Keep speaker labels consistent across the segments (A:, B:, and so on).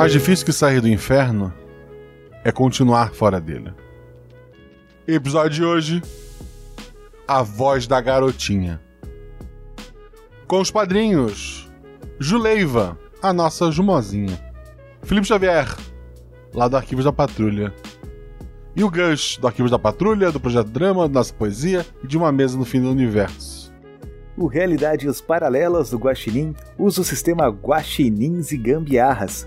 A: Mais difícil que sair do inferno é continuar fora dele. Episódio de hoje: A Voz da Garotinha. Com os padrinhos: Juleiva, a nossa Jumozinha. Felipe Xavier, lá do Arquivos da Patrulha. E o Gus, do Arquivos da Patrulha, do Projeto Drama, da Nossa Poesia e de Uma Mesa no Fim do Universo.
B: O Realidades Paralelas do Guaxinim usa o sistema Guaxinins e Gambiarras.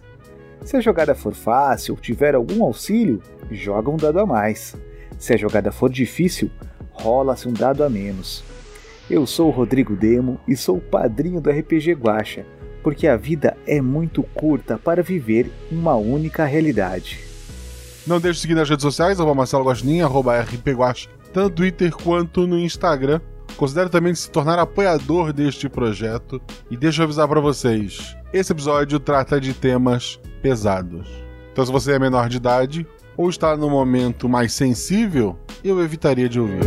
B: Se a jogada for fácil ou tiver algum auxílio, joga um dado a mais. Se a jogada for difícil, rola-se um dado a menos. Eu sou o Rodrigo Demo e sou o padrinho do RPG Guacha, porque a vida é muito curta para viver uma única realidade.
A: Não deixe de seguir nas redes sociais, arroba Marcelo Guaxinim, arroba tanto no Twitter quanto no Instagram. Considere também se tornar apoiador deste projeto. E deixa eu avisar para vocês, esse episódio trata de temas pesados. Então se você é menor de idade ou está no momento mais sensível, eu evitaria de ouvir.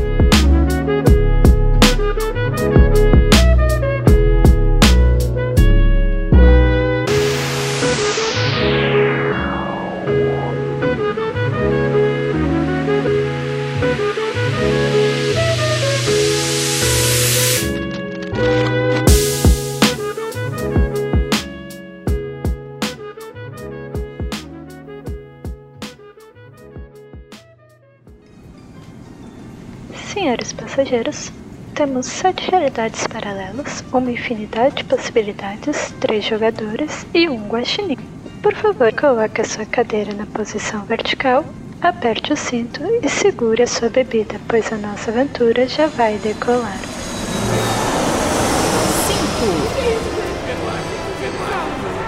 C: Caros passageiros, temos sete realidades paralelas, uma infinidade de possibilidades, três jogadores e um guaxinim. Por favor, coloque a sua cadeira na posição vertical, aperte o cinto e segure a sua bebida, pois a nossa aventura já vai decolar.
D: 5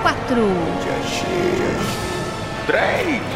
E: 4
D: 3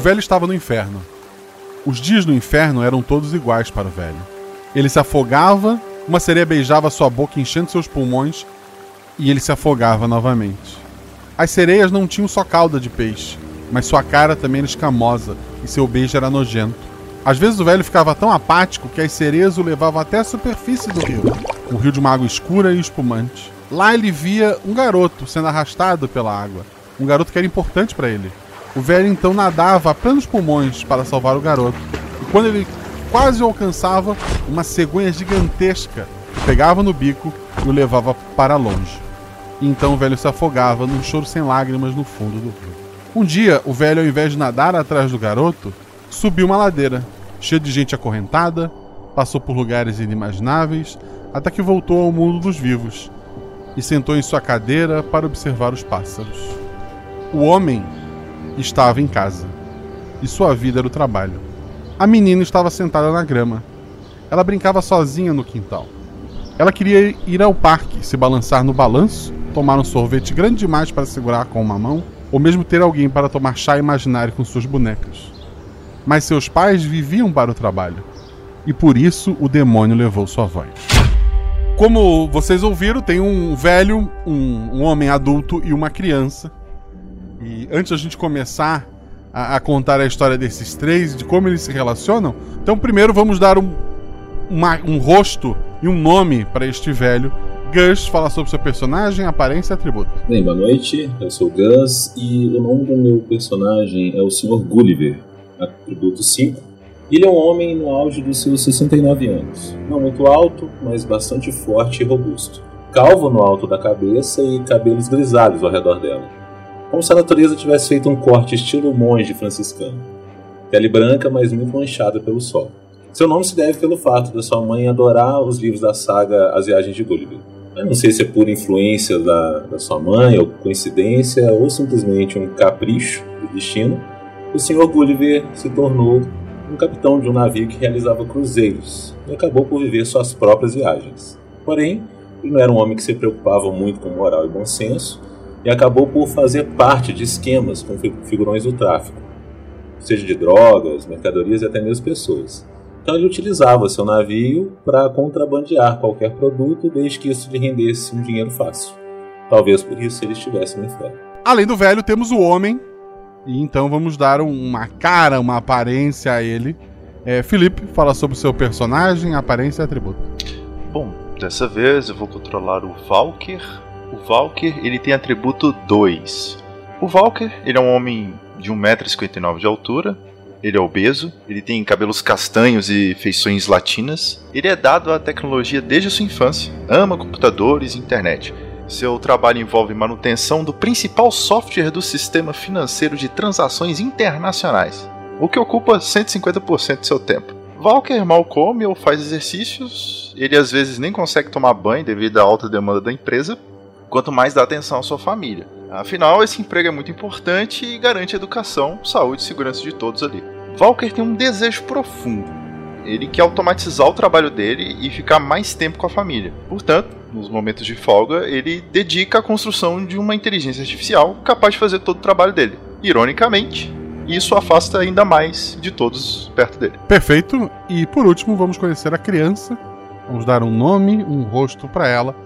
A: O velho estava no inferno. Os dias no inferno eram todos iguais para o velho. Ele se afogava, uma sereia beijava sua boca enchendo seus pulmões e ele se afogava novamente. As sereias não tinham só cauda de peixe, mas sua cara também era escamosa e seu beijo era nojento. Às vezes o velho ficava tão apático que as sereias o levavam até a superfície do rio, um rio de uma água escura e espumante. Lá ele via um garoto sendo arrastado pela água, um garoto que era importante para ele. O velho então nadava a plenos pulmões para salvar o garoto. E quando ele quase o alcançava, uma cegonha gigantesca pegava no bico e o levava para longe. E então o velho se afogava num choro sem lágrimas no fundo do rio. Um dia, o velho, ao invés de nadar atrás do garoto, subiu uma ladeira, cheia de gente acorrentada, passou por lugares inimagináveis, até que voltou ao mundo dos vivos e sentou em sua cadeira para observar os pássaros. O homem estava em casa e sua vida era o trabalho. A menina estava sentada na grama. Ela brincava sozinha no quintal. Ela queria ir ao parque, se balançar no balanço, tomar um sorvete grande demais para segurar com uma mão, ou mesmo ter alguém para tomar chá imaginário com suas bonecas. Mas seus pais viviam para o trabalho, e por isso o demônio levou sua voz. Como vocês ouviram, tem um velho, um, um homem adulto e uma criança. E antes da gente começar a, a, contar a história desses três, de como eles se relacionam, então primeiro vamos dar um, uma, um rosto e um nome para este velho. Gus fala sobre seu personagem, aparência e atributo.
F: Bem, boa noite, eu sou o Gus e o nome do meu personagem é o Sr. Gulliver, atributo 5.
G: Ele é um homem no auge dos seus 69 anos. Não muito alto, mas bastante forte e robusto. Calvo no alto da cabeça e cabelos grisalhos ao redor dela. Como se a natureza tivesse feito um corte estilo monge franciscano. Pele branca, mas muito manchada pelo sol. Seu nome se deve pelo fato da sua mãe adorar os livros da saga As Viagens de Gulliver. Eu não sei se é pura influência da, da sua mãe, ou coincidência, ou simplesmente um capricho do destino, o Sr. Gulliver se tornou um capitão de um navio que realizava cruzeiros e acabou por viver suas próprias viagens. Porém, ele não era um homem que se preocupava muito com moral e bom senso e acabou por fazer parte de esquemas com figurões do tráfico, seja de drogas, mercadorias e até mesmo pessoas. Então ele utilizava seu navio para contrabandear qualquer produto desde que isso lhe rendesse um dinheiro fácil. Talvez por isso ele estivesse no inferno.
A: Além do velho, temos o homem, e então vamos dar uma cara, uma aparência a ele. É, Felipe, fala sobre o seu personagem, aparência e atributo.
F: Bom, dessa vez eu vou controlar o Valkyr. O Valkyr, ele tem atributo 2. O Valkyr, ele é um homem de 1,59m de altura. Ele é obeso, ele tem cabelos castanhos e feições latinas. Ele é dado à tecnologia desde a sua infância, ama computadores e internet. Seu trabalho envolve manutenção do principal software do sistema financeiro de transações internacionais, o que ocupa 150% de seu tempo. Walker mal come ou faz exercícios, ele às vezes nem consegue tomar banho devido à alta demanda da empresa, quanto mais dá atenção à sua família. Afinal, esse emprego é muito importante e garante educação, saúde e segurança de todos ali. Walker tem um desejo profundo. Ele quer automatizar o trabalho dele e ficar mais tempo com a família. Portanto, nos momentos de folga, ele dedica à construção de uma inteligência artificial capaz de fazer todo o trabalho dele. Ironicamente, isso afasta ainda mais de todos perto dele.
A: Perfeito. E por último, vamos conhecer a criança. Vamos dar um nome, um rosto para ela.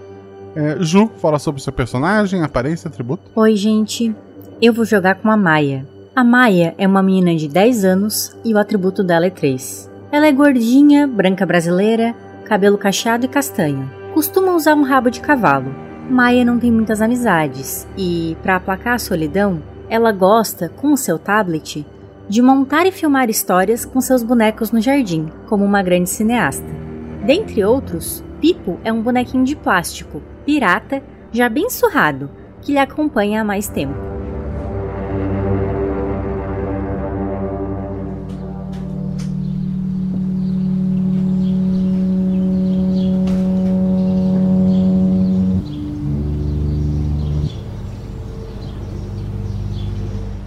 A: É, Ju, fala sobre seu personagem, aparência, atributo.
H: Oi, gente. Eu vou jogar com a Maia. A Maia é uma menina de 10 anos e o atributo dela é 3. Ela é gordinha, branca brasileira, cabelo cacheado e castanho costuma usar um rabo de cavalo. Maia não tem muitas amizades e, para aplacar a solidão, ela gosta, com o seu tablet, de montar e filmar histórias com seus bonecos no jardim, como uma grande cineasta. Dentre outros, Pipo é um bonequinho de plástico, pirata, já bem surrado, que lhe acompanha há mais tempo.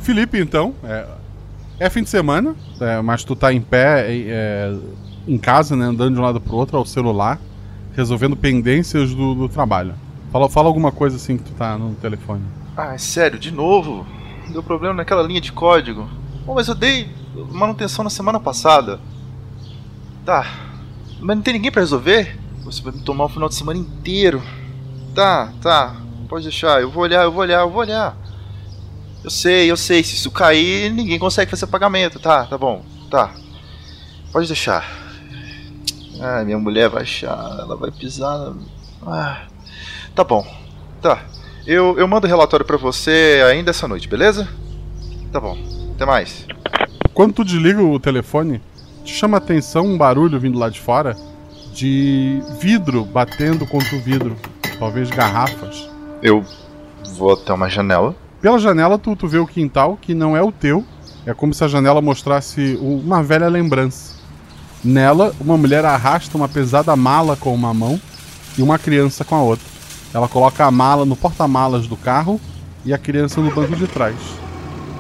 A: Felipe, então, é, é fim de semana, é, mas tu tá em pé é, em casa, né, andando de um lado pro outro ao celular, resolvendo pendências do, do trabalho. Fala, fala alguma coisa assim que tu tá no telefone.
F: Ah, é sério, de novo? Deu problema naquela linha de código. Bom, mas eu dei manutenção na semana passada. Tá. Mas não tem ninguém para resolver? Você vai me tomar o final de semana inteiro. Tá, tá. Pode deixar, eu vou olhar, eu vou olhar, eu vou olhar. Eu sei, eu sei. Se isso cair, ninguém consegue fazer pagamento. Tá, tá bom. Tá. Pode deixar. Ah, minha mulher vai achar. Ela vai pisar. Ah. Tá bom. Tá. Eu, eu mando o relatório para você ainda essa noite, beleza? Tá bom. Até mais.
A: Quando tu desliga o telefone, te chama a atenção um barulho vindo lá de fora de vidro batendo contra o vidro. Talvez garrafas.
F: Eu vou até uma janela
A: pela janela, tu, tu vê o quintal, que não é o teu. É como se a janela mostrasse uma velha lembrança. Nela, uma mulher arrasta uma pesada mala com uma mão e uma criança com a outra. Ela coloca a mala no porta-malas do carro e a criança no banco de trás.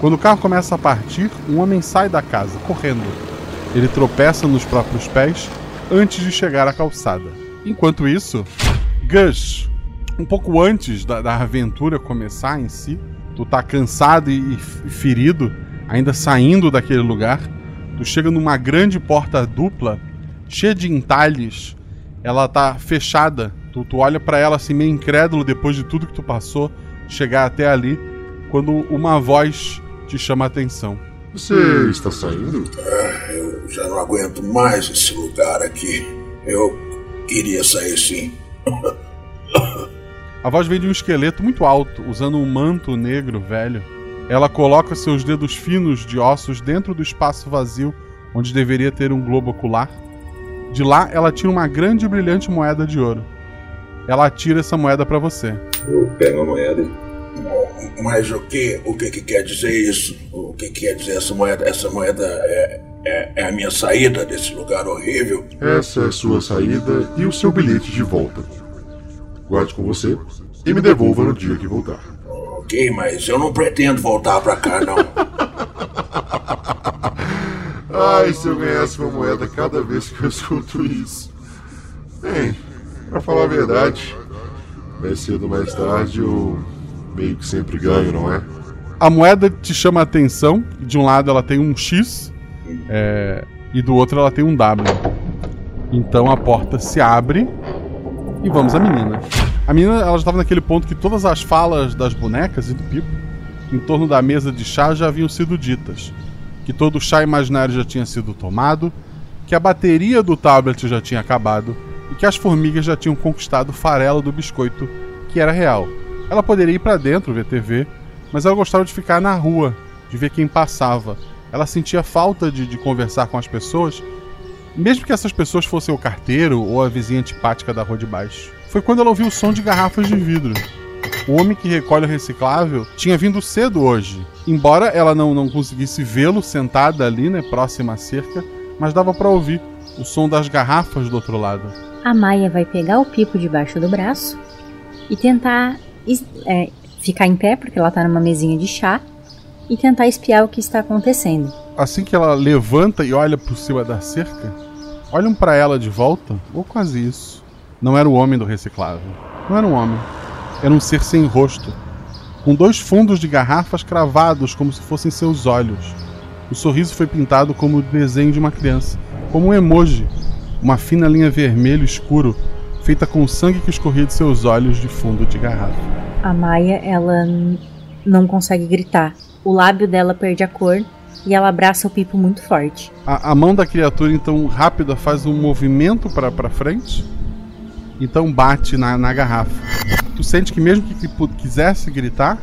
A: Quando o carro começa a partir, um homem sai da casa, correndo. Ele tropeça nos próprios pés antes de chegar à calçada. Enquanto isso, Gus, um pouco antes da, da aventura começar em si, tu tá cansado e, ferido, ainda saindo daquele lugar, tu chega numa grande porta dupla, cheia de entalhes, ela tá fechada. Tu, tu olha para ela assim meio incrédulo depois de tudo que tu passou, chegar até ali, quando uma voz te chama a atenção.
I: Você está saindo?
J: Ah, eu já não aguento mais esse lugar aqui. Eu queria sair sim.
A: A voz vem de um esqueleto muito alto, usando um manto negro velho. Ela coloca seus dedos finos de ossos dentro do espaço vazio onde deveria ter um globo ocular. De lá, ela tira uma grande e brilhante moeda de ouro. Ela tira essa moeda para você.
D: Eu pego a moeda e
J: Mas o que, o que, que quer dizer isso? O que, que quer dizer essa moeda? Essa moeda é, é, é a minha saída desse lugar horrível?
I: Essa é a sua saída e o seu bilhete de volta. Guarde com você e me devolva no dia que voltar.
J: Ok, mas eu não pretendo voltar pra cá, não.
I: Ai, se eu ganhasse uma moeda cada vez que eu escuto isso. Bem, pra falar a verdade, mais cedo ou mais tarde eu meio que sempre ganho, não é?
A: A moeda te chama a atenção. De um lado ela tem um X é, e do outro ela tem um W. Então a porta se abre e vamos à menina. A menina ela já estava naquele ponto que todas as falas das bonecas e do Pipo em torno da mesa de chá já haviam sido ditas. Que todo o chá imaginário já tinha sido tomado, que a bateria do tablet já tinha acabado e que as formigas já tinham conquistado o farelo do biscoito, que era real. Ela poderia ir para dentro ver TV, mas ela gostava de ficar na rua, de ver quem passava. Ela sentia falta de, de conversar com as pessoas, mesmo que essas pessoas fossem o carteiro ou a vizinha antipática da rua de baixo. Foi quando ela ouviu o som de garrafas de vidro. O homem que recolhe o reciclável tinha vindo cedo hoje. Embora ela não, não conseguisse vê-lo sentada ali, né, próxima à cerca, mas dava para ouvir o som das garrafas do outro lado.
H: A Maia vai pegar o pipo debaixo do braço e tentar é, ficar em pé, porque ela tá numa mesinha de chá, e tentar espiar o que está acontecendo.
A: Assim que ela levanta e olha por cima da cerca, olham para ela de volta, ou quase isso. Não era o homem do reciclável. Não era um homem. Era um ser sem rosto, com dois fundos de garrafas cravados como se fossem seus olhos. O sorriso foi pintado como o desenho de uma criança, como um emoji, uma fina linha vermelho escuro, feita com o sangue que escorria de seus olhos de fundo de garrafa.
H: A Maia, ela não consegue gritar. O lábio dela perde a cor e ela abraça o pipo muito forte.
A: A, a mão da criatura, então, rápida, faz um movimento para frente. Então bate na, na garrafa. Tu sente que mesmo que tu quisesse gritar,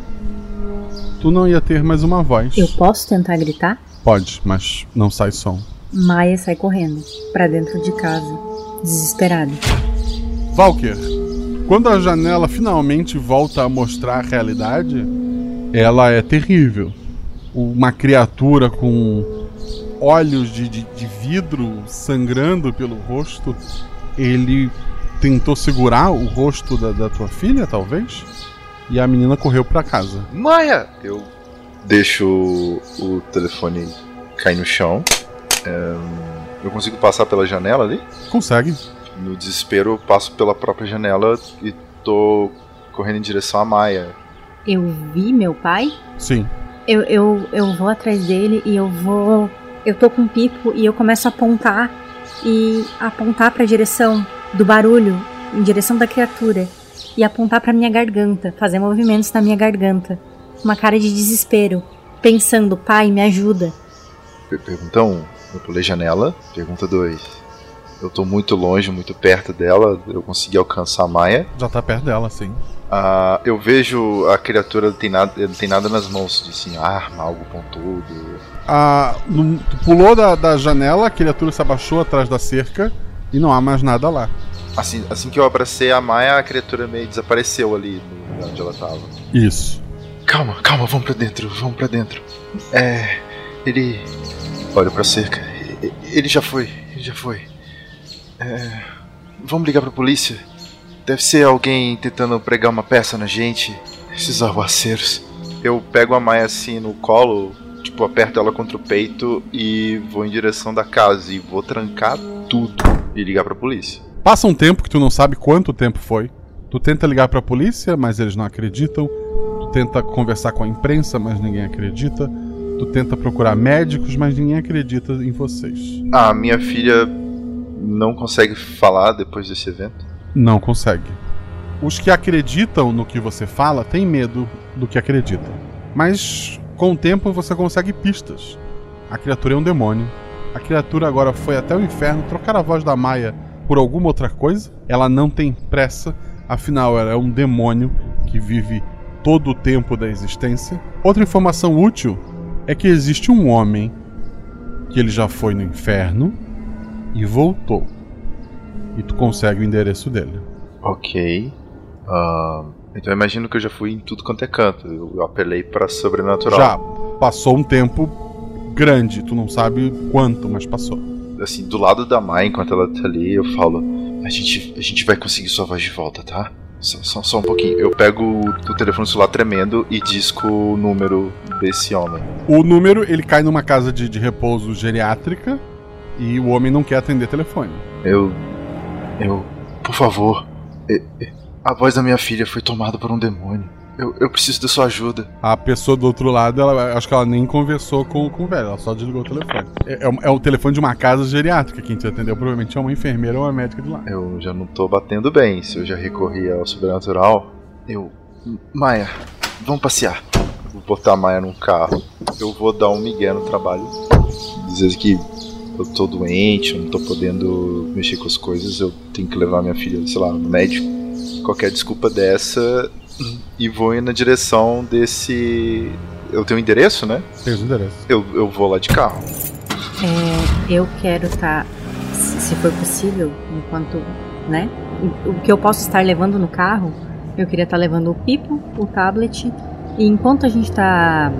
A: tu não ia ter mais uma voz.
H: Eu posso tentar gritar?
A: Pode, mas não sai som.
H: Maia sai correndo pra dentro de casa, desesperada.
A: Valker, quando a janela finalmente volta a mostrar a realidade, ela é terrível. Uma criatura com olhos de, de, de vidro sangrando pelo rosto. Ele tentou segurar o rosto da, da tua filha, talvez? E a menina correu pra casa.
F: Maia! Eu deixo o, o telefone cair no chão. Eu consigo passar pela janela ali?
A: Consegue.
F: No desespero, eu passo pela própria janela e tô correndo em direção à Maia.
H: Eu vi meu pai?
A: Sim.
H: Eu, eu, eu vou atrás dele e eu vou. Eu tô com um pipo e eu começo a apontar e apontar pra direção do barulho, em direção da criatura. E apontar pra minha garganta, fazer movimentos na minha garganta. Uma cara de desespero. Pensando, pai, me ajuda.
F: Per- Pergunta 1, eu pulei janela. Pergunta 2, eu tô muito longe, muito perto dela, eu consegui alcançar a Maia.
A: Já tá perto dela, sim.
F: Ah, eu vejo a criatura, não tem nada, não tem nada nas mãos, de assim, arma, algo pontudo.
A: Ah, no- tu pulou da, da janela, a criatura se abaixou atrás da cerca e não há mais nada lá.
F: Assim, assim que eu abracei a Maia, a criatura meio desapareceu ali onde ela tava.
A: Isso.
F: Calma, calma, vamos pra dentro, vamos pra dentro. É. Ele. Olha pra cerca. Ele já foi, ele já foi. É. Vamos ligar pra polícia? Deve ser alguém tentando pregar uma peça na gente. Esses arruaceiros. Eu pego a Maia assim no colo, tipo, aperto ela contra o peito e vou em direção da casa e vou trancar tudo e ligar pra polícia.
A: Passa um tempo que tu não sabe quanto tempo foi. Tu tenta ligar pra polícia, mas eles não acreditam. Tu tenta conversar com a imprensa, mas ninguém acredita. Tu tenta procurar médicos, mas ninguém acredita em vocês.
F: A minha filha não consegue falar depois desse evento.
A: Não consegue. Os que acreditam no que você fala têm medo do que acreditam. Mas com o tempo você consegue pistas. A criatura é um demônio. A criatura agora foi até o inferno trocar a voz da Maia por alguma outra coisa. Ela não tem pressa, afinal ela é um demônio que vive todo o tempo da existência. Outra informação útil é que existe um homem que ele já foi no inferno e voltou. E tu consegue o endereço dele.
F: Ok. Ah, então eu imagino que eu já fui em tudo quanto é canto. Eu, apelei pra sobrenatural.
A: Já passou um tempo grande, tu não sabe quanto, mas passou.
F: Assim, do lado da Mai, enquanto ela tá ali, eu falo: A gente, a gente vai conseguir sua voz de volta, tá? Só, só, só um pouquinho. Eu pego o, o telefone celular tremendo e disco o número desse homem.
A: O número, ele cai numa casa de, de repouso geriátrica e o homem não quer atender telefone.
F: Eu. Eu. Por favor. A voz da minha filha foi tomada por um demônio. Eu, eu preciso da sua ajuda.
A: A pessoa do outro lado, ela, acho que ela nem conversou com, com o velho, ela só desligou o telefone. É, é o- é o telefone de uma casa geriátrica. Quem te atendeu provavelmente é uma enfermeira ou uma médica de lá.
F: Eu já não tô batendo bem. Se eu já recorri ao sobrenatural, eu. Maia, vamos passear. Vou botar a Maia num carro. Eu vou dar um migué no trabalho. Dizer que eu tô doente, eu não tô podendo mexer com as coisas. Eu tenho que levar minha filha, sei lá, no médico. Qualquer desculpa dessa. E vou ir na direção desse. Eu tenho um endereço, né?
A: Tem os endereços.
F: Eu, eu vou lá de carro.
H: É, eu quero estar, se se for possível, enquanto, né? O que eu posso estar levando no carro, eu queria estar levando o pipo, o tablet, e enquanto a gente tá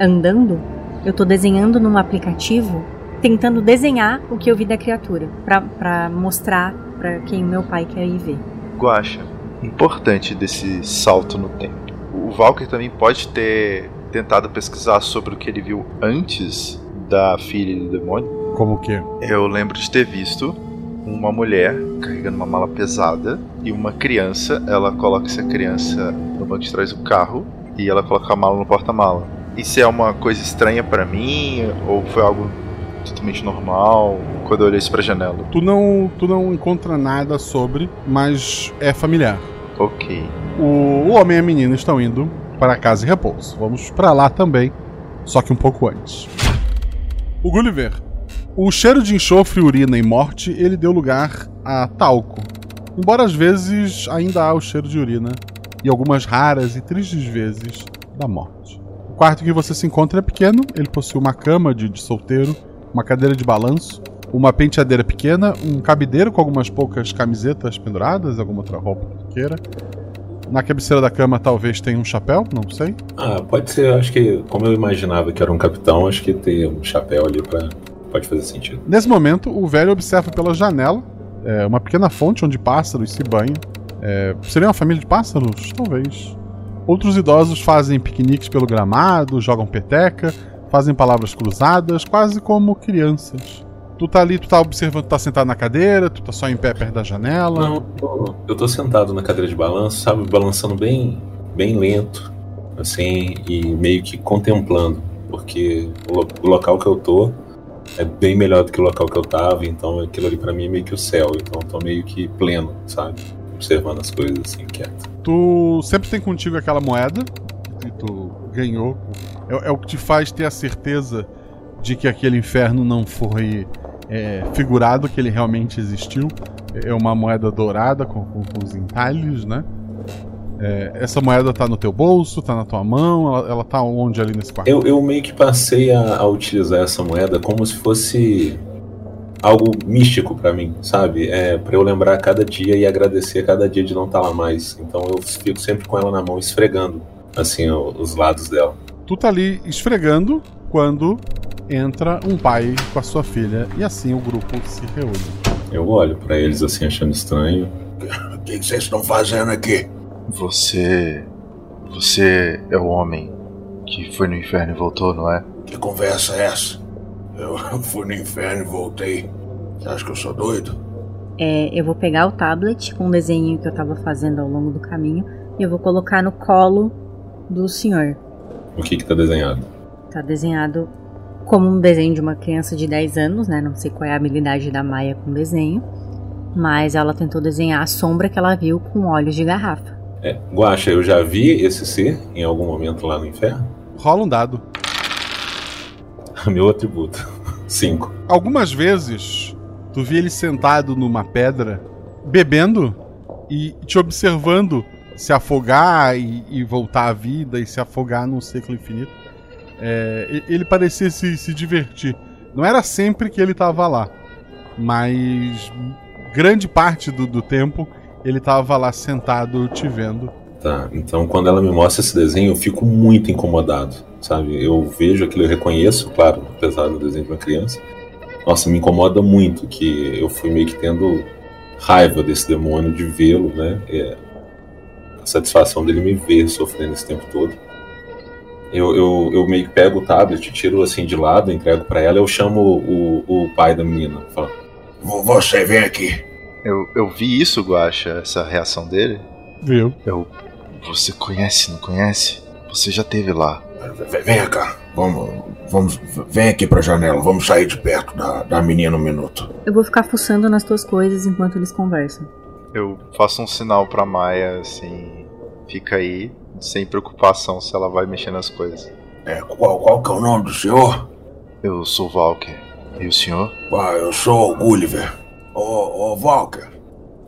H: andando, eu tô desenhando num aplicativo, tentando desenhar o que eu vi da criatura, pra, pra mostrar pra quem o meu pai quer ir ver.
F: Guacha, importante desse salto no tempo. O Valkyrie também pode ter tentado pesquisar sobre o que ele viu antes da filha do demônio.
A: Como que?
F: Eu lembro de ter visto uma mulher carregando uma mala pesada e uma criança. Ela coloca essa criança no banco de trás do carro e ela coloca a mala no porta-mala. Isso é uma coisa estranha pra mim ou foi algo totalmente normal quando eu olhei isso pra janela?
A: Tu não, tu não encontra nada sobre, mas é familiar.
F: Ok.
A: O, o homem e a menina estão indo para casa de repouso. Vamos para lá também, só que um pouco antes. O Gulliver. O cheiro de enxofre, urina e morte, ele deu lugar a talco. Embora às vezes ainda há o cheiro de urina e algumas raras e tristes vezes da morte. O quarto que você se encontra é pequeno, ele possui uma cama de, de solteiro, uma cadeira de balanço, uma penteadeira pequena, um cabideiro com algumas poucas camisetas penduradas, alguma outra roupa que queira. Na cabeceira da cama talvez tenha um chapéu, não sei.
D: Ah, pode ser, acho que, como eu imaginava que era um capitão, acho que ter um chapéu ali pra. Pode fazer sentido.
A: Nesse momento, o velho observa pela janela é, uma pequena fonte onde pássaros se banham. É, seria uma família de pássaros? Talvez. Outros idosos fazem piqueniques pelo gramado, jogam peteca, fazem palavras cruzadas, quase como crianças. Tu tá ali, tu tá observando, tu tá sentado na cadeira, tu tá só em pé perto da janela.
D: Não, eu- tô sentado na cadeira de balanço, sabe, balançando bem, bem lento, assim, e meio que contemplando, porque o, lo- o local que eu tô é bem melhor do que o local que eu tava, então aquilo ali pra mim é meio que o céu, então eu tô meio que pleno, sabe, observando as coisas assim, quieto.
A: Tu sempre tem contigo aquela moeda que tu ganhou. É, é o que te faz ter a certeza de que aquele inferno não foi é, figurado, que ele realmente existiu. É uma moeda dourada com, com- com os entalhes, né? É, essa moeda tá no teu bolso, tá na tua mão, ela, ela tá onde ali nesse quarto?
D: Eu, eu meio que passei a, a utilizar essa moeda como se fosse algo místico pra mim, sabe? É para eu lembrar cada dia e agradecer cada dia de não estar lá mais. Então eu fico sempre com ela na mão, esfregando assim os lados dela.
A: Tu tá ali esfregando quando entra um pai com a sua filha e assim o grupo se reúne.
D: Eu olho pra eles assim achando estranho.
J: O que que vocês estão fazendo aqui?
F: Você. Você é o homem que foi no inferno e voltou, não é?
J: Que conversa é essa? Eu fui no inferno e voltei. Você acha que eu sou doido?
H: É, eu vou pegar o tablet com o desenho que eu tava fazendo ao longo do caminho e eu vou colocar no colo do senhor.
D: O que que tá desenhado?
H: Tá desenhado como um desenho de uma criança de 10 anos, né? Não sei qual é a habilidade da Maia com desenho. Mas ela tentou desenhar a sombra que ela viu com olhos de garrafa.
D: É, Guaxa, eu já vi esse ser em algum momento lá no inferno.
A: Rola um dado.
D: Meu atributo. Cinco.
A: Algumas vezes, tu via ele sentado numa pedra, bebendo e te observando se afogar e, e voltar à vida e se afogar num ciclo infinito. É, ele parecia se, se divertir Não era sempre que ele tava lá, mas grande parte do, do tempo ele tava lá sentado te vendo.
G: Tá, então quando ela me mostra esse desenho, eu fico muito incomodado, sabe? Eu vejo aquilo, eu reconheço, claro, apesar do desenho de uma criança. Nossa, me incomoda muito que eu fui meio que tendo raiva desse demônio de vê-lo, né? É, a satisfação dele me ver sofrendo esse tempo todo. Eu, eu, eu meio que pego o tablet, tiro assim de lado, entrego para ela, eu chamo o, o pai da menina. Falo,
J: Você vem aqui.
F: Eu, eu vi isso, Guacha, essa reação dele.
A: Viu?
F: Eu. Você conhece, não conhece? Você já teve lá.
J: Vem- cá. Vamos, vamos, vem aqui pra janela. Vamos sair de perto da, da menina um minuto.
H: Eu vou ficar fuçando nas tuas coisas enquanto eles conversam.
F: Eu faço um sinal pra Maia, assim. Fica aí, sem preocupação se ela vai mexer nas coisas.
J: É, qual, qual que é o nome do senhor?
F: Eu sou Valker. E o senhor?
J: Ah, eu sou o Gulliver. Ô, ô, Walker,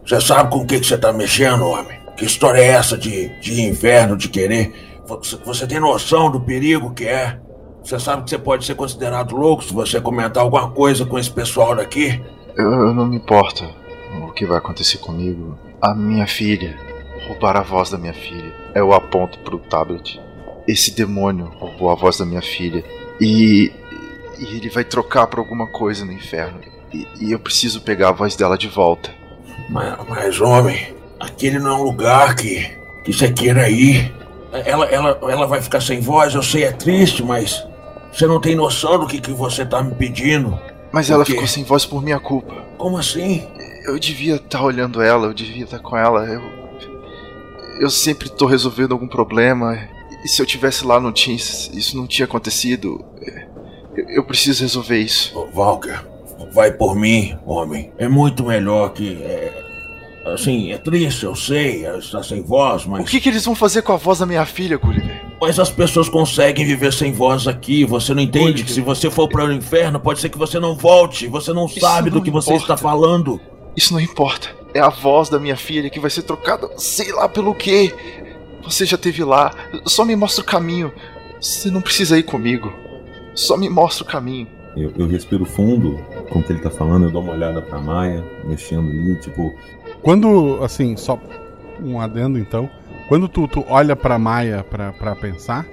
J: você sabe com o que que você tá mexendo, homem? Que história é essa de, de inverno, de querer? Você, você tem noção do perigo que é? Você sabe que você pode ser considerado louco se você comentar alguma coisa com esse pessoal daqui?
F: Eu, eu não me importo o que vai acontecer comigo. A minha filha. Roubar a voz da minha filha. Eu aponto pro tablet. Esse demônio roubou a voz da minha filha. E. E ele vai trocar por alguma coisa no inferno. E, e eu preciso pegar a voz dela de volta.
J: Mas, mas, homem, aquele não é um lugar que, que você queira ir. Ela, ela, ela vai ficar sem voz, eu sei, é triste, mas você não tem noção do que, que você tá me pedindo.
F: Mas ela ficou sem voz por minha culpa.
J: Como assim?
F: Eu devia estar olhando ela, eu devia estar com ela. Eu, eu sempre tô resolvendo algum problema. E se eu tivesse lá no Teams, isso não tinha acontecido. Eu, eu preciso resolver isso.
J: Ô, Walker, vai por mim, homem. É muito melhor que. é, assim, é triste, eu sei, está sem voz, mas.
F: O que, que eles vão fazer com a voz da minha filha, Gulliver?
J: Mas as pessoas conseguem viver sem voz aqui. Você não entende que se você for para o inferno, pode ser que você não volte. Você não
F: Isso
J: sabe do
F: não
J: que você
F: importa.
J: está falando.
F: Isso não importa. É a voz da minha filha que vai ser trocada, sei lá pelo quê. Você já teve lá. Só me mostra o caminho. Você não precisa ir comigo. Só me mostra o caminho.
G: Eu, eu respiro fundo com o que ele tá falando, eu dou uma olhada pra Maia, mexendo ali, tipo,
A: Quando, assim, só um adendo então. Quando tu, tu olha pra Maia pra, pra pensar,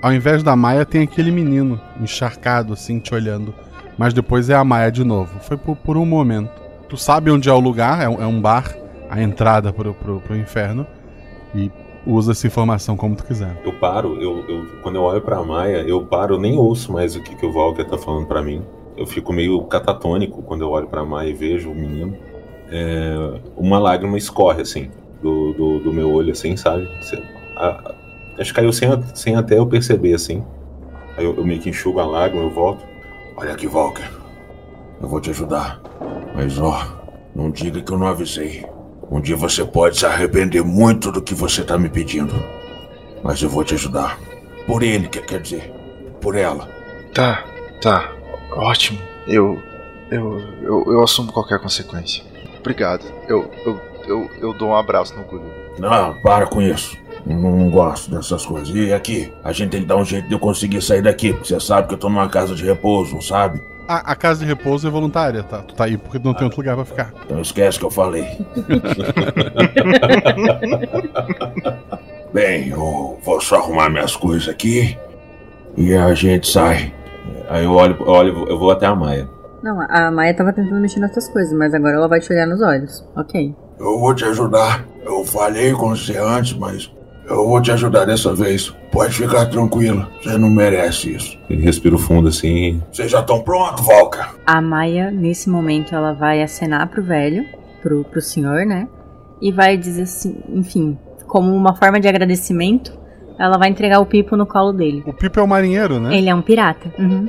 A: ao invés da Maia tem aquele menino encharcado assim te olhando. Mas depois é a Maia de novo. Foi por, por um momento. Tu sabe onde é o lugar, é um, é um bar, a entrada pro, pro, pro inferno. E usa essa informação como tu quiser.
G: eu paro, eu, eu- quando eu olho pra Maia, eu paro, nem ouço mais o que, que o Walker tá falando pra mim. Eu fico meio catatônico quando eu olho pra Maia e vejo o menino. É, uma lágrima escorre, assim, do, do, do meu olho, assim, sabe? A- acho que caiu sem, sem até eu perceber, assim. Aí eu, eu meio que enxugo a lágrima, eu volto.
J: Olha aqui, Walker. Eu vou te ajudar. Mas ó, não diga que eu não avisei. Um dia você pode se arrepender muito do que você tá me pedindo. Mas eu vou te ajudar. Por ele, quer, dizer. Por ela.
F: Tá, tá. Ótimo. Eu. Eu, eu, eu assumo qualquer consequência. Obrigado. Eu, eu, eu, eu dou um abraço no Gulliver.
J: Não, para com isso. Não, não gosto dessas coisas. E aqui, a gente tem que dar um jeito de eu conseguir sair daqui, porque você sabe que eu tô numa casa de repouso, não sabe?
A: A, a casa de repouso é voluntária, tá? Tu tá aí porque tu não tem outro lugar pra ficar.
J: Então esquece que eu falei. Bem, eu vou só arrumar minhas coisas aqui e a gente sai.
G: Aí eu olho, eu olho, eu vou até a Maia.
H: Não, a Maia tava tentando mexer nas tuas coisas, mas agora ela vai te olhar nos olhos. Ok.
J: Eu vou te ajudar. Eu falei com você antes, mas eu vou te ajudar dessa vez. Pode ficar tranquila. Você não merece isso.
G: Ele respira fundo assim.
J: Vocês já estão prontos, Valka?
H: A Maia, nesse momento, ela vai acenar pro velho, pro, pro senhor, né? E vai dizer assim, enfim, como uma forma de agradecimento, ela vai entregar o Pipo no colo dele.
A: O Pipo é o marinheiro, né?
H: Ele é um pirata. Uhum.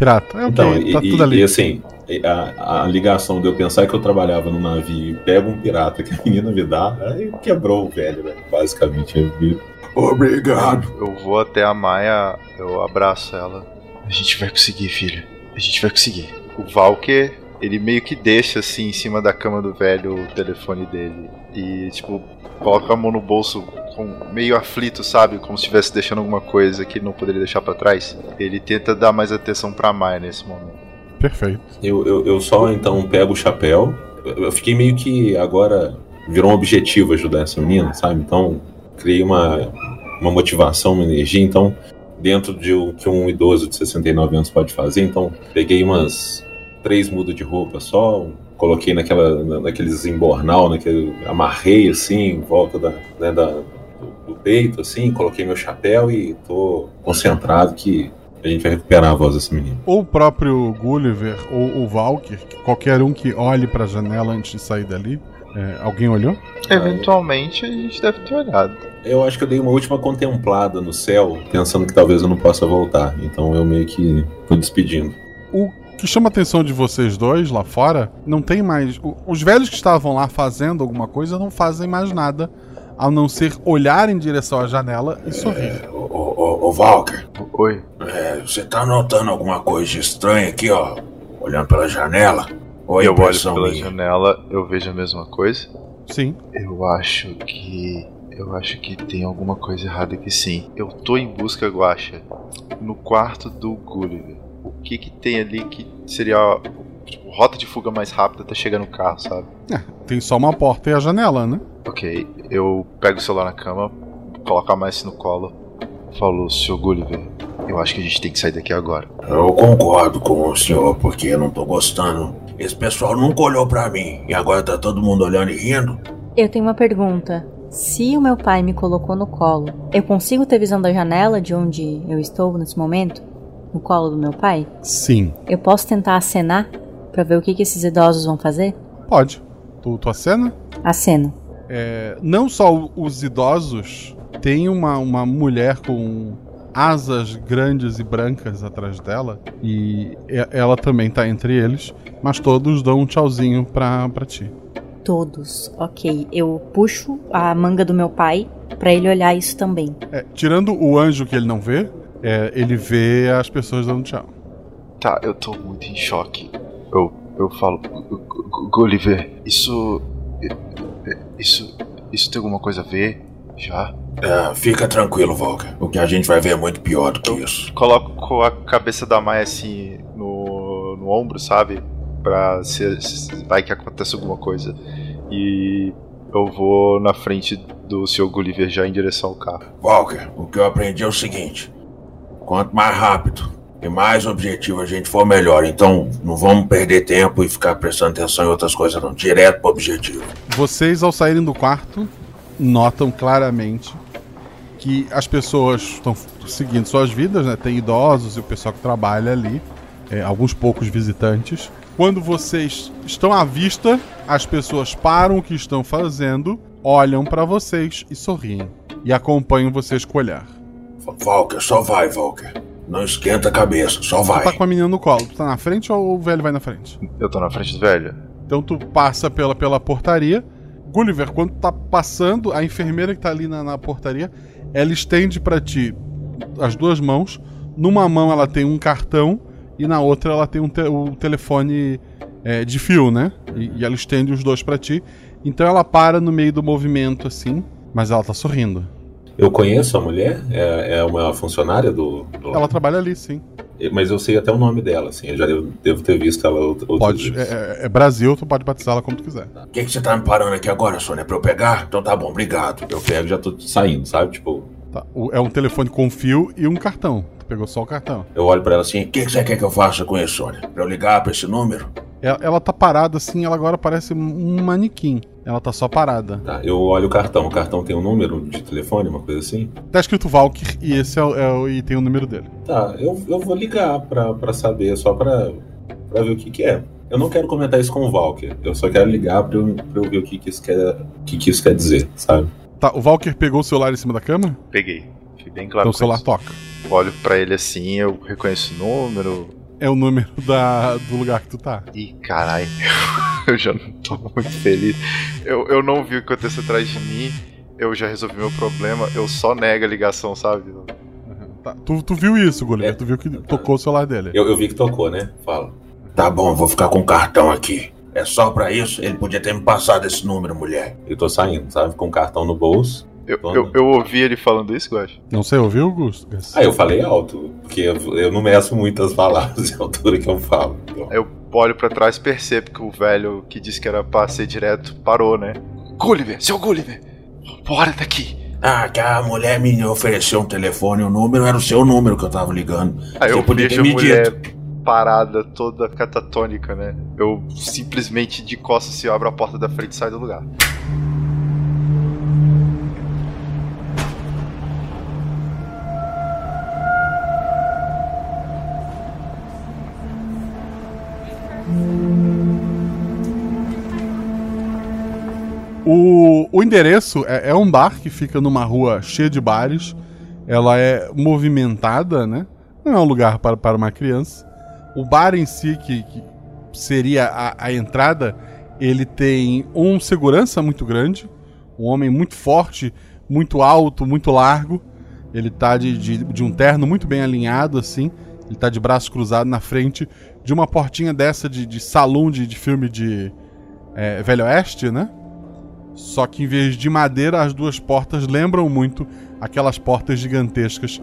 A: Pirata. É ok,
G: Então, e,
A: tá
G: e-
A: tudo ali.
G: e assim, a, a ligação de eu pensar que eu trabalhava no navio e pego um pirata que a menina me dá, aí quebrou o velho, né? Basicamente. Eu vi.
J: Obrigado.
F: Eu vou até a Maia, eu abraço ela. A gente vai conseguir, filha. A gente vai conseguir. O Valker, ele meio que deixa assim em cima da cama do velho o telefone dele. E, tipo, coloca a mão no bolso com meio aflito, sabe? Como se estivesse deixando alguma coisa que ele não poderia deixar pra trás. Ele tenta dar mais atenção pra Maia nesse momento.
A: Perfeito.
G: Eu, eu, eu só então pego o chapéu. Eu, fiquei meio que agora virou um objetivo ajudar essa menina, sabe? Então criei uma, uma motivação, uma energia. Então, dentro de o que um idoso de 69 anos pode fazer, então peguei umas três mudas de roupa só, coloquei naquela, na- naqueles embornal, naquele, amarrei assim em volta da, né, da- peito, assim, coloquei meu chapéu e tô concentrado que a gente vai recuperar a voz dessa menina.
A: Ou o próprio Gulliver ou o Valkyr, qualquer um que olhe pra janela antes de sair dali. É, alguém olhou?
F: Eventualmente a gente deve ter olhado.
G: Eu acho que eu dei uma última contemplada no céu, pensando que talvez eu não possa voltar. Então eu meio que fui despedindo.
A: O que chama a atenção de vocês dois lá fora, não tem mais. Os velhos que estavam lá fazendo alguma coisa não fazem mais nada, a não ser olhar em direção à janela e sorrir.
J: Ô, ô, ô Walker,
F: Oi.
J: é, você tá notando alguma coisa estranha aqui, ó? Olhando pela janela? Ou é
F: eu olho pela
J: minha?
F: janela, eu vejo a mesma coisa.
A: Sim.
F: Eu acho que. Eu acho que tem alguma coisa errada aqui sim. Eu tô em busca, Guacha, no quarto do Gulliver. O que que tem ali que seria tipo, rota de fuga mais rápida até chegar no carro, sabe?
A: É, tem só uma porta e a janela, né?
F: Ok, eu pego o celular na cama, coloco a Messi no colo, falo, Sr. Gulliver, eu acho que a gente tem que sair daqui agora.
J: Eu concordo com o senhor, porque eu não tô gostando. Esse pessoal nunca olhou pra mim e agora tá todo mundo olhando e rindo.
H: Eu tenho uma pergunta. Se o meu pai me colocou no colo, eu consigo ter visão da janela de onde eu estou nesse momento? No colo do meu pai?
A: Sim.
H: Eu posso tentar acenar pra ver o que, que esses idosos vão fazer?
A: Pode. Tu, tu acena?
H: Aceno.
A: É, não só os idosos, tem uma, uma mulher com asas grandes e brancas atrás dela, e ela também tá entre eles, mas todos dão um tchauzinho pra, pra ti.
H: Todos. Ok. Eu puxo a manga do meu pai pra ele olhar isso também.
A: É, tirando o anjo que ele não vê, é, ele vê as pessoas dando tchau.
F: Tá, eu tô muito em choque. Eu, eu falo, "Gu- Gu- Gulliver, isso. Isso. Isso tem alguma coisa a ver? Já?
J: É, fica tranquilo, Walker. O que a gente vai ver é muito pior do que isso.
F: Coloco a cabeça da Maia assim no, no ombro, sabe? Pra se, se vai que aconteça alguma coisa. E eu vou na frente do Sr. Gulliver já em direção ao carro.
J: Walker, o que eu aprendi é o seguinte: quanto mais rápido e mais objetivo a gente for, melhor. Então, não vamos perder tempo e ficar prestando atenção em outras coisas, não. Direto pro objetivo.
A: Vocês, ao saírem do quarto, notam claramente que as pessoas estão seguindo suas vidas, né? Tem idosos e o pessoal que trabalha ali, é, alguns poucos visitantes. Quando vocês estão à vista, as pessoas param o que estão fazendo, olham pra vocês e sorriem. E acompanham vocês com o olhar.
J: Walker, só vai, Walker. Não esquenta a cabeça, só
A: Tu tá
J: vai.
A: com a menina no colo. Tu tá na frente ou o velho vai na frente?
F: Eu tô na frente do velho.
A: Então tu passa pela, pela portaria. Gulliver, quando tu tá passando, a enfermeira que tá ali na, na portaria, ela estende pra ti as duas mãos. Numa mão ela tem um cartão e na outra ela tem um te- o telefone é, de fio, né? E, e ela estende os dois pra ti. Então ela para no meio do movimento assim, mas ela tá sorrindo.
G: Eu conheço a mulher, é, é uma funcionária do, do-
A: Ela trabalha ali, sim.
G: Mas eu sei até o nome dela, assim. Eu já devo, devo ter visto ela out- outras
A: Pode, é, é- é Brasil, tu pode batizar ela como tu quiser.
J: O que, que você tá me parando aqui agora, Sônia? Pra eu pegar? Então tá bom, obrigado.
G: Eu pego e já tô saindo, sabe? Tipo,
A: Tá, o- é um telefone com fio e um cartão. Tu pegou só o cartão.
G: eu olho pra ela assim,
J: O que, que você quer que eu faça com isso, Sônia? Pra eu ligar pra esse número?
A: Ela, ela tá parada assim, ela agora parece um manequim. Ela tá só parada.
G: tá, eu olho o cartão. O cartão tem um número de telefone, uma coisa assim?
A: Tá escrito Valkyr e esse é, o- é o- e tem o número dele.
G: Tá, eu, eu vou ligar pra, pra saber, só pra, pra ver o que que é. Eu não quero comentar isso com o Valker, eu só quero ligar pra eu, pra eu ver o que que isso quer, o que que isso quer dizer, sabe?
A: Tá, o Valkyr pegou o celular em cima da cama?
F: Peguei. Fiquei bem claro
A: então o celular
F: isso.
A: toca.
F: Olho pra ele assim, eu reconheço o número.
A: É o número da, do lugar que tu tá.
F: Ih, caralho. Eu já não tô muito feliz. Eu, eu não vi o que aconteceu atrás de mim. Eu já resolvi meu problema. Eu só nego a ligação, sabe?
A: Tá, Tu, tu viu isso, Gulliver?
G: É.
A: Tu viu que tocou o celular dele.
G: Eu, eu vi que tocou, né? Fala.
J: Tá bom, vou ficar com o cartão aqui. É só pra isso? Ele podia ter me passado esse número, mulher.
G: Eu tô saindo, sabe? Com o cartão no bolso.
F: Eu, eu, eu ouvi ele falando isso, Guax?
A: Não sei, ouviu, Augusto?
G: Ah, eu falei alto, porque eu, eu não meço muitas palavras a altura que eu falo. Então.
F: Eu olho pra trás e percebo que o velho que disse que era pra ser direto parou, né? Gulliver, seu Gulliver, bora daqui.
J: Ah, que a mulher me ofereceu um telefone, o um número era o seu número que eu tava ligando.
F: Aí
J: Você
F: eu
J: podia ter me
F: mulher
J: dito.
F: Parada, toda catatônica, né? Eu simplesmente de costas se abro a porta da frente e saio do lugar.
A: O, o endereço é, é um bar que fica numa rua cheia de bares. Ela é movimentada, né? Não é um lugar para, para uma criança. O bar em si, que, que seria a, a entrada, ele tem um segurança muito grande, um homem muito forte, muito alto, muito largo. Ele tá de, de, de um terno muito bem alinhado, assim. Ele tá de braço cruzado na frente de uma portinha dessa de, de salão de, de filme de é, Velho Oeste, né? Só que em vez de madeira, as duas portas lembram muito aquelas portas gigantescas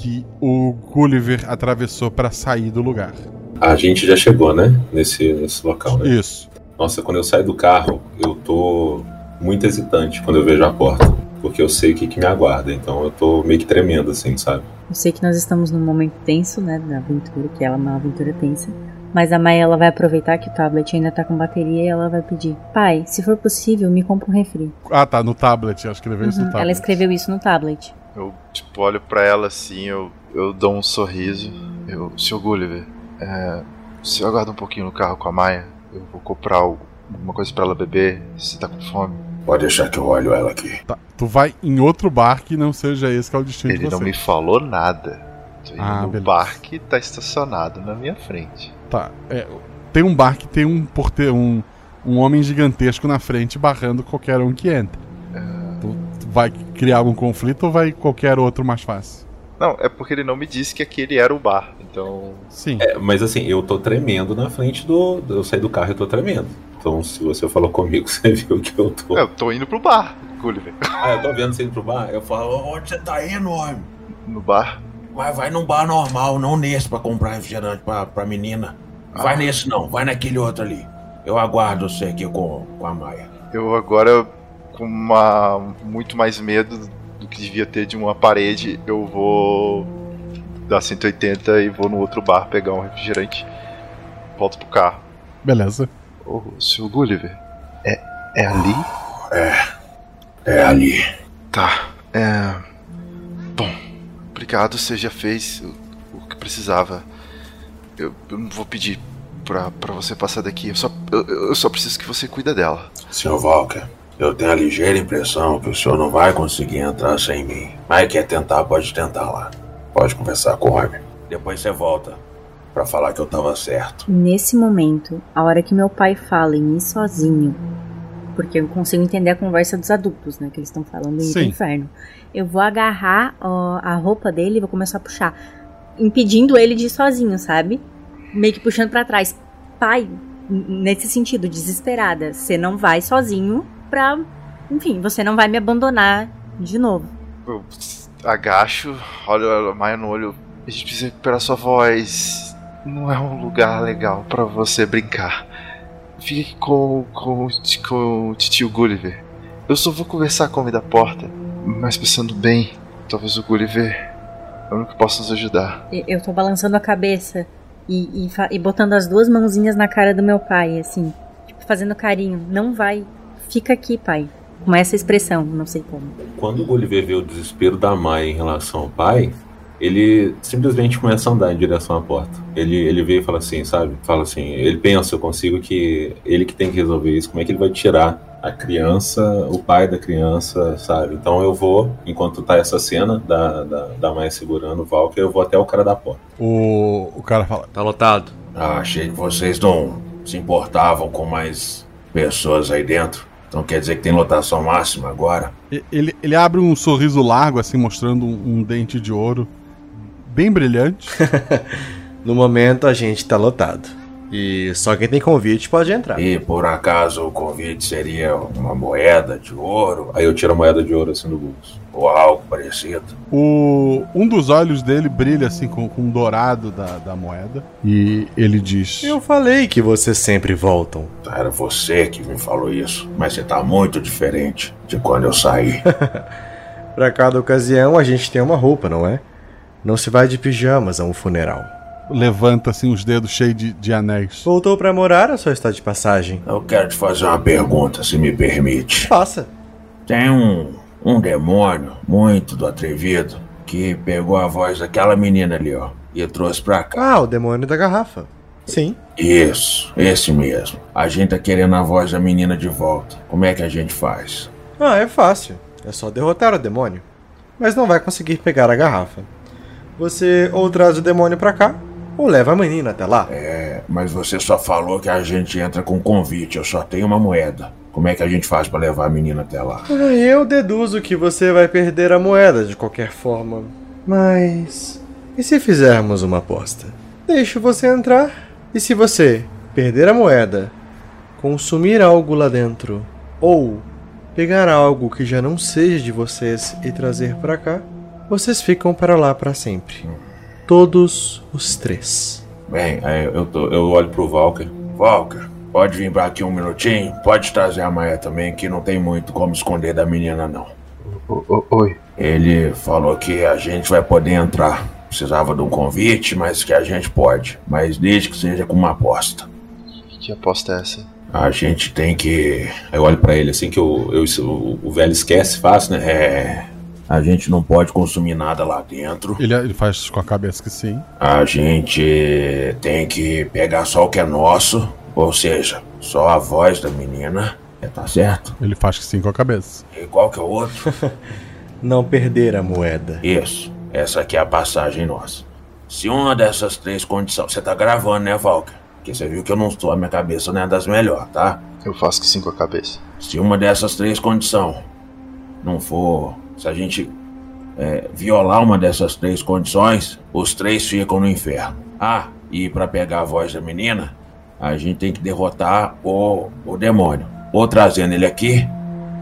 A: que o Gulliver atravessou para sair do lugar.
G: A gente já chegou, né? Nesse, nesse local, né?
A: Isso.
G: Nossa, quando eu saio do carro, eu tô muito hesitante quando eu vejo a porta. Porque eu sei o que, que me aguarda. Então eu tô meio que tremendo, assim, sabe?
H: Eu sei que nós estamos num momento tenso, né, da aventura, que ela é uma aventura tensa. Mas a Maia ela vai aproveitar que o tablet ainda tá com bateria e ela vai pedir: Pai, se for possível, me compra um refri.
A: Ah, tá, no tablet. Ela escreveu isso no
H: Uhum,
A: tablet.
H: Ela escreveu isso no tablet.
F: Eu, tipo, olho pra ela assim, eu, eu dou um sorriso. Eu, Sr. Gulliver, é, o senhor aguarda um pouquinho no carro com a Maia? Eu vou comprar alguma coisa pra ela beber, se tá com fome.
J: Pode deixar que eu olho ela aqui.
A: Tá, tu vai em outro bar que não seja esse que é o destino
F: Ele
A: de
F: não
A: você.
F: me falou nada. Tô indo
A: Ah,
F: no
A: beleza.
F: bar que tá estacionado na minha frente.
A: Tá, é, tem um bar que tem um porteiro, um, um homem gigantesco na frente barrando qualquer um que entre. Vai criar algum conflito ou vai qualquer outro mais fácil?
F: Não, é porque ele não me disse que aquele era o bar. Então.
A: Sim.
G: É, mas assim, eu tô tremendo na frente do. Eu saí do carro e tô tremendo. Então, se você falou comigo, você viu que eu tô.
F: Eu tô indo pro bar, Gulliver.
G: Ah, eu tô vendo você indo pro bar? Eu falo,
J: onde você tá indo, homem?
F: No bar?
J: Vai, vai num bar normal, não nesse pra comprar refrigerante pra, pra menina. Vai nesse não, vai naquele outro ali. Eu aguardo você aqui com, com a Maia.
F: Eu agora, com uma, muito mais medo do que devia ter de uma parede, eu vou dar 180 e vou no outro bar pegar um refrigerante. Volto pro carro.
A: Beleza.
F: Ô, seu Gulliver, é, é ali?
J: É ali.
F: Tá, é. Bom, obrigado, você já fez o, o que precisava. Eu, eu não vou pedir pra, pra você passar daqui, eu só, eu, eu só preciso que você cuida dela.
J: Sr. Walker, eu tenho a ligeira impressão que o senhor não vai conseguir entrar sem mim. Mas quer tentar, pode tentar lá. Pode conversar com o homem. Depois você volta pra falar que eu tava certo.
H: Nesse momento, a hora que meu pai fala em ir sozinho, porque eu consigo entender a conversa dos adultos, né? Que eles estão falando em ir pro
A: Sim.
H: inferno. Eu vou agarrar ó, a roupa dele e vou começar a puxar, impedindo ele de ir sozinho, sabe? Meio que puxando pra trás. Pai, nesse sentido, desesperada, você não vai sozinho pra. Enfim, você não vai me abandonar de novo.
F: Eu agacho, olho a Maia no olho. A gente precisa recuperar sua voz. Não é um lugar legal pra você brincar. Fique aqui com, com, com o tio Gulliver. Eu só vou conversar com o homem da porta. Mas pensando bem, talvez o Gulliver é o único que possa nos ajudar.
H: Eu tô balançando a cabeça e, e, e botando as duas mãozinhas na cara do meu pai, assim, tipo, fazendo carinho. Não vai, fica aqui, pai. Com essa expressão, não sei como.
G: Quando o Gulliver vê o desespero da Maia em relação ao pai, ele simplesmente começa a andar em direção à porta. Ele, ele vê e fala assim, sabe? Fala assim, ele pensa, eu consigo que ele que tem que resolver isso, como é que ele vai tirar a criança, o pai da criança, sabe? Então eu vou, enquanto tá essa cena da, da, da Maia segurando o Valkyrie, eu vou até o cara da porta.
A: O, o cara fala:
K: Tá lotado.
J: Ah, achei que vocês não se importavam com mais pessoas aí dentro. Então quer dizer que tem lotação máxima agora?
A: ele, ele abre um sorriso largo, assim, mostrando um, um dente de ouro bem brilhante.
K: No momento a gente tá lotado. E só quem tem convite pode entrar.
J: E por acaso o convite seria uma moeda de ouro?
D: Aí eu tiro a moeda de ouro assim do bolso.
J: Ou algo parecido?
A: O, um dos olhos dele brilha assim com, com um dourado da, da moeda. E ele diz:
K: Eu falei que vocês sempre voltam.
J: Era você que me falou isso, mas você tá muito diferente de quando eu saí.
K: Pra cada ocasião a gente tem uma roupa, não é? Não se vai de pijamas a um funeral.
A: Levanta assim os dedos cheios de, de anéis.
K: Voltou pra morar ou só está de passagem?
J: Eu quero te fazer uma pergunta, se me permite.
K: Faça.
J: Tem um, um demônio muito do atrevido que pegou a voz daquela menina ali, ó, e trouxe pra cá.
K: Ah, o demônio da garrafa. Sim.
J: Isso, esse mesmo. A gente tá querendo a voz da menina de volta. Como é que a gente faz?
K: Ah, é fácil. É só derrotar o demônio. Mas não vai conseguir pegar a garrafa. Você ou traz o demônio pra cá, ou leva a menina até lá.
J: É, mas você só falou que a gente entra com convite, eu só tenho uma moeda. Como é que a gente faz pra levar a menina até lá?
K: Ah, Eu deduzo que você vai perder a moeda de qualquer forma. Mas. E se fizermos uma aposta? Deixo você entrar. E se você perder a moeda, consumir algo lá dentro, ou pegar algo que já não seja de vocês e trazer pra cá, vocês ficam para lá para sempre. Todos os três.
J: Bem, eu, tô, eu olho pro Walker. Walker, pode vir pra aqui um minutinho? Pode trazer a Maia também, que não tem muito como esconder da menina, não.
F: Oi.
J: Ele falou que a gente vai poder entrar. Precisava de um convite, mas que a gente pode. Mas desde que seja com uma aposta.
F: Que aposta é essa?
J: A gente tem que.
D: Aí eu olho pra ele assim que eu, eu, o, o velho esquece fácil, né?
J: É. A gente não pode consumir nada lá dentro.
A: Ele, ele faz com a cabeça que sim.
J: A gente tem que pegar só o que é nosso, ou seja, só a voz da menina. É, tá certo?
A: Ele faz que sim com a cabeça.
J: E qual que é o outro?
K: Não perder a moeda.
J: Isso. Essa aqui é a passagem nossa. Se uma dessas três condições. Você tá gravando, né, Valker? Porque você viu que eu não estou, a minha cabeça não é das melhores, tá?
F: Eu faço que sim com a cabeça.
J: Se uma dessas três condições não for. Se a gente é, violar uma dessas três condições, os três ficam no inferno. Ah, e para pegar a voz da menina, a gente tem que derrotar o, o demônio. Ou trazendo ele aqui,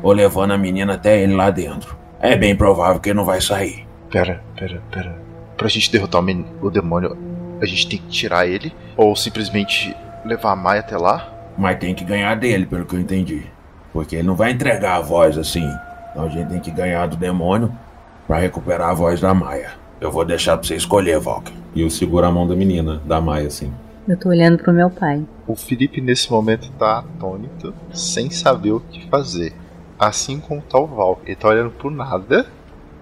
J: ou levando a menina até ele lá dentro. É bem provável que ele não vai sair.
F: Pera, pera, pera. Pra gente derrotar o, men- o demônio, a gente tem que tirar ele? Ou simplesmente levar a Maia até lá?
J: Mas tem que ganhar dele, pelo que eu entendi. Porque ele não vai entregar a voz assim. Então a gente tem que ganhar do demônio para recuperar a voz da Maia. Eu vou deixar pra você escolher, Valker.
D: E eu seguro a mão da menina, da Maia, assim.
H: Eu tô olhando pro meu pai.
F: O Felipe nesse momento tá atônito, sem saber o que fazer. Assim como tá o Val. Ele tá olhando pro nada,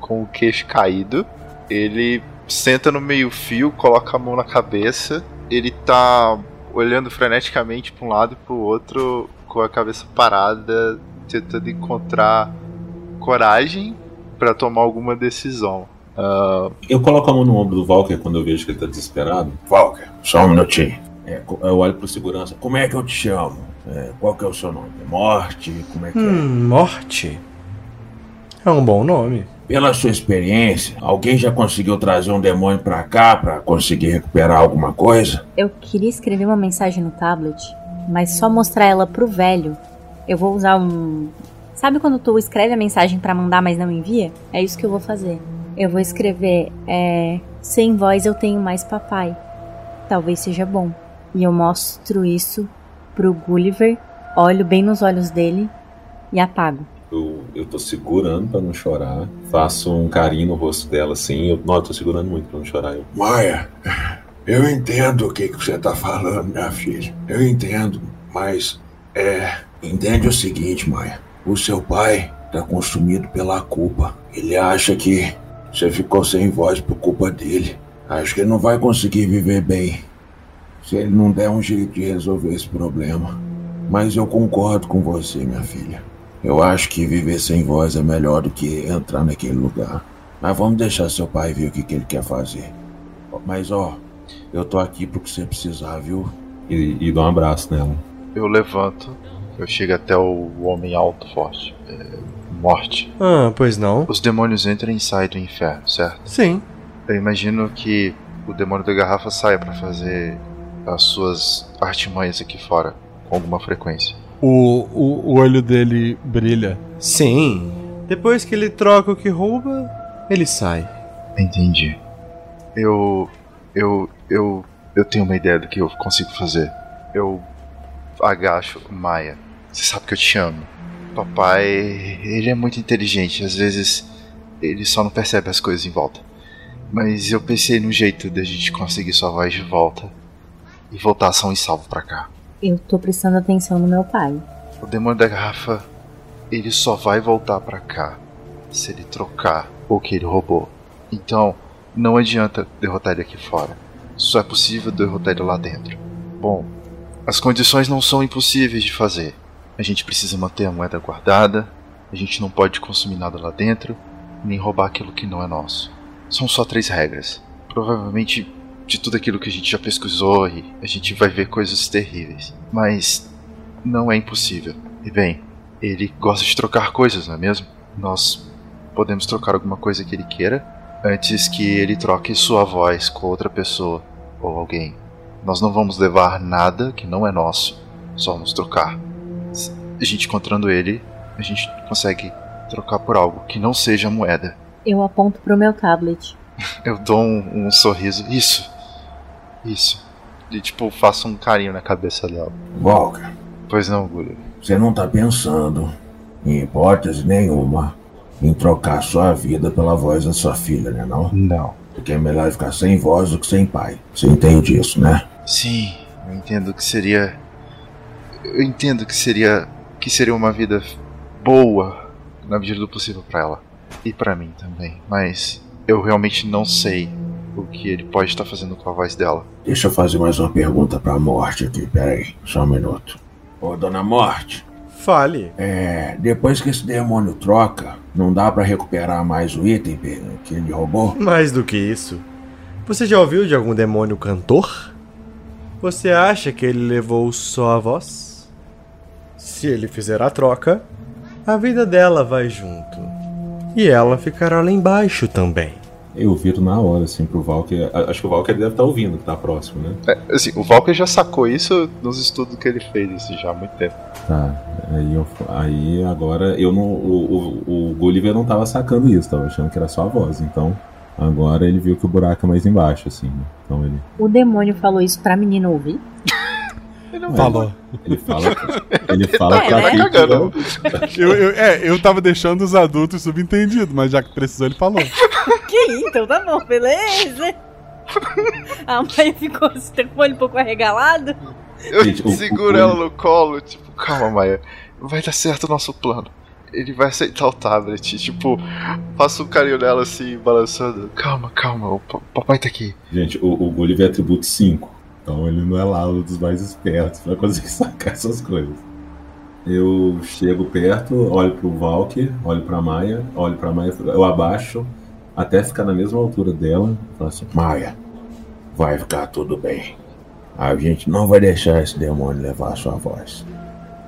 F: com o queixo caído. Ele senta no meio-fio, coloca a mão na cabeça. Ele tá olhando freneticamente pra um lado e pro outro, com a cabeça parada, tentando encontrar coragem pra tomar alguma decisão. Ah,
D: Eu coloco a mão no ombro do Walker quando eu vejo que ele tá desesperado.
J: Valker, só um minutinho. É, eu olho pro segurança. Como é que eu te chamo? É, qual que é o seu nome? Morte? Como é que
K: Hum, morte. É um bom nome.
J: é? Pela sua experiência, alguém já conseguiu trazer um demônio pra cá pra conseguir recuperar alguma coisa?
H: Eu queria escrever uma mensagem no tablet, mas só mostrar ela pro velho. Eu vou usar um. Sabe quando tu escreve a mensagem pra mandar, mas não envia? É isso que eu vou fazer. Eu vou escrever, é. Sem voz eu tenho mais papai. Talvez seja bom. E eu mostro isso pro Gulliver, olho bem nos olhos dele e apago.
D: Eu, eu tô segurando pra não chorar. Faço um carinho no rosto dela, assim. Eu, não, eu tô segurando muito pra não chorar. Eu,
J: Maia, eu entendo o que, que você tá falando, minha filha. Eu entendo, mas é. Entende o seguinte, Maia. O seu pai tá consumido pela culpa. Ele acha que você ficou sem voz por culpa dele. Acho que ele não vai conseguir viver bem se ele não der um jeito de resolver esse problema. Mas eu concordo com você, minha filha. Eu acho que viver sem voz é melhor do que entrar naquele lugar. Mas vamos deixar seu pai ver o que, que ele quer fazer. Mas ó, eu tô aqui pro que você precisar, viu?
D: e, e dou um abraço nela.
F: eu levanto, eu chego até o homem alto, forte. É, morte.
K: Ah, pois não.
F: Os demônios entram e saem do inferno, certo?
K: Sim.
F: Eu imagino que o demônio da garrafa saia pra fazer as suas artimanhas aqui fora com alguma frequência.
A: O, o, o olho dele brilha.
K: Sim. Depois que ele troca o que rouba, ele sai.
F: Entendi. Eu. Eu. Eu. Eu tenho uma ideia do que eu consigo fazer. Eu agacho Maia. Você sabe que eu te amo. Papai, ele é muito inteligente. Às vezes ele só não percebe as coisas em volta. Mas eu pensei no jeito da gente conseguir sua voz de volta e voltar são e salvo pra cá.
H: Eu tô prestando atenção no meu pai.
F: O demônio da garrafa, ele só vai voltar pra cá se ele trocar o que ele roubou. Então, não adianta derrotar ele aqui fora. Só é possível derrotar ele lá dentro. Bom, as condições não são impossíveis de fazer. A gente precisa manter a moeda guardada, a gente não pode consumir nada lá dentro, nem roubar aquilo que não é nosso. São só três regras. Provavelmente de tudo aquilo que a gente já pesquisou e a gente vai ver coisas terríveis. Mas não é impossível. E bem, ele gosta de trocar coisas, não é mesmo? Nós podemos trocar alguma coisa que ele queira antes que ele troque sua voz com outra pessoa ou alguém. Nós não vamos levar nada que não é nosso, só vamos trocar. A gente encontrando ele, a gente consegue trocar por algo que não seja moeda.
H: Eu aponto pro meu tablet.
F: Eu dou um, um sorriso. Isso. Isso. E tipo, faço um carinho na cabeça dela.
J: Walker,
F: Pois não, Gulliver.
J: você não tá pensando, em hipótese nenhuma, em trocar sua vida pela voz da sua filha, né não?
F: Não.
J: Porque é melhor ficar sem voz do que sem pai. Você entende isso, né?
F: Sim, eu entendo que seria. Eu entendo que seria. Que seria uma vida boa na medida do possível pra ela. E pra mim também. Mas eu realmente não sei o que ele pode estar fazendo com a voz dela.
J: Deixa eu fazer mais uma pergunta pra Morte aqui, peraí, só um minuto. Ô, dona Morte,
K: Fale.
J: é. Depois que esse demônio troca, não dá pra recuperar mais o item que ele roubou?
K: Mais do que isso. Você já ouviu de algum demônio cantor? Você acha que ele levou só a voz? Se ele fizer a troca, a vida dela vai junto. E ela ficará lá embaixo também.
D: Eu viro na hora, assim, pro Valker. A- Acho que o Valker deve estar ouvindo, que tá próximo, né?
F: É, assim, o Valker já sacou isso nos estudos que ele fez isso já há muito tempo.
D: Tá. Aí, eu, aí agora eu não. O, o, o Gulliver não tava sacando isso, tava achando que era só a voz. Então, agora ele viu que o buraco é mais embaixo, assim. né? Então ele.
H: O demônio falou isso pra menina ouvir?
A: Falou.
D: Ele fala. Ele fala
H: É, né?
A: Eu, eu- é, eu tava deixando os adultos subentendidos, mas já que precisou, ele falou.
H: Que então, tá bom, beleza. A mãe ficou assim, com o olho um pouco arregalado.
F: Eu
D: Gente,
F: seguro ela no colo, tipo, calma, Maia. Vai dar certo o nosso plano. Ele vai aceitar o tablet, tipo, faço um carinho nela assim, balançando. Calma, calma, o pa- papai tá aqui.
D: Gente, o, o Gulliver é atributo 5. Então ele não é lá um dos mais espertos pra conseguir sacar essas coisas. Eu chego perto, olho pro Valker, olho pra Maia, olho pra Maia, eu abaixo até ficar na mesma altura dela. Falo assim,
J: Maia, vai ficar tudo bem. A gente não vai deixar esse demônio levar a sua voz.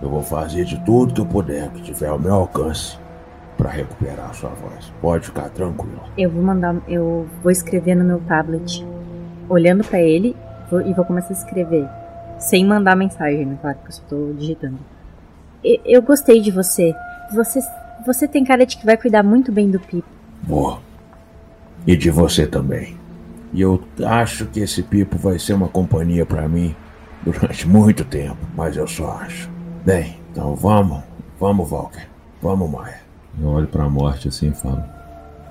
J: Eu vou fazer de tudo que eu puder, que tiver ao meu alcance, pra recuperar a sua voz. Pode ficar tranquilo.
H: Eu vou mandar, eu vou escrever no meu tablet, olhando pra ele vou- e vou começar a escrever, sem mandar mensagem, né? Claro que eu só tô digitando. E- Eu gostei de você. Você, você tem cara de que vai cuidar muito bem do Pipo.
J: Vou. E de você também. E eu acho que esse Pipo vai ser uma companhia pra mim durante muito tempo, mas eu só acho. Bem, então vamos, vamos, Walker. Vamos, Maia.
D: eu olho pra morte assim e falo.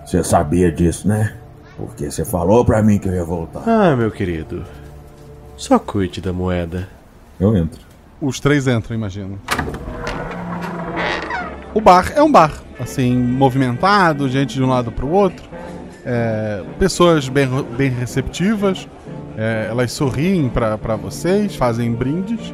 J: Você sabia disso, né? Porque você falou pra mim que eu ia voltar.
K: Ah, meu querido. Só cuide da moeda.
D: Eu entro.
A: Os três entram, imagino. O bar é um bar, assim, movimentado, gente de um lado pro outro. É, pessoas bem, bem receptivas. é, elas sorriem pra pra vocês, fazem brindes.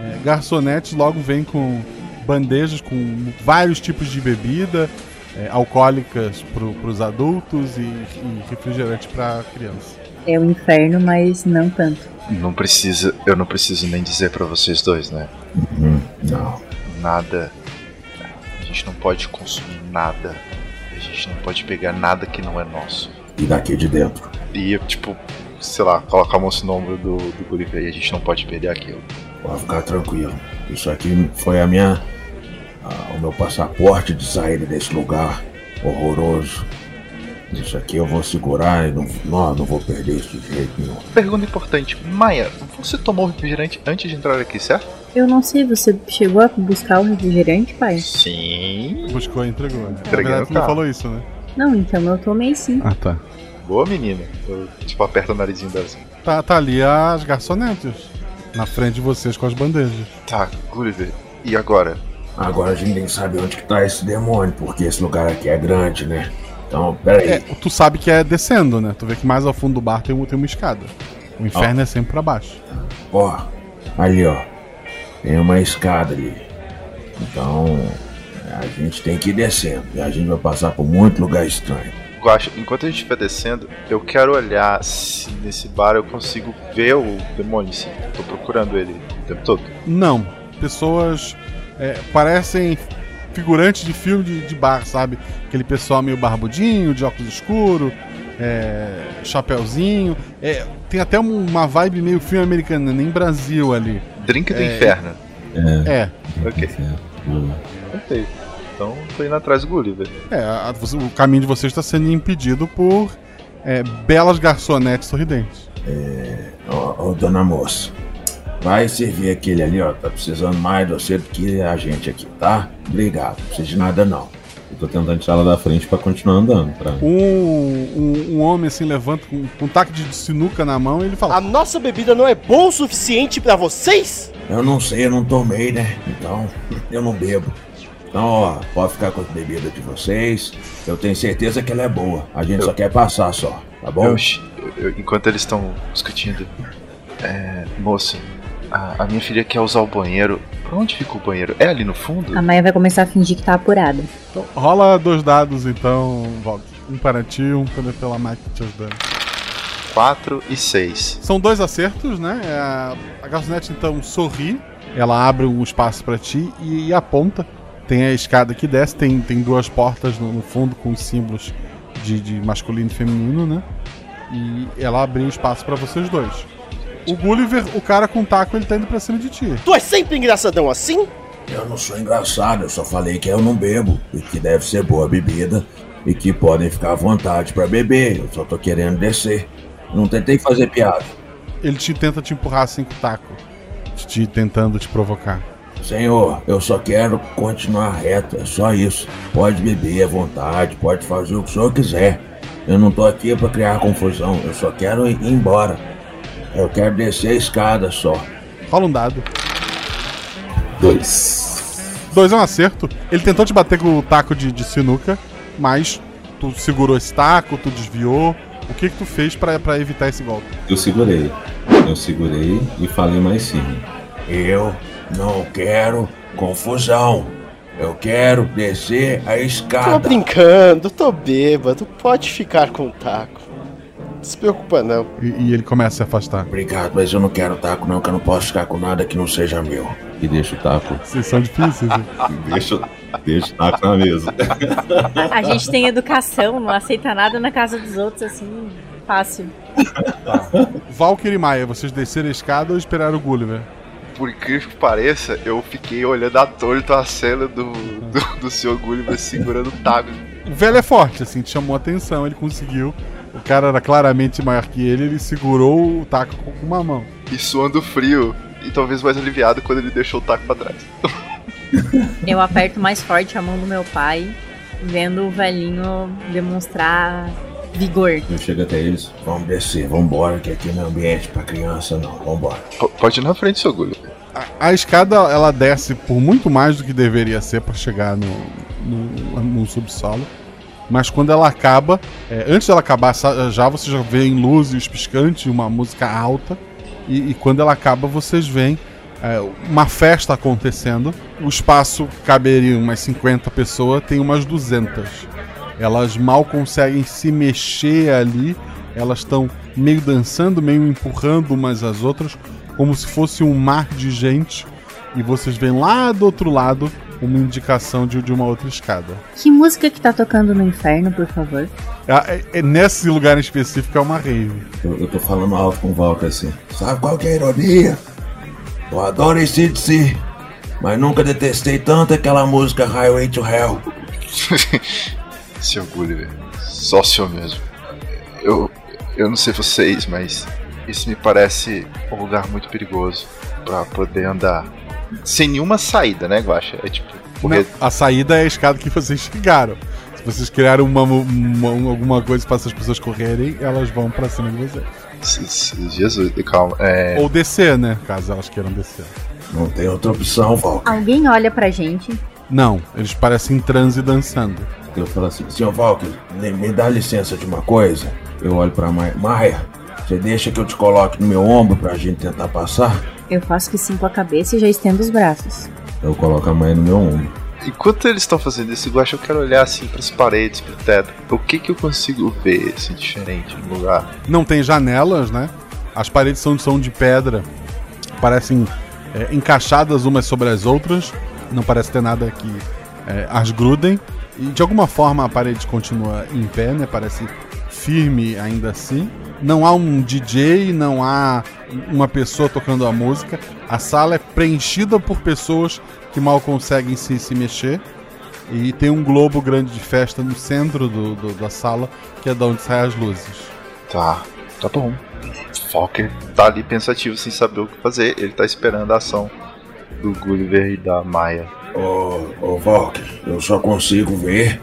A: É, garçonetes logo vêm com bandejas com vários tipos de bebida, é, alcoólicas pro, pros adultos e, e refrigerante pra criança.
H: É o inferno, mas não tanto.
F: Não precisa, eu não preciso nem dizer pra vocês dois, né?
J: Uhum, não.
F: Nada. A gente não pode consumir nada. A gente não pode pegar nada que não é nosso.
J: E daqui de dentro?
F: E eu, tipo, sei lá, colocar a mão no ombro do, do Gulliver e a gente não pode perder aquilo.
J: Pode ficar tranquilo. Isso aqui foi a minha. a- o meu passaporte de saída desse lugar horroroso. Isso aqui eu vou segurar e não, não, não vou perder isso de jeito nenhum.
F: Pergunta importante, Maia, você tomou refrigerante antes de entrar aqui, certo?
H: Eu não sei, você chegou a buscar o refrigerante, pai?
F: Sim.
A: Buscou e entregou. Né? Verdade,
F: no
A: tu não falou isso, né?
H: Não, então eu tomei sim.
A: Ah, tá.
F: Boa menina. Eu, tipo, aperta o narizinho dela assim.
A: Tá, tá ali as garçonetes. Na frente de vocês com as bandejas.
F: Tá, Gulliver, e agora?
J: Agora a gente tem que saber onde que tá esse demônio, porque esse lugar aqui é grande, né? Então, peraí.
A: É, tu sabe que é descendo, né? Tu vê que mais ao fundo do bar tem, um- tem uma escada. O inferno é sempre pra baixo.
J: Ó, ali ó. Tem uma escada ali. Então, a gente tem que ir descendo. E a gente vai passar por muito lugar estranho.
F: Guaxa, enquanto a gente estiver descendo, eu quero olhar se nesse bar eu consigo ver o demônio, sim. Tô procurando ele o tempo todo.
A: Não. Pessoas é, parecem figurantes de filme de, de bar, sabe? Aquele pessoal meio barbudinho, de óculos escuros, é, chapéuzinho. É, tem até um- uma vibe meio filme americano, nem Brasil ali.
F: Drink do
A: É,
F: inferno.
A: É.
F: Ok. Ok. Então tô indo atrás do Gulliver.
A: É, a- o caminho de vocês está sendo impedido por é, belas garçonetes sorridentes.
J: Ó, ô, dona moça. Vai servir aquele ali, ó. Tá precisando mais de você do que a gente aqui, tá? Obrigado. Não precisa de nada, não.
D: Eu tô tentando tirar ela da frente pra continuar andando. Pra...
A: Um, um, um homem assim levanta com, com um taco de sinuca na mão e ele fala:
L: A nossa bebida não é boa o suficiente pra vocês?
J: Eu não sei, eu não tomei, né? Então, eu não bebo. Então, ó, pode ficar com a bebida de vocês. Eu tenho certeza que ela é boa. A gente só quer passar só, tá bom?
F: Eu- eu- enquanto eles estão discutindo, é, moça, a, a minha filha quer usar o banheiro. Pra onde fica o banheiro? É ali no fundo?
H: A Maia vai começar a fingir que tá apurada.
A: Então, rola dois dados então, Valk. Um para ti, um pela, pela máquina te ajudando.
F: 4 e 6.
A: São dois acertos, né? É, A, a garçonete então sorri, ela abre um espaço pra ti e, e aponta. Tem a escada que desce, tem, tem duas portas no, no fundo com símbolos de, de masculino e feminino, né? E ela abriu espaço pra vocês dois. O Gulliver, o cara com taco, ele tá indo pra cima de ti.
L: Tu é sempre engraçadão assim?
J: Eu não sou engraçado, eu só falei que eu não bebo. E que deve ser boa bebida. E que podem ficar à vontade pra beber. Eu só tô querendo descer. Não tentei fazer piada.
A: Ele te tenta te empurrar assim com o taco, te tentando te provocar.
J: Senhor, eu só quero continuar reto, é só isso. Pode beber à vontade, pode fazer o que o senhor quiser. Eu não tô aqui pra criar confusão, eu só quero ir embora. Eu quero descer a escada só.
A: Rola um dado.
D: Dois.
A: Dois é um acerto. Ele tentou te bater com o taco de, de sinuca, mas tu segurou esse taco, tu desviou. O que que tu fez pra pra evitar esse golpe?
D: Eu segurei. Eu segurei e falei mais sim.
J: Eu não quero confusão. Eu quero descer a
L: Tô
J: escada.
L: brincando, tô bêbado. Pode ficar com o taco. Não se preocupa não.
A: E, e ele começa a se afastar.
J: Obrigado, mas eu não quero taco não, que eu não posso ficar com nada que não seja meu.
D: E deixa o taco.
A: Vocês são difíceis, hein?
D: Deixa, deixa o taco na mesa.
H: A gente tem educação, não aceita nada na casa dos outros assim, fácil.
A: Valkyrie e Maia, vocês desceram a escada ou esperaram o Gulliver?
F: Por incrível que pareça, eu fiquei olhando atônito a cena do, do, do Sr. Gulliver segurando o taco.
A: O velho é forte, assim, te chamou a atenção, ele conseguiu. O cara era claramente maior que ele, ele segurou o taco com uma mão.
F: E suando frio. E talvez mais aliviado quando ele deixou o taco pra trás.
H: Eu aperto mais forte a mão do meu pai, vendo o velhinho demonstrar vigor.
D: Eu chego até eles.
J: Vamos descer, vambora, que aqui não é ambiente pra criança não. Vambora.
F: P- Pode ir na frente, Sr. Gulliver.
A: A, a escada, ela desce por muito mais do que deveria ser pra chegar no, no, no subsolo. Mas quando ela acaba, é, antes dela acabar, já você já vê em luzes piscantes, uma música alta. E, e quando ela acaba, vocês veem é, uma festa acontecendo. O espaço caberia umas 50 pessoas, tem umas 200. Elas mal conseguem se mexer ali. Elas estão meio dançando, meio empurrando umas às outras, como se fosse um mar de gente. E vocês veem lá do outro lado uma indicação de, de uma outra escada.
H: Que música que tá tocando no inferno, por favor?
A: É, é- é nesse lugar em específico é uma rave.
J: Eu, eu tô falando alto com o Walker assim. Sabe qual que é a ironia? Eu adoro esse DC, mas nunca detestei tanto aquela música Highway to Hell.
F: Seu Gulliver, só senhor mesmo. Eu, eu não sei vocês, mas isso me parece um lugar muito perigoso pra poder andar sem nenhuma saída, né, Guaxa? É tipo,
A: Não, a saída é a escada que vocês chegaram. Se vocês criaram uma, uma- alguma coisa para essas pessoas correrem, elas vão pra cima de vocês.
F: Jesus, calma. É...
A: Ou descer, né? Caso elas queiram descer.
J: Não tem outra opção, Walker.
H: Alguém olha pra gente.
A: Não, eles parecem em transe dançando.
J: Eu falo assim, senhor me, me dá licença de uma coisa. Eu olho pra Maia. Maia, você deixa que eu te coloque no meu ombro pra gente tentar passar?
H: Eu faço que sim com a cabeça e já estendo os braços.
J: Eu coloco a Maia no meu ombro.
F: Enquanto eles estão fazendo isso, Guaxa, eu quero olhar assim pras paredes, pro teto. O que que eu consigo ver, assim, diferente no lugar?
A: Não tem janelas, né? As paredes são, são de pedra, parecem é, encaixadas umas sobre as outras. Não parece ter nada que é, as grudem. E de alguma forma a parede continua em pé, né? Parece firme ainda assim. Não há um DJ, não há uma pessoa tocando a música. A sala é preenchida por pessoas que mal conseguem se, se mexer. E tem um globo grande de festa no centro do, do- da sala, que é de onde saem as luzes.
F: Tá, tá bom. Falker tá ali pensativo sem saber o que fazer. Ele tá esperando a ação do Gulliver e da Maia.
J: Ô, ô Walker, eu só consigo ver.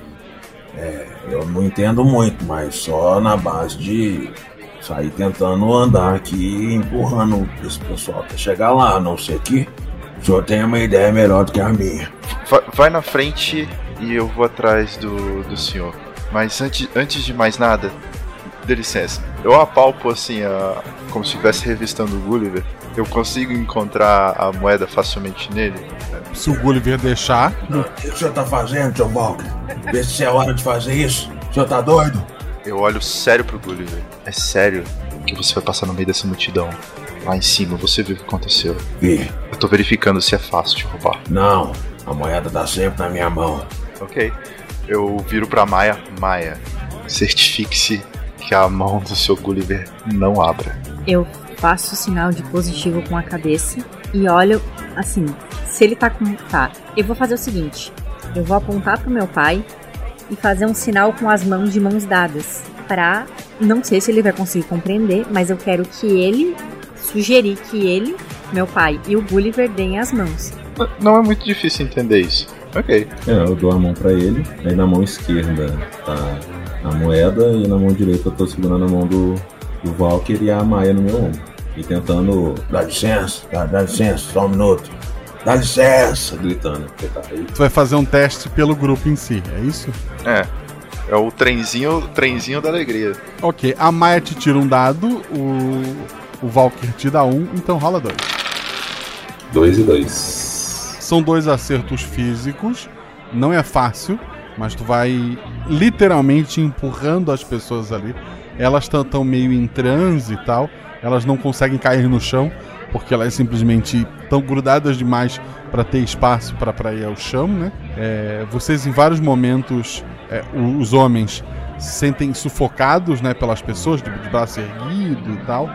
J: é, eu não entendo muito, mas só na base de sair tentando andar aqui, empurrando esse pessoal até chegar lá, a não ser que o senhor tenha uma ideia melhor do que a minha.
F: Vai, vai na frente e eu vou atrás do, do senhor. Mas antes, antes de mais nada, dê licença. Eu apalpo assim, a, como se estivesse revistando o Gulliver. Eu consigo encontrar a moeda facilmente nele?
A: Se o Gulliver deixar.
J: O que o senhor tá fazendo, seu Walker? Vê se é hora de fazer isso. O senhor tá doido?
F: Eu olho sério pro Gulliver. É sério que você vai passar no meio dessa multidão. Lá em cima, você viu o que aconteceu.
J: Vi.
F: Eu tô verificando se é fácil de roubar.
J: Não, a moeda tá sempre na minha mão.
F: Ok. Eu viro pra Maia. Maia, certifique-se que a mão do seu Gulliver não abra.
H: Eu faço o sinal de positivo com a cabeça e olho assim. Se ele tá com. Tá. Eu vou fazer o seguinte: eu vou apontar pro meu pai e fazer um sinal com as mãos de mãos dadas. Pra. Não sei se ele vai conseguir compreender, mas eu quero que ele. Sugerir que ele, meu pai e o Gulliver deem as mãos.
F: Não é muito difícil entender isso. Ok.
G: É, eu dou a mão pra ele, aí na mão esquerda tá a moeda e na mão direita eu tô segurando a mão do, do Valkyr e a Maia no meu ombro. E tentando.
J: Dá licença, dá, dá licença, só um minuto. Dá licença,
G: gritando. porque tá aí.
A: Tu vai fazer um teste pelo grupo em si, é isso?
F: É. É o trenzinho, trenzinho da alegria.
A: Ok, a Maia te tira um dado, o, o Valkyr te dá um, então rola dois.
G: Dois e dois.
A: São dois acertos físicos, não é fácil, mas tu vai literalmente empurrando as pessoas ali. Elas estão meio em transe e tal, elas não conseguem cair no chão, porque elas simplesmente estão grudadas demais para ter espaço para ir ao chão, né? É, vocês em vários momentos, é, os homens se sentem sufocados, né, pelas pessoas de, de braço erguido e tal,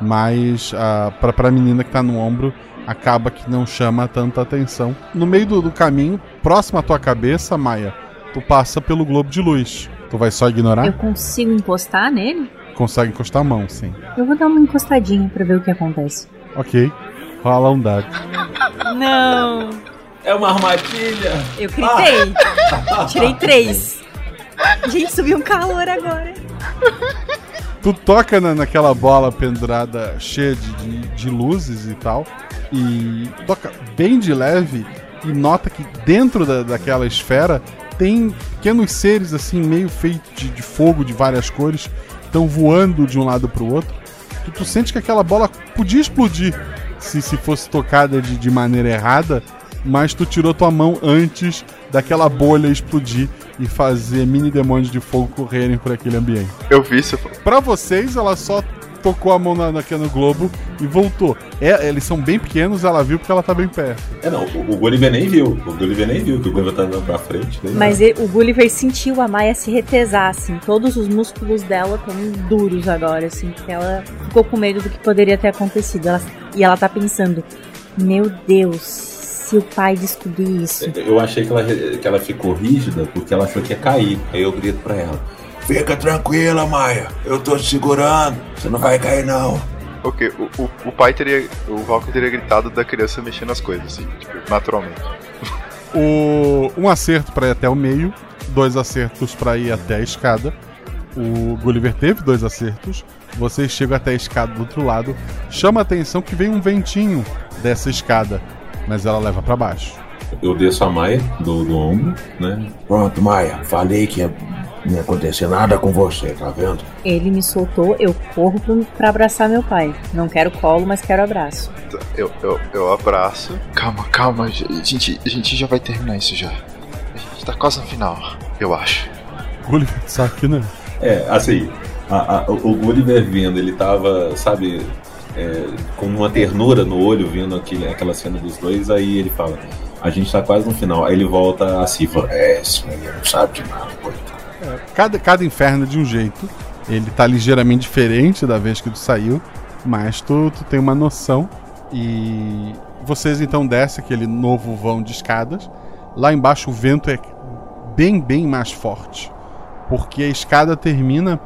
A: mas pra para a menina que tá no ombro acaba que não chama tanta atenção. No meio do, do caminho, próximo à tua cabeça, Maia, tu passa pelo globo de luz. Tu vai só ignorar?
H: Eu consigo encostar nele?
A: Consegue encostar a mão, sim.
H: Eu vou dar uma encostadinha pra ver o que acontece.
A: Ok. Rola um dado.
H: Não!
G: É uma armadilha!
H: Eu gritei! Tirei três! Gente, subiu um calor agora.
A: Tu toca na, naquela bola pendurada cheia de, de, de luzes e tal, e toca bem de leve e nota que dentro da, daquela esfera tem pequenos seres assim, meio feitos de, de fogo de várias cores, estão voando de um lado pro outro. Tu, tu sente que aquela bola podia explodir se, se fosse tocada de, de maneira errada, mas tu tirou tua mão antes daquela bolha explodir e fazer mini demônios de fogo correrem por aquele ambiente.
F: Eu vi isso.
A: Pra vocês, ela só tocou a mão na, na, no globo e voltou. É, eles são bem pequenos, ela viu porque ela tá bem perto.
G: É, não, o, o Gulliver nem viu. O Gulliver nem viu que o Gulliver tá andando pra frente.
H: Mas ele, o Gulliver sentiu a Maia se retesar, assim. Todos os músculos dela estão duros agora, assim. Porque ela ficou com medo do que poderia ter acontecido. Ela, e ela tá pensando: Meu Deus, se o pai descobrir isso.
G: Eu achei que ela, que ela ficou rígida porque ela achou que ia cair. Aí eu grito pra ela:
J: Fica tranquila, Maia. Eu tô te segurando. Você não vai cair, não.
F: Ok, o, o, o pai teria. O Valkyrie teria gritado da criança mexendo as coisas, assim, tipo, naturalmente.
A: O, um acerto para ir até o meio, dois acertos para ir até a escada. O Gulliver teve dois acertos. Vocês chegam até a escada do outro lado. Chama a atenção que vem um ventinho dessa escada, mas ela leva para baixo.
G: Eu desço a Maia do, do ombro, né?
J: Pronto, Maia. Falei que ia não ia acontecer nada com você, tá vendo?
H: Ele me soltou, eu corro pra abraçar meu pai. Não quero colo, mas quero abraço.
F: Eu, eu, eu abraço. Calma, calma, a gente, a gente já vai terminar isso já. A gente tá quase no final, eu acho.
A: Gulliver saque, né?
G: É, assim, a, a, o Gulliver vindo, ele tava, sabe, é, com uma ternura no olho, vendo aquele, aquela cena dos dois, aí ele fala. A gente tá quase no final. Aí ele volta a Siva.
J: É, esse menino não sabe de nada, coitado.
A: É, cada, cada inferno é de um jeito. Ele tá ligeiramente diferente da vez que tu saiu, mas tu, tu tem uma noção. E vocês então descem aquele novo vão de escadas. Lá embaixo o vento é bem, bem mais forte. Porque a escada termina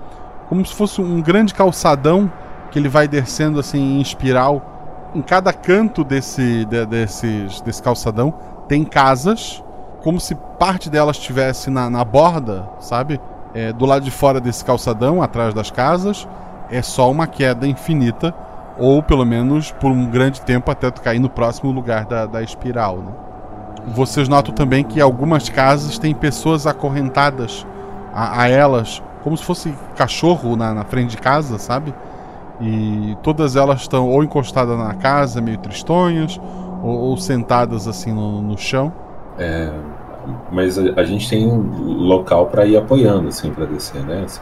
A: como se fosse um grande calçadão que ele vai descendo assim em espiral. Em cada canto desse, de, desses, desse calçadão tem casas como se parte delas estivesse na, na borda, sabe? É, do lado de fora desse calçadão, atrás das casas, é só uma queda infinita, ou pelo menos por um grande tempo até tu cair no próximo lugar da, da espiral. Né? Vocês notam também que algumas casas têm pessoas acorrentadas a, a elas, como se fosse cachorro na, na frente de casa, sabe? E todas elas estão ou encostadas na casa, meio tristonhas, ou, ou sentadas assim no, no chão.
G: É, mas a, a, gente tem local para ir apoiando, assim, para descer, né? Assim,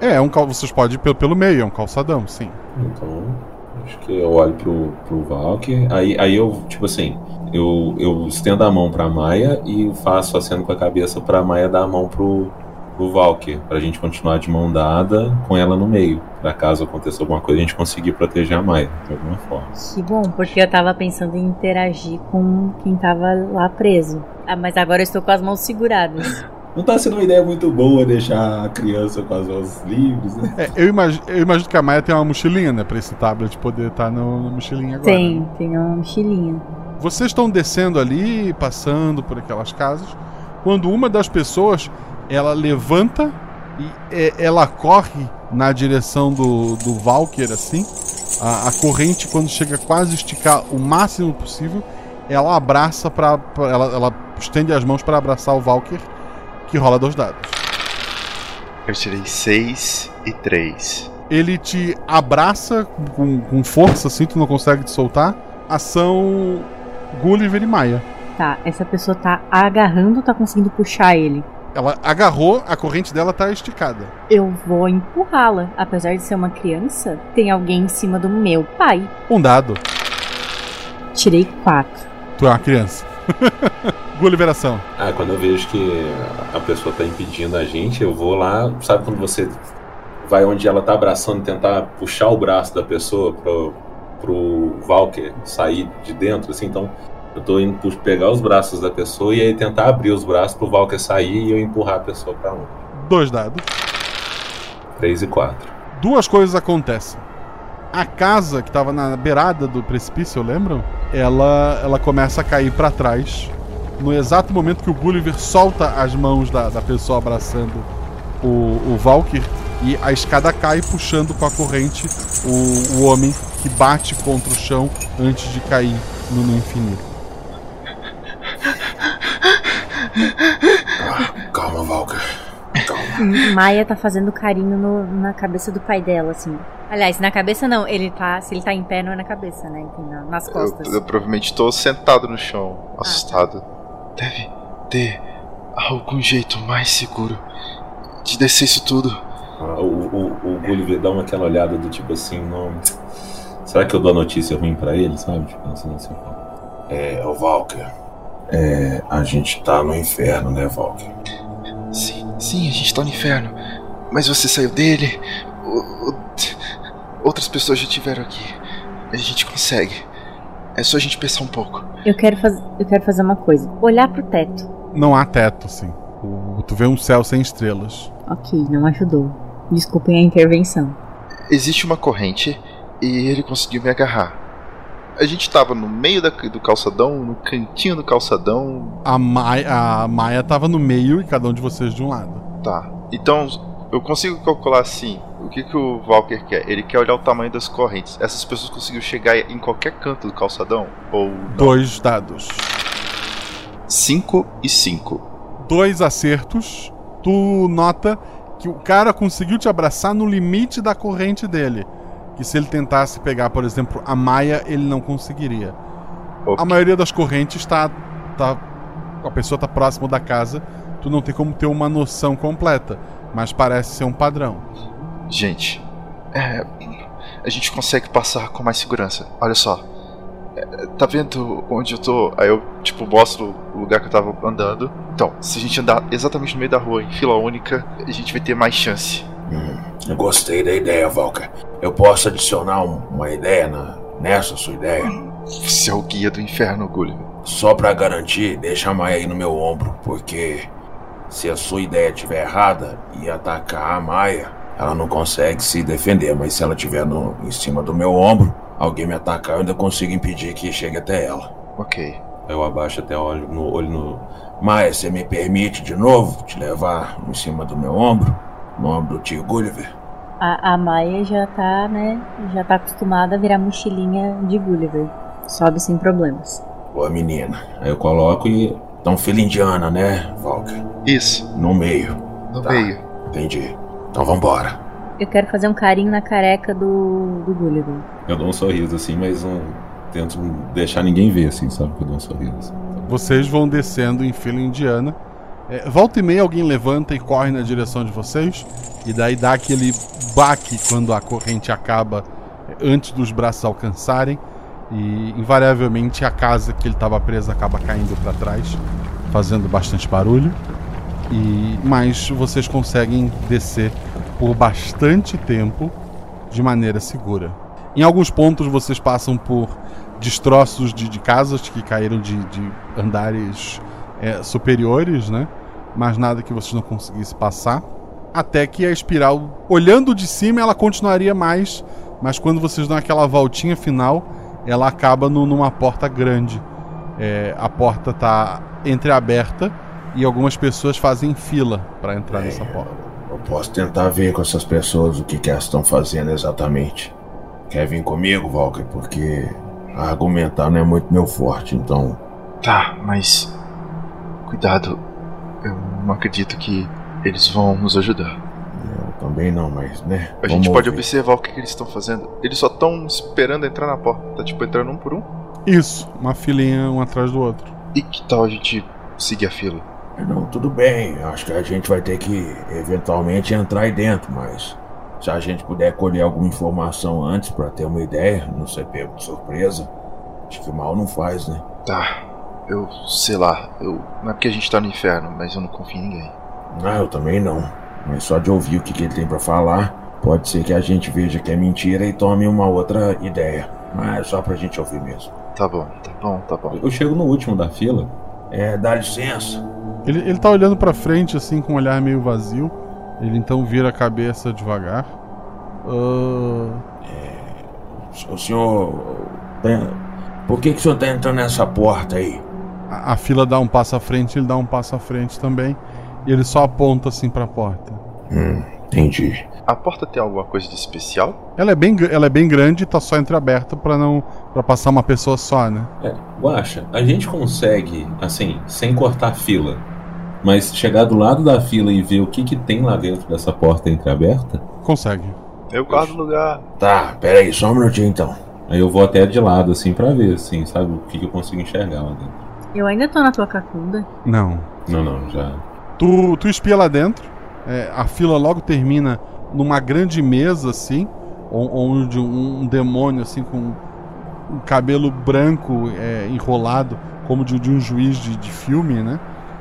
A: É, é um cal... vocês podem ir pelo, pelo meio, é um calçadão, sim.
G: Então, acho que eu olho pro, pro Valk, aí, aí eu, tipo assim, eu, eu estendo a mão pra Maia e faço aceno com a cabeça pra Maia dar a mão pro, pro Valk, pra gente continuar de mão dada com ela no meio. Pra caso aconteça alguma coisa, a gente conseguir proteger a Maia de alguma forma.
H: Que bom, porque eu tava pensando em interagir com quem tava lá preso. Ah, mas agora eu estou com as mãos seguradas.
G: Não tá sendo uma ideia muito boa deixar a criança com as mãos livres, né?
A: É, eu, imagino, eu imagino que a Maia tem uma mochilinha, né? Pra esse tablet poder estar tá na mochilinha agora.
H: Tem,
A: né?
H: tem uma mochilinha.
A: Vocês estão descendo ali, passando por aquelas casas, quando uma das pessoas, ela levanta e é, ela corre na direção do, do Valkyr, assim. A, a corrente, quando chega quase a esticar o máximo possível, ela abraça para ela, ela estende as mãos para abraçar o Valkyr, que rola dois dados.
F: Eu tirei 6 e 3.
A: Ele te abraça com, com força, assim, tu não consegue te soltar. Ação Gulliver e Maia.
H: Tá, essa pessoa tá agarrando, tá conseguindo puxar ele.
A: Ela agarrou, a corrente dela tá esticada.
H: Eu vou empurrá-la. Apesar de ser uma criança, tem alguém em cima do meu pai.
A: Um dado.
H: Tirei quatro.
A: Tu é uma criança. Guliveração.
G: Ah, quando eu vejo que a pessoa tá impedindo a gente, eu vou lá, sabe quando você vai onde ela tá abraçando, tentar puxar o braço da pessoa pro, pro Valker sair de dentro, assim, então eu tô indo pegar os braços da pessoa e aí tentar abrir os braços pro Valker sair e eu empurrar a pessoa pra longe.
A: Dois dados.
G: Três e quatro.
A: Duas coisas acontecem. A casa que estava na beirada do precipício, lembram? Ela, ela começa a cair para trás. No exato momento que o Gulliver solta as mãos da, da pessoa abraçando o, o Valkyr, e a escada cai puxando com a corrente o, o homem que bate contra o chão antes de cair no, no infinito.
J: calma, Valkyr.
H: Maia tá fazendo carinho no, na cabeça do pai dela, assim. Aliás, na cabeça não, ele tá. Se ele tá em pé, não é na cabeça, né? nas costas.
F: Eu, eu provavelmente tô sentado no chão, assustado. Ah, tá. Deve ter algum jeito mais seguro de descer isso tudo.
G: Ah, o, o, o, Gulliver dá uma aquela olhada do tipo assim, não. Será que eu dou a notícia ruim pra ele, sabe? Tipo, pensando assim.
J: É, o Valker. É, a gente tá no inferno, né, Valker?
F: Sim, sim, a gente tá no inferno. Mas você saiu dele. o- o- Outras pessoas já estiveram aqui. A gente consegue. É só a gente pensar um pouco.
H: Eu quero, faz... eu quero fazer uma coisa. Olhar pro teto.
A: Não há teto, sim. Tu vê um céu sem estrelas.
H: Ok, não ajudou. Desculpem a intervenção.
F: Existe uma corrente e ele conseguiu me agarrar. A gente tava no meio da- do calçadão, no cantinho do calçadão.
A: A Maia, a Maia tava no meio e cada um de vocês de um lado.
F: Tá. Então, eu consigo calcular assim. O que, que o Walker quer? Ele quer olhar o tamanho das correntes. Essas pessoas conseguiram chegar em qualquer canto do calçadão? Ou não?
A: Dois dados.
F: 5 e 5.
A: Dois acertos. Tu nota que o cara conseguiu te abraçar no limite da corrente dele. Que se ele tentasse pegar, por exemplo, a Maia, ele não conseguiria. A maioria das correntes está. Tá, a pessoa está próximo da casa. Tu não tem como ter uma noção completa. Mas parece ser um padrão.
F: Gente, é, a gente consegue passar com mais segurança. Olha só. É, tá vendo onde eu tô? Aí eu, tipo, mostro o lugar que eu tava andando. Então, se a gente andar exatamente no meio da rua, em fila única, a gente vai ter mais chance.
J: Hum, eu gostei da ideia, Valker. Eu posso adicionar um- uma ideia na, nessa sua ideia?
F: Você é o guia do inferno, Gulliver.
J: Só pra garantir, deixa a Maia aí no meu ombro, porque se a sua ideia estiver errada e atacar a Maia, ela não consegue se defender, mas se ela estiver no, em cima do meu ombro, alguém me atacar, eu ainda consigo impedir que chegue até ela.
F: Ok.
G: Eu abaixo até olho no olho no.
J: Maia, você me permite de novo te levar em cima do meu ombro? No ombro do tio Gulliver?
H: A, a Maia já tá, né? Já tá acostumada a virar mochilinha de Gulliver. Sobe sem problemas.
J: Boa menina. Aí eu coloco e. Então, fila indiana, né, Valker?
F: Isso.
J: No meio.
F: No
J: Tá.
F: meio.
J: Entendi. Então vambora.
H: Eu quero fazer um carinho na careca do, do Gulliver.
G: Eu dou um sorriso assim, mas não tento deixar ninguém ver, assim, sabe? Que eu dou um sorriso. assim.
A: Vocês vão descendo em fila indiana. É, volta e meia alguém levanta e corre na direção de vocês. E daí dá aquele baque quando a corrente acaba é, antes dos braços alcançarem. E invariavelmente a casa que ele estava preso acaba caindo para trás, fazendo bastante barulho. E mas vocês conseguem descer por bastante tempo de maneira segura. Em alguns pontos vocês passam por destroços de, de casas que caíram de, de andares é, superiores, né? Mas nada que vocês não conseguissem passar. Até que a espiral, olhando de cima, ela continuaria mais, mas quando vocês dão aquela voltinha final, ela acaba no- numa porta grande. É, a porta tá entreaberta e algumas pessoas fazem fila para entrar nessa porta.
J: Eu posso tentar ver com essas pessoas o que, que elas estão fazendo exatamente. Quer vir comigo, Valker? Porque argumentar não é muito meu forte, então.
F: Tá, mas. Cuidado. Eu não acredito que eles vão nos ajudar.
J: Eu também não, mas, né?
F: A gente pode observar o que, que eles estão fazendo. Eles só estão esperando entrar na porta. Tá tipo entrando um por um.
A: Isso, uma filinha um atrás do outro.
F: E que tal a gente seguir a fila?
J: Não, tudo bem. Acho que a gente vai ter que eventualmente entrar aí dentro, mas se a gente puder colher alguma informação antes pra ter uma ideia, não ser pego de surpresa, acho que mal não faz, né?
F: Tá. Eu sei lá. Eu. Não é porque a gente tá no inferno, mas eu não confio em ninguém.
J: Ah, eu também não. Mas só de ouvir o que, que ele tem pra falar, pode ser que a gente veja que é mentira e tome uma outra ideia. Mas só pra gente ouvir mesmo.
F: Tá bom, tá bom, tá bom.
G: Eu chego no último da fila.
J: É, dá licença.
A: Ele, ele tá olhando pra frente, assim, com um olhar meio vazio. Ele então vira a cabeça devagar. Ah,
J: O senhor. tem- Por que, que o senhor tá entrando nessa porta aí?
A: A, a fila dá um passo à frente, ele dá um passo à frente também. E ele só aponta assim pra porta.
J: Hum, entendi.
F: A porta tem alguma coisa de especial?
A: Ela é bem, ela é bem grande e tá só entreaberta pra não para passar uma pessoa só, né?
G: É, Guaxa, a gente consegue, assim, sem cortar a fila, mas chegar do lado da fila e ver o que, que tem lá dentro dessa porta entreaberta?
A: Consegue.
F: Eu guardo o lugar.
J: Tá, pera aí, só um minutinho então.
G: Aí eu vou até de lado, assim, pra ver, assim, sabe, o que, que eu consigo enxergar lá dentro.
H: Eu ainda tô na tua cacunda.
A: Não.
G: Não, não, já.
A: Tu, tu espia lá dentro. é, a fila logo termina numa grande mesa assim, onde um, demônio assim com um cabelo branco é, enrolado, como de, de um juiz de, de, filme, né?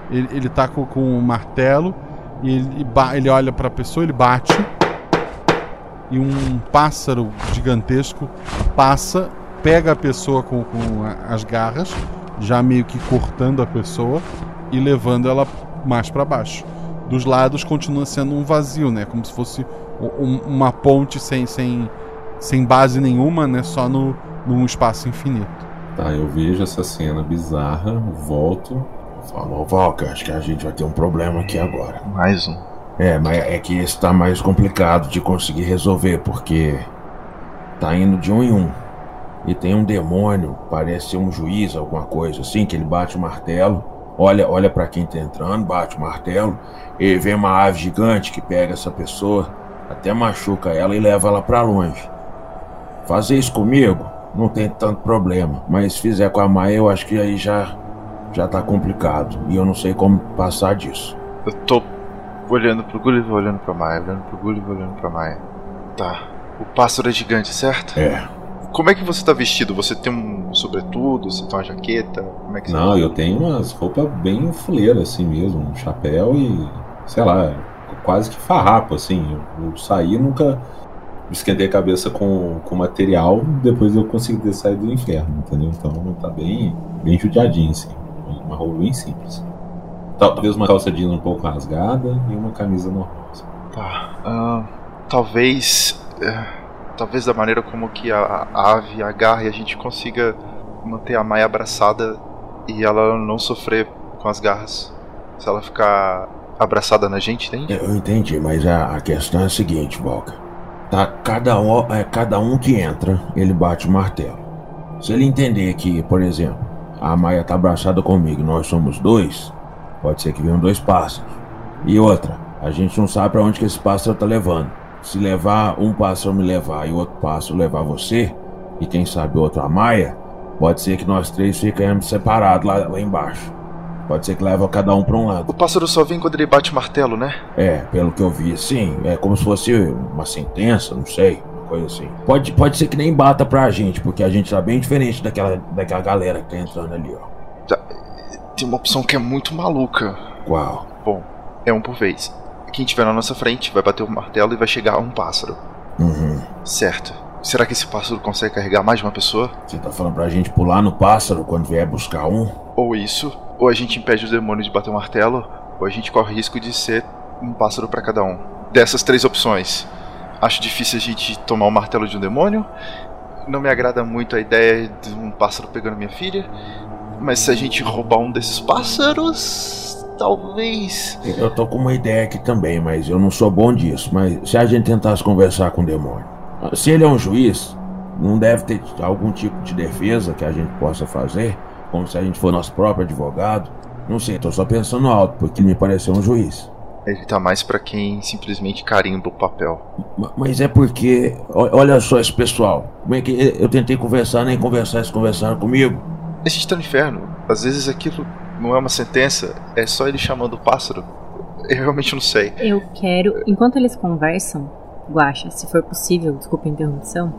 A: Ele, ele tá com, com um martelo e ele, ele olha para a pessoa, ele bate e um pássaro gigantesco passa, pega a pessoa com, com as garras, já meio que cortando a pessoa e levando ela mais para baixo. Dos lados continua sendo um vazio, né? Como se fosse um, uma ponte sem, sem, sem base nenhuma, né? Só no, num espaço infinito.
D: Tá, eu vejo essa cena bizarra, volto.
J: Falou, Valka, acho que a gente vai ter um problema aqui agora.
F: Mais um.
J: É, mas é que esse tá mais complicado de conseguir resolver, porque tá indo de um em um. E tem um demônio, parece ser um juiz, alguma coisa assim, que ele bate o martelo, olha, olha para quem tá entrando, bate o martelo, ele vê uma ave gigante que pega essa pessoa, até machuca ela e leva ela para longe. Fazer isso comigo não tem tanto problema, mas se fizer com a Maia, eu acho que aí já já tá complicado e eu não sei como passar disso.
F: Eu tô olhando pro Gulliver, olhando pra Maia, olhando pro Gulliver, olhando pra Maia. Tá. O pássaro é gigante, certo?
J: É.
F: Como é que você tá vestido? Você tem um sobretudo? Você tem uma jaqueta? Como é que
D: Não,
F: tá?
D: eu tenho umas roupas bem fuleiras assim mesmo, um chapéu e sei lá, quase que farrapo assim. Eu, eu saí nunca esquentei a cabeça com, com material, depois eu consegui ter saído do inferno, entendeu? Então tá bem, bem judiadinho assim. Uma roupa bem simples. Talvez uma calça jeans um pouco rasgada e uma camisa normal. Assim.
F: Tá. Uh, talvez. Uh, talvez da maneira como que a, a ave agarra e a gente consiga manter a Maia abraçada e ela não sofrer com as garras. Se ela ficar abraçada na gente, entende?
J: Eu entendi, mas a, a questão é a seguinte, Volca. Tá, cada um, é, cada um que entra, ele bate o martelo. Se ele entender que, por exemplo, a Maia tá abraçada comigo nós somos dois, pode ser que venham dois pássaros. E outra, a gente não sabe para onde que esse pássaro tá levando. Se levar um pássaro me levar e outro pássaro levar você, e quem sabe outro a Maia, pode ser que nós três fiquemos separados lá, lá embaixo. Pode ser que leva cada um para um lado.
F: O pássaro só vem quando ele bate o martelo, né?
J: É, pelo que eu vi, sim. É como se fosse uma sentença, não sei. Coisa assim. Pode, pode ser que nem bata pra gente, porque a gente tá bem diferente daquela, daquela galera que tá entrando ali, ó.
F: Tem uma opção que é muito maluca.
J: Qual?
F: Bom, é um por vez. Quem tiver na nossa frente vai bater o martelo e vai chegar um pássaro.
J: Uhum.
F: Certo. Será que esse pássaro consegue carregar mais de uma pessoa?
J: Você tá falando pra gente pular no pássaro quando vier buscar um?
F: Ou isso, ou a gente impede o demônio de bater o martelo, ou a gente corre risco de ser um pássaro para cada um. Dessas três opções, acho difícil a gente tomar o martelo de um demônio. Não me agrada muito a ideia de um pássaro pegando minha filha. Mas se a gente roubar um desses pássaros, talvez.
J: Eu tô com uma ideia aqui também, mas eu não sou bom disso. Mas se a gente tentasse conversar com o demônio, se ele é um juiz, não deve ter algum tipo de defesa que a gente possa fazer, como se a gente fosse nosso próprio advogado. Não sei, tô só pensando alto, porque me pareceu um juiz.
F: Ele tá mais para quem simplesmente carimba o papel.
J: Mas é porque, olha só esse pessoal. Como é que eu tentei conversar, nem conversar, eles conversaram comigo.
F: A gente tá no inferno. Às vezes aquilo não é uma sentença, é só ele chamando o pássaro. Eu realmente não sei.
H: Eu quero, enquanto eles conversam, Guacha, se for possível, desculpa a interrupção,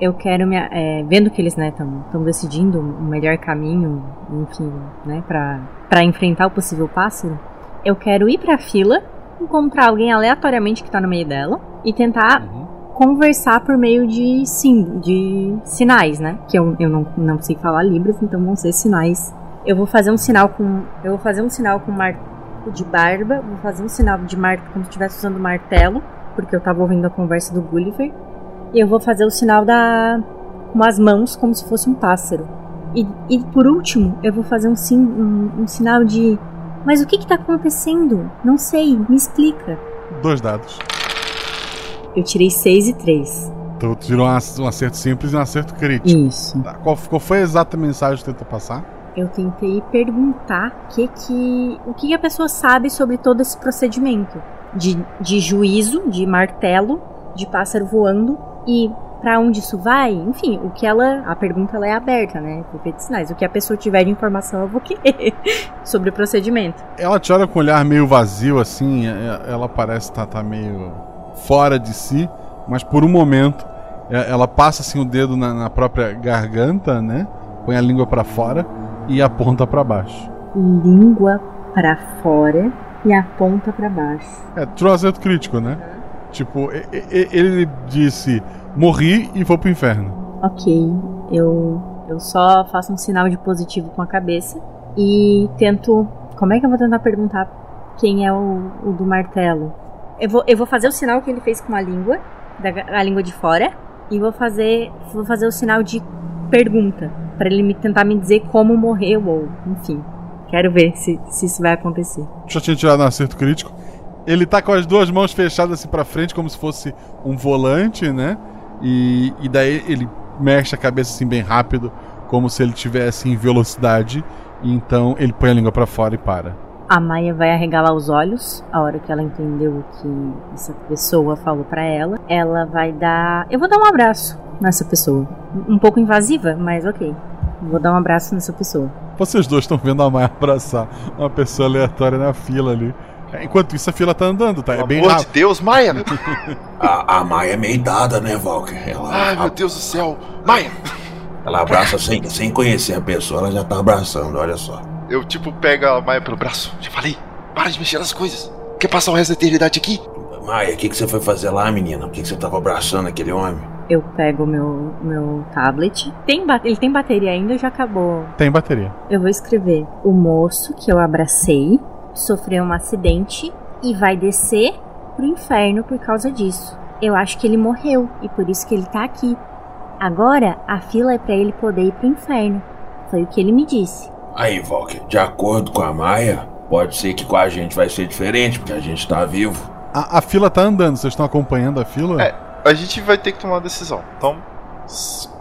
H: eu quero me, é, vendo que eles estão né, decidindo o melhor caminho, enfim, né, para enfrentar o possível pássaro, eu quero ir para a fila, encontrar alguém aleatoriamente que tá no meio dela e tentar uhum. conversar por meio de sim, de sinais, né? Que eu, eu não, não sei falar libras, então vão ser sinais. Eu vou fazer um sinal com eu vou fazer um sinal com marco de barba, vou fazer um sinal de marco como se estivesse usando martelo, porque eu tava ouvindo a conversa do Gulliver. E eu vou fazer o sinal da com as mãos como se fosse um pássaro. E, e por último, eu vou fazer um, sim, um, um sinal de mas o que está acontecendo? Não sei, me explica.
A: Dois dados.
H: Eu tirei 6 e 3.
A: Então tu tirou um acerto simples e um acerto crítico.
H: Isso.
A: Tá, qual, qual foi a exata mensagem que tentou passar?
H: Eu tentei perguntar que que, o que a pessoa sabe sobre todo esse procedimento de, de juízo, de martelo, de pássaro voando e para onde isso vai, enfim, o que ela. A pergunta ela é aberta, né? De sinais. O que a pessoa tiver de informação, eu vou querer sobre o procedimento.
A: Ela te olha com um olhar meio vazio, assim, ela parece estar tá, tá meio fora de si, mas por um momento é, ela passa assim o dedo na, na própria garganta, né? Põe a língua para fora e aponta para baixo.
H: Língua para fora e aponta para baixo.
A: É, acerto crítico, né? Tipo, ele disse: morri e vou pro inferno.
H: Ok, eu, eu só faço um sinal de positivo com a cabeça e tento. Como é que eu vou tentar perguntar quem é o, o do martelo? Eu vou, eu vou fazer o sinal que ele fez com a língua, da, a língua de fora, e vou fazer, vou fazer o sinal de pergunta, para ele me tentar me dizer como morreu, ou enfim. Quero ver se, se isso vai acontecer.
A: Já tinha tirado um acerto crítico. Ele tá com as duas mãos fechadas assim pra frente, como se fosse um volante, né? E, e daí ele mexe a cabeça assim bem rápido, como se ele tivesse em velocidade. E então ele põe a língua pra fora e para.
H: A Maia vai arregalar os olhos a hora que ela entendeu o que essa pessoa falou pra ela. Ela vai dar. Eu vou dar um abraço nessa pessoa. Um pouco invasiva, mas ok. Vou dar um abraço nessa pessoa.
A: Vocês dois estão vendo a Maia abraçar uma pessoa aleatória na fila ali. Enquanto isso, a fila tá andando, tá? É bem
F: Amor de
A: rápido.
F: Deus, Maia!
J: A, a Maia é meio dada, né, Valker? Ela,
F: Ai, meu Deus do céu! Maia!
J: ela abraça sem, sem conhecer a pessoa, ela já tá abraçando, olha só.
F: Eu, tipo, pego a Maia pelo braço. Já falei, para de mexer nas coisas. Quer passar o resto da eternidade aqui?
J: Maia, o que, que você foi fazer lá, menina? Por que, que você tava abraçando aquele homem?
H: Eu pego o meu, meu tablet. Tem ele tem bateria ainda ou já acabou?
A: Tem bateria.
H: Eu vou escrever: O moço que eu abracei sofreu um acidente e vai descer pro inferno por causa disso. Eu acho que ele morreu e por isso que ele tá aqui. Agora a fila é pra ele poder ir pro inferno. Foi o que ele me disse.
J: Aí, Valker, de acordo com a Maia, pode ser que com a gente vai ser diferente, porque a gente tá vivo.
A: A, a fila tá andando, vocês estão acompanhando a fila?
F: É, a gente vai ter que tomar uma decisão. Então,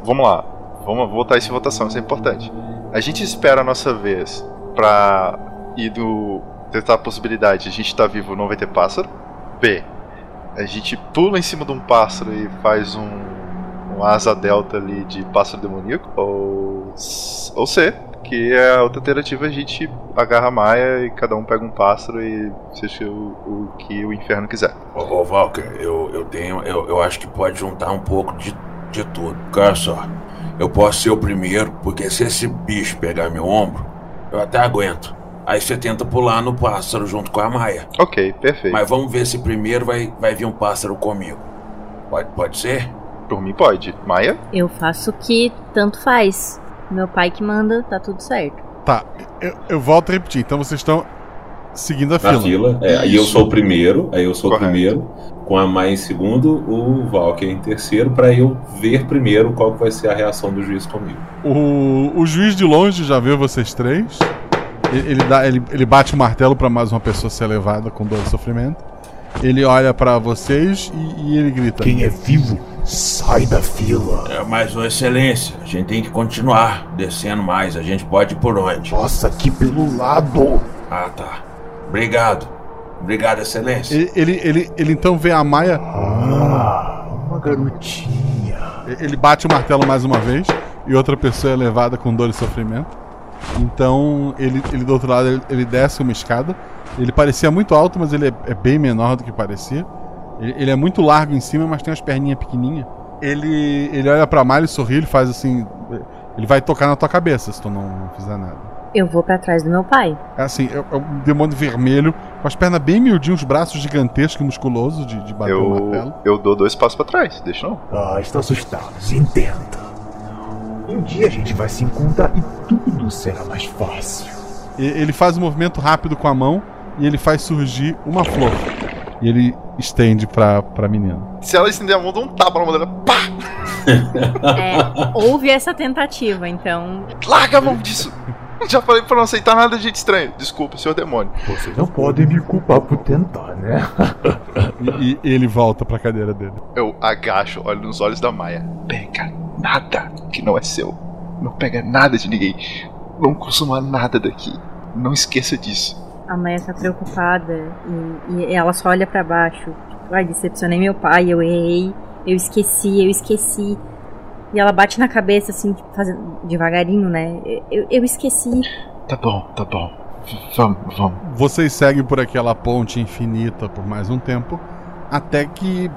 F: vamos lá. Vamos botar isso em votação, isso é importante. A gente espera a nossa vez pra ir do. tentar a possibilidade de a gente estar vivo não vai ter pássaro. B. A gente pula em cima de um pássaro e faz um. um asa delta ali de pássaro demoníaco. Ou. Ou C. Que é a outra alternativa, a gente agarra a Maia e cada um pega um pássaro e seja o, o que o inferno quiser.
J: Ô, ô Valker, eu, eu tenho. Eu, eu acho que pode juntar um pouco de, de tudo. Olha só. Eu posso ser o primeiro, porque se esse bicho pegar meu ombro, eu até aguento. Aí você tenta pular no pássaro junto com a Maia.
F: Ok, perfeito.
J: Mas vamos ver se primeiro vai, vai vir um pássaro comigo. Pode, pode ser?
F: Por mim pode. Maia?
H: Eu faço o que tanto faz. Meu pai que manda, tá tudo certo.
A: Tá, eu, eu volto a repetir. Então vocês estão seguindo a fila.
G: Na fila. É, aí eu sou o primeiro, aí eu sou
F: Correto.
G: o primeiro, com a Maia em segundo, o Valker em terceiro, pra eu ver primeiro qual vai ser a reação do juiz comigo.
A: O, o juiz de longe já viu vocês três. Ele, ele dá, ele, ele bate o martelo pra mais uma pessoa ser levada com dor e sofrimento. Ele olha pra vocês e, e ele grita:
J: Quem é vivo, sai da fila. É, mas, ô excelência, a gente tem que continuar descendo mais. A gente pode ir por onde? Nossa, aqui pelo lado. Ah, tá. Obrigado. Obrigado, excelência.
A: Ele, ele, ele, ele então vê a Maia.
J: Ah, uma garotinha.
A: Ele bate o martelo mais uma vez e outra pessoa é levada com dor e sofrimento. Então ele, ele do outro lado ele, ele desce uma escada. Ele parecia muito alto, mas ele é, é bem menor do que parecia. Ele, ele é muito largo em cima, mas tem umas perninhas pequenininhas. Ele, ele olha pra Miley, sorri, ele faz assim. Ele vai tocar na tua cabeça se tu não, não fizer nada.
H: Eu vou pra trás do meu pai.
A: É assim, é, é um demônio vermelho, com as pernas bem miudinhas, os braços gigantescos e musculosos de, de bater o martelo.
F: Eu, eu dou dois passos pra trás, deixa não.
M: Ah, estão assustados. Entenda. Um dia a gente vai se encontrar e tudo será mais fácil.
A: E- Ele faz um movimento rápido com a mão e ele faz surgir uma flor. E ele estende pra, pra menina.
F: Se ela estender a mão, dá um tapa na mão dela. Pá!
H: É, houve essa tentativa, então.
F: Larga a mão disso! Já falei pra não aceitar nada de gente estranha. Desculpa, senhor demônio.
M: Vocês não podem me culpar por tentar, né?
A: E, e ele volta pra cadeira dele.
F: Eu agacho, olho nos olhos da Maia. Pega nada que não é seu. Não pega nada de ninguém. Não consuma nada daqui. Não esqueça disso.
H: A Maia tá preocupada e, e ela só olha pra baixo. Tipo, ai, decepcionei meu pai, eu errei, eu esqueci, eu esqueci. E ela bate na cabeça, assim, tipo, fazendo devagarinho, né? Eu, eu esqueci.
F: Tá bom, tá bom. Vamos, vamos.
A: Vocês seguem por aquela ponte infinita por mais um tempo. até que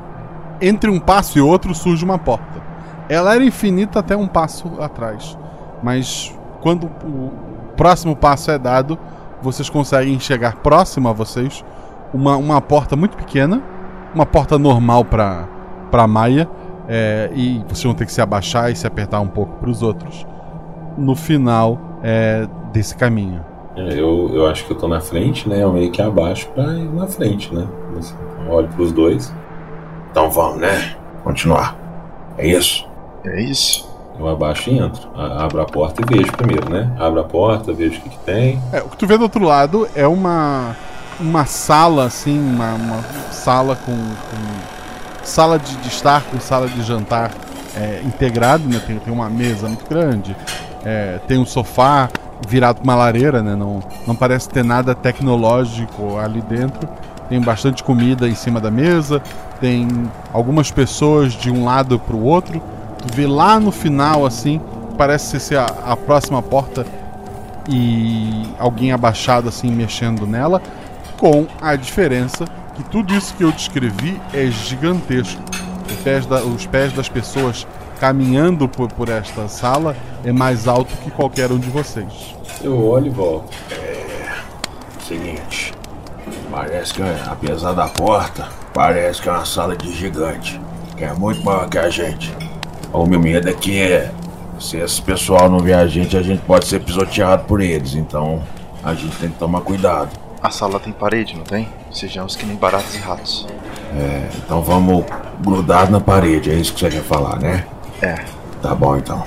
A: entre um passo e outro surge uma porta. Ela era infinita até um passo atrás, mas quando o próximo passo é dado, vocês conseguem chegar próximo a vocês uma, uma porta muito pequena, uma porta normal para para Maia, é, e vocês vão ter que se abaixar e se apertar um pouco para os outros. No final é, desse caminho.
G: É, eu, eu acho que eu tô na frente, né? Eu meio que abaixo pra ir na frente, né? Eu olho pros dois.
J: Então vamos, né? Continuar. É isso?
F: É isso.
G: Eu abaixo e entro. Abro a porta e vejo primeiro, né? Abro a porta, vejo o que, que tem.
A: É, o que tu vê do outro lado é uma uma sala assim, uma, uma sala com, com sala de, estar com sala de jantar é, integrado, né? Tem, tem uma mesa muito grande, é, tem um sofá virado uma lareira, né? Não, não parece ter nada tecnológico ali dentro. Tem bastante comida em cima da mesa, tem algumas pessoas de um lado para o outro. Tu vê lá no final assim, parece ser a, a próxima porta e alguém abaixado assim mexendo nela, com a diferença que tudo isso que eu descrevi é gigantesco. Os pés, da- os pés das pessoas caminhando por, por esta sala é mais alto que qualquer um de vocês.
G: Eu olho e volto.
J: Seguinte. Parece que, apesar da porta, parece que é uma sala de gigante. Que é muito maior que a gente. O meu medo é que é, se esse pessoal não ver a gente, a gente pode ser pisoteado por eles. Então a gente tem que tomar cuidado.
F: A sala tem parede, não tem? Sejamos que nem baratos e ratos.
J: É, então vamos grudar na parede, é isso que você quer falar, né?
F: É.
J: Tá bom então.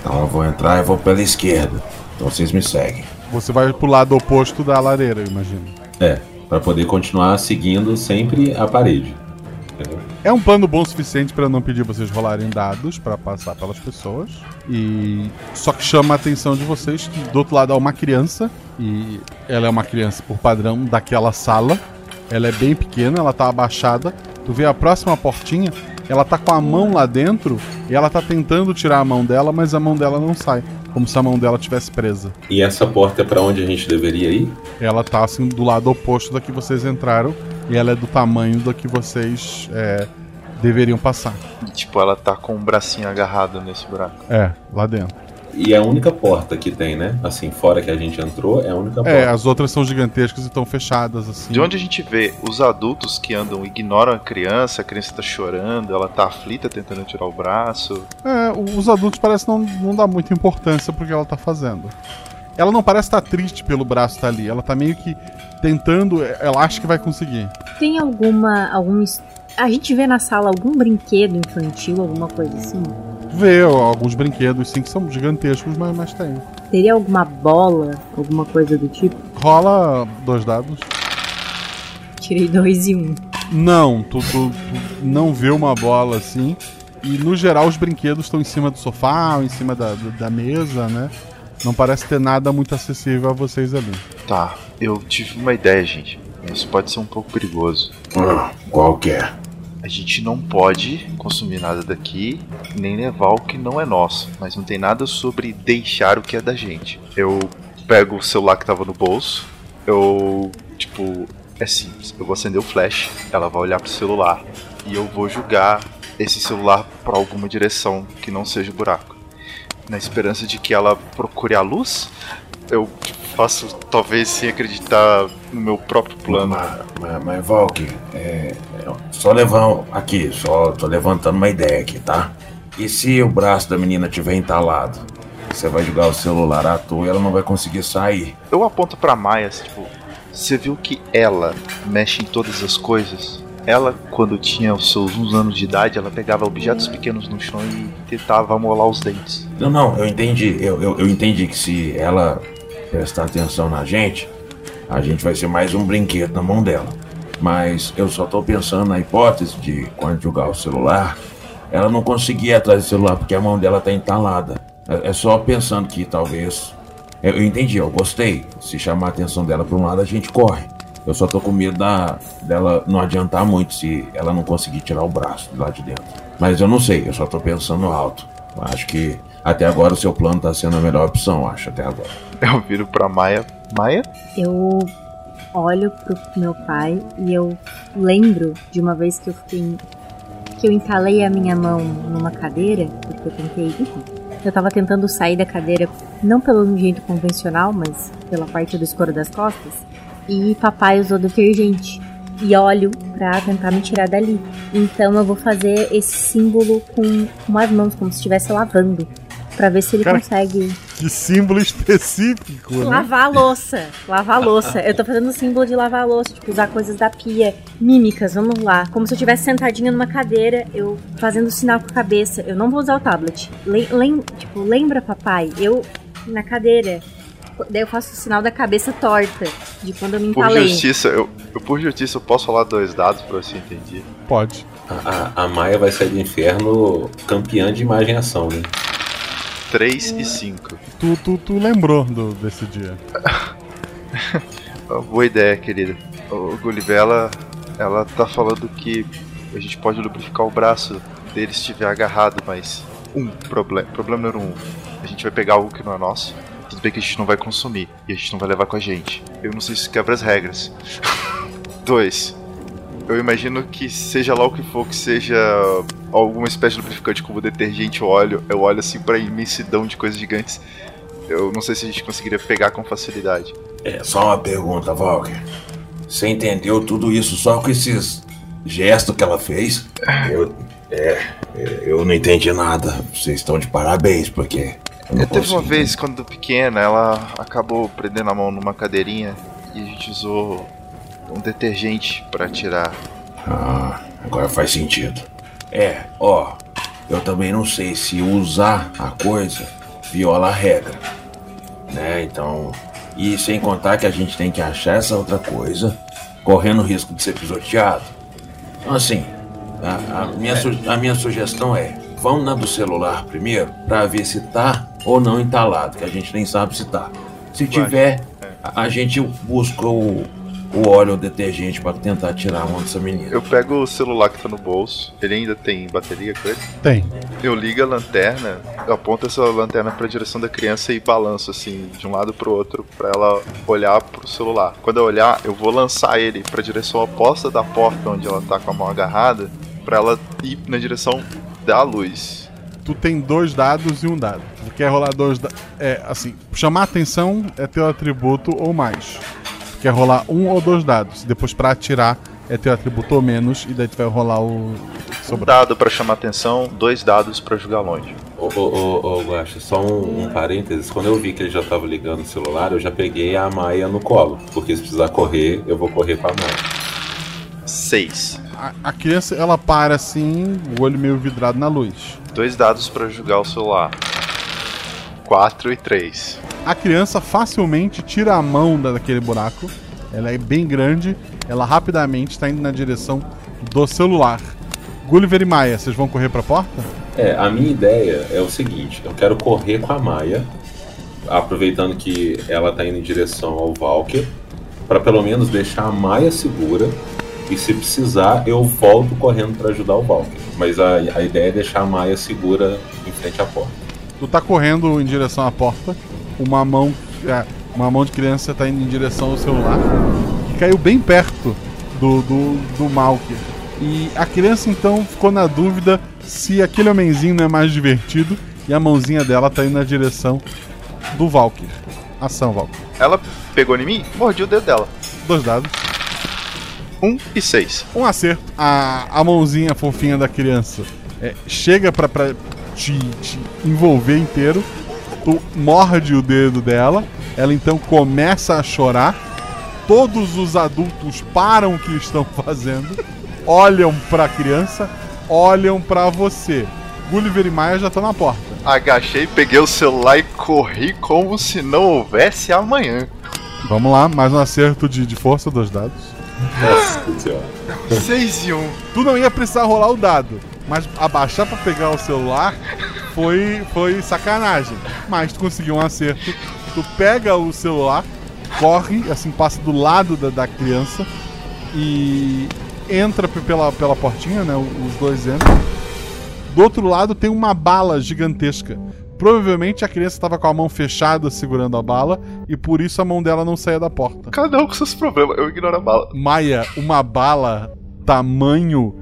J: Então eu vou entrar e vou pela esquerda. Então vocês me seguem.
A: Você vai pro lado oposto da lareira, eu imagino.
G: É, pra poder continuar seguindo sempre a parede.
A: É um plano bom o suficiente para não pedir vocês rolarem dados para passar pelas pessoas. E só que chama a atenção de vocês que do outro lado há uma criança e ela é uma criança por padrão daquela sala. Ela é bem pequena, ela tá abaixada. Tu vê a próxima portinha, ela tá com a mão lá dentro e ela tá tentando tirar a mão dela, mas a mão dela não sai, como se a mão dela tivesse presa.
G: E essa porta é pra onde a gente deveria ir?
A: Ela tá assim do lado oposto da que vocês entraram e ela é do tamanho da que vocês é, deveriam passar.
F: E, tipo, ela tá com o bracinho agarrado nesse buraco.
A: É, lá dentro.
G: E é a única porta que tem, né? Assim, fora que a gente entrou, é a única porta.
A: É, as outras são gigantescas e estão fechadas assim.
F: De onde a gente vê os adultos que andam ignoram a criança, a criança tá chorando, ela tá aflita tentando tirar o braço.
A: É, os adultos parecem não, não dar muita importância pro que ela tá fazendo. Ela não parece estar triste pelo braço estar ali, ela tá meio que tentando, ela acha que vai conseguir.
H: Tem alguma. algum. A gente vê na sala algum brinquedo infantil, alguma coisa assim?
A: Vê alguns brinquedos sim que são gigantescos, mas, mas tem.
H: Teria alguma bola, alguma coisa do tipo?
A: Rola dois dados.
H: Tirei dois e um.
A: Não, tu, tu- tu não vê uma bola assim. E no geral os brinquedos estão em cima do sofá, ou em cima da, da- mesa, né? Não parece ter nada muito acessível a vocês ali.
F: Tá, eu tive uma ideia, gente. Isso pode ser um pouco perigoso.
J: qual que é?
F: A gente não pode consumir nada daqui, nem levar o que não é nosso. Mas não tem nada sobre deixar o que é da gente. Eu pego o celular que tava no bolso, eu, tipo, é simples. Eu vou acender o flash, ela vai olhar pro celular e eu vou jogar esse celular pra alguma direção que não seja o buraco. Na esperança de que ela procure a luz, eu faço talvez sem acreditar no meu próprio plano.
J: Mas, mas Valk, é, é, só levar aqui, só tô levantando uma ideia aqui, tá? E se o braço da menina tiver entalado? Você vai jogar o celular à toa e ela não vai conseguir sair.
F: Eu aponto pra Maia, assim, tipo, você viu que ela mexe em todas as coisas? Ela, quando tinha os seus uns anos de idade, ela pegava objetos pequenos no chão e tentava amolar os dentes.
J: Não, não, eu entendi. Eu, eu, eu entendi que se ela prestar atenção na gente, a gente vai ser mais um brinquedo na mão dela. Mas eu só tô pensando na hipótese de quando jogar o celular, ela não conseguir ir atrás do celular porque a mão dela tá entalada. É, é só pensando que talvez. Eu, entendi, eu gostei. Se chamar a atenção dela pra um lado, a gente corre. Eu só tô com medo da, dela não adiantar muito se ela não conseguir tirar o braço de lá de dentro. Mas eu não sei, eu só tô pensando alto. Acho que até agora o seu plano tá sendo a melhor opção, acho, até agora.
F: Eu viro pra Maia. Maia?
H: Eu olho pro meu pai e eu lembro de uma vez que eu fiquei. que eu entalei a minha mão numa cadeira, porque eu tentei. Eu tava tentando sair da cadeira, não pelo jeito convencional, mas pela parte do escuro das costas. E papai usou detergente e óleo pra tentar me tirar dali. Então eu vou fazer esse símbolo com, com as mãos, como se estivesse lavando. Pra ver se ele
A: Cara,
H: consegue
A: Que símbolo específico, né?
H: lavar a louça. Lavar a louça. Eu tô fazendo o símbolo de lavar a louça, tipo, usar coisas da pia. Mímicas, vamos lá. Como se eu estivesse sentadinha numa cadeira, eu fazendo sinal com a cabeça. Eu não vou usar o tablet. Lem, lem- tipo, lembra, papai? Eu na cadeira. Daí eu faço o sinal da cabeça torta. De quando eu me
F: Por
H: entalei.
F: justiça, eu, eu por justiça eu posso falar dois dados pra você entender.
A: Pode.
G: A, a, a Maia vai sair do inferno campeã de imagem e ação, né?
F: 3 e 5.
A: Tu, tu, tu lembrou do, desse dia.
F: Boa ideia, querida. O Gulliver, ela, ela tá falando que a gente pode lubrificar o braço dele se estiver agarrado, mas um problema. Problema número um. A gente vai pegar algo que não é nosso. Bem que a gente não vai consumir e a gente não vai levar com a gente. Eu não sei se isso quebra as regras. Dois. Eu imagino que seja lá o que for, que seja alguma espécie de lubrificante como detergente ou óleo, eu olho assim pra imensidão de coisas gigantes. Eu não sei se a gente conseguiria pegar com facilidade.
J: É, só uma pergunta, Walker. Você entendeu tudo isso só com esses gestos que ela fez? Eu, é, é, eu não entendi nada. Vocês estão de parabéns, porque. Eu
F: teve uma vez, quando pequena, ela acabou prendendo a mão numa cadeirinha e a gente usou um detergente pra tirar.
J: Ah, agora faz sentido. É, ó, eu também não sei se usar a coisa viola a regra. Né, então. E sem contar que a gente tem que achar essa outra coisa, correndo o risco de ser pisoteado. Então, assim, a, a minha, a minha sugestão é: vamos na do celular primeiro, pra ver se tá ou não entalado, que a gente nem sabe se tá. Se tiver, a, a gente busca o, o óleo ou detergente pra tentar tirar a mão dessa menina.
F: Eu pego o celular que tá no bolso, ele ainda tem bateria com ele?
A: Tem.
F: Eu ligo a lanterna, eu aponto essa lanterna pra direção da criança e balanço assim, de um lado pro outro, pra ela olhar pro celular. Quando eu olhar, eu vou lançar ele pra direção oposta da porta onde ela tá com a mão agarrada, pra ela ir na direção da luz.
A: Tu tem dois dados e um dado. Tu quer rolar dois dados. É, assim, chamar atenção é teu atributo ou mais. Tu quer rolar um ou dois dados. Depois pra atirar é teu atributo ou menos. E daí tu vai rolar o.
F: Um dado pra chamar atenção, dois dados pra jogar longe.
G: Ô, ô, ô, ô Guaxa, só um, um parênteses. Quando eu vi que ele já tava ligando o celular, eu já peguei a Maia no colo. Porque se precisar correr, eu vou correr com a Maia.
F: Seis.
A: A, a criança ela para assim, o olho meio vidrado na luz.
F: Dois dados pra jogar o celular. Quatro e três.
A: A criança facilmente tira a mão da- daquele buraco. Ela é bem grande. Ela rapidamente está indo na direção do celular. Gulliver e Maia, vocês vão correr pra porta?
G: É, a minha ideia é o seguinte: eu quero correr com a Maia, aproveitando que ela tá indo em direção ao Valker, para pelo menos deixar a Maia segura. E se precisar, eu volto correndo para ajudar o Valker. Mas a, a ideia é deixar a Maia segura em frente à porta.
A: Tu tá correndo em direção à porta. Uma mão, é, uma mão de criança tá indo em direção ao celular. Que caiu bem perto do, do, do Malker. E a criança então ficou na dúvida se aquele homenzinho não é mais divertido. E a mãozinha dela tá indo na direção do Valkyr. Ação, Valkyr.
F: Ela pegou em mim, mordi o dedo dela.
A: Dois dados.
F: Um e seis.
A: Um acerto. A, a mãozinha fofinha da criança é, chega pra, pra te, te envolver inteiro. Tu morde o dedo dela. Ela então começa a chorar. Todos os adultos param o que estão fazendo, olham pra criança, olham pra você. Gulliver e Maia já estão na porta.
F: Agachei, peguei o celular e corri como se não houvesse amanhã.
A: Vamos lá, mais um acerto de, de força dos dados.
G: Nossa senhora.
F: 6 e 1.
A: Tu não ia precisar rolar o dado, mas abaixar pra pegar o celular foi, foi sacanagem. Mas tu conseguiu um acerto. Tu pega o celular, corre, assim, passa do lado da, da criança e entra pela, pela portinha, né? Os dois entram. Do outro lado tem uma bala gigantesca Provavelmente a criança estava com a mão fechada segurando a bala e por isso a mão dela não saía da porta.
F: Cada um com seus problemas, eu ignoro a bala.
A: Maia, uma bala tamanho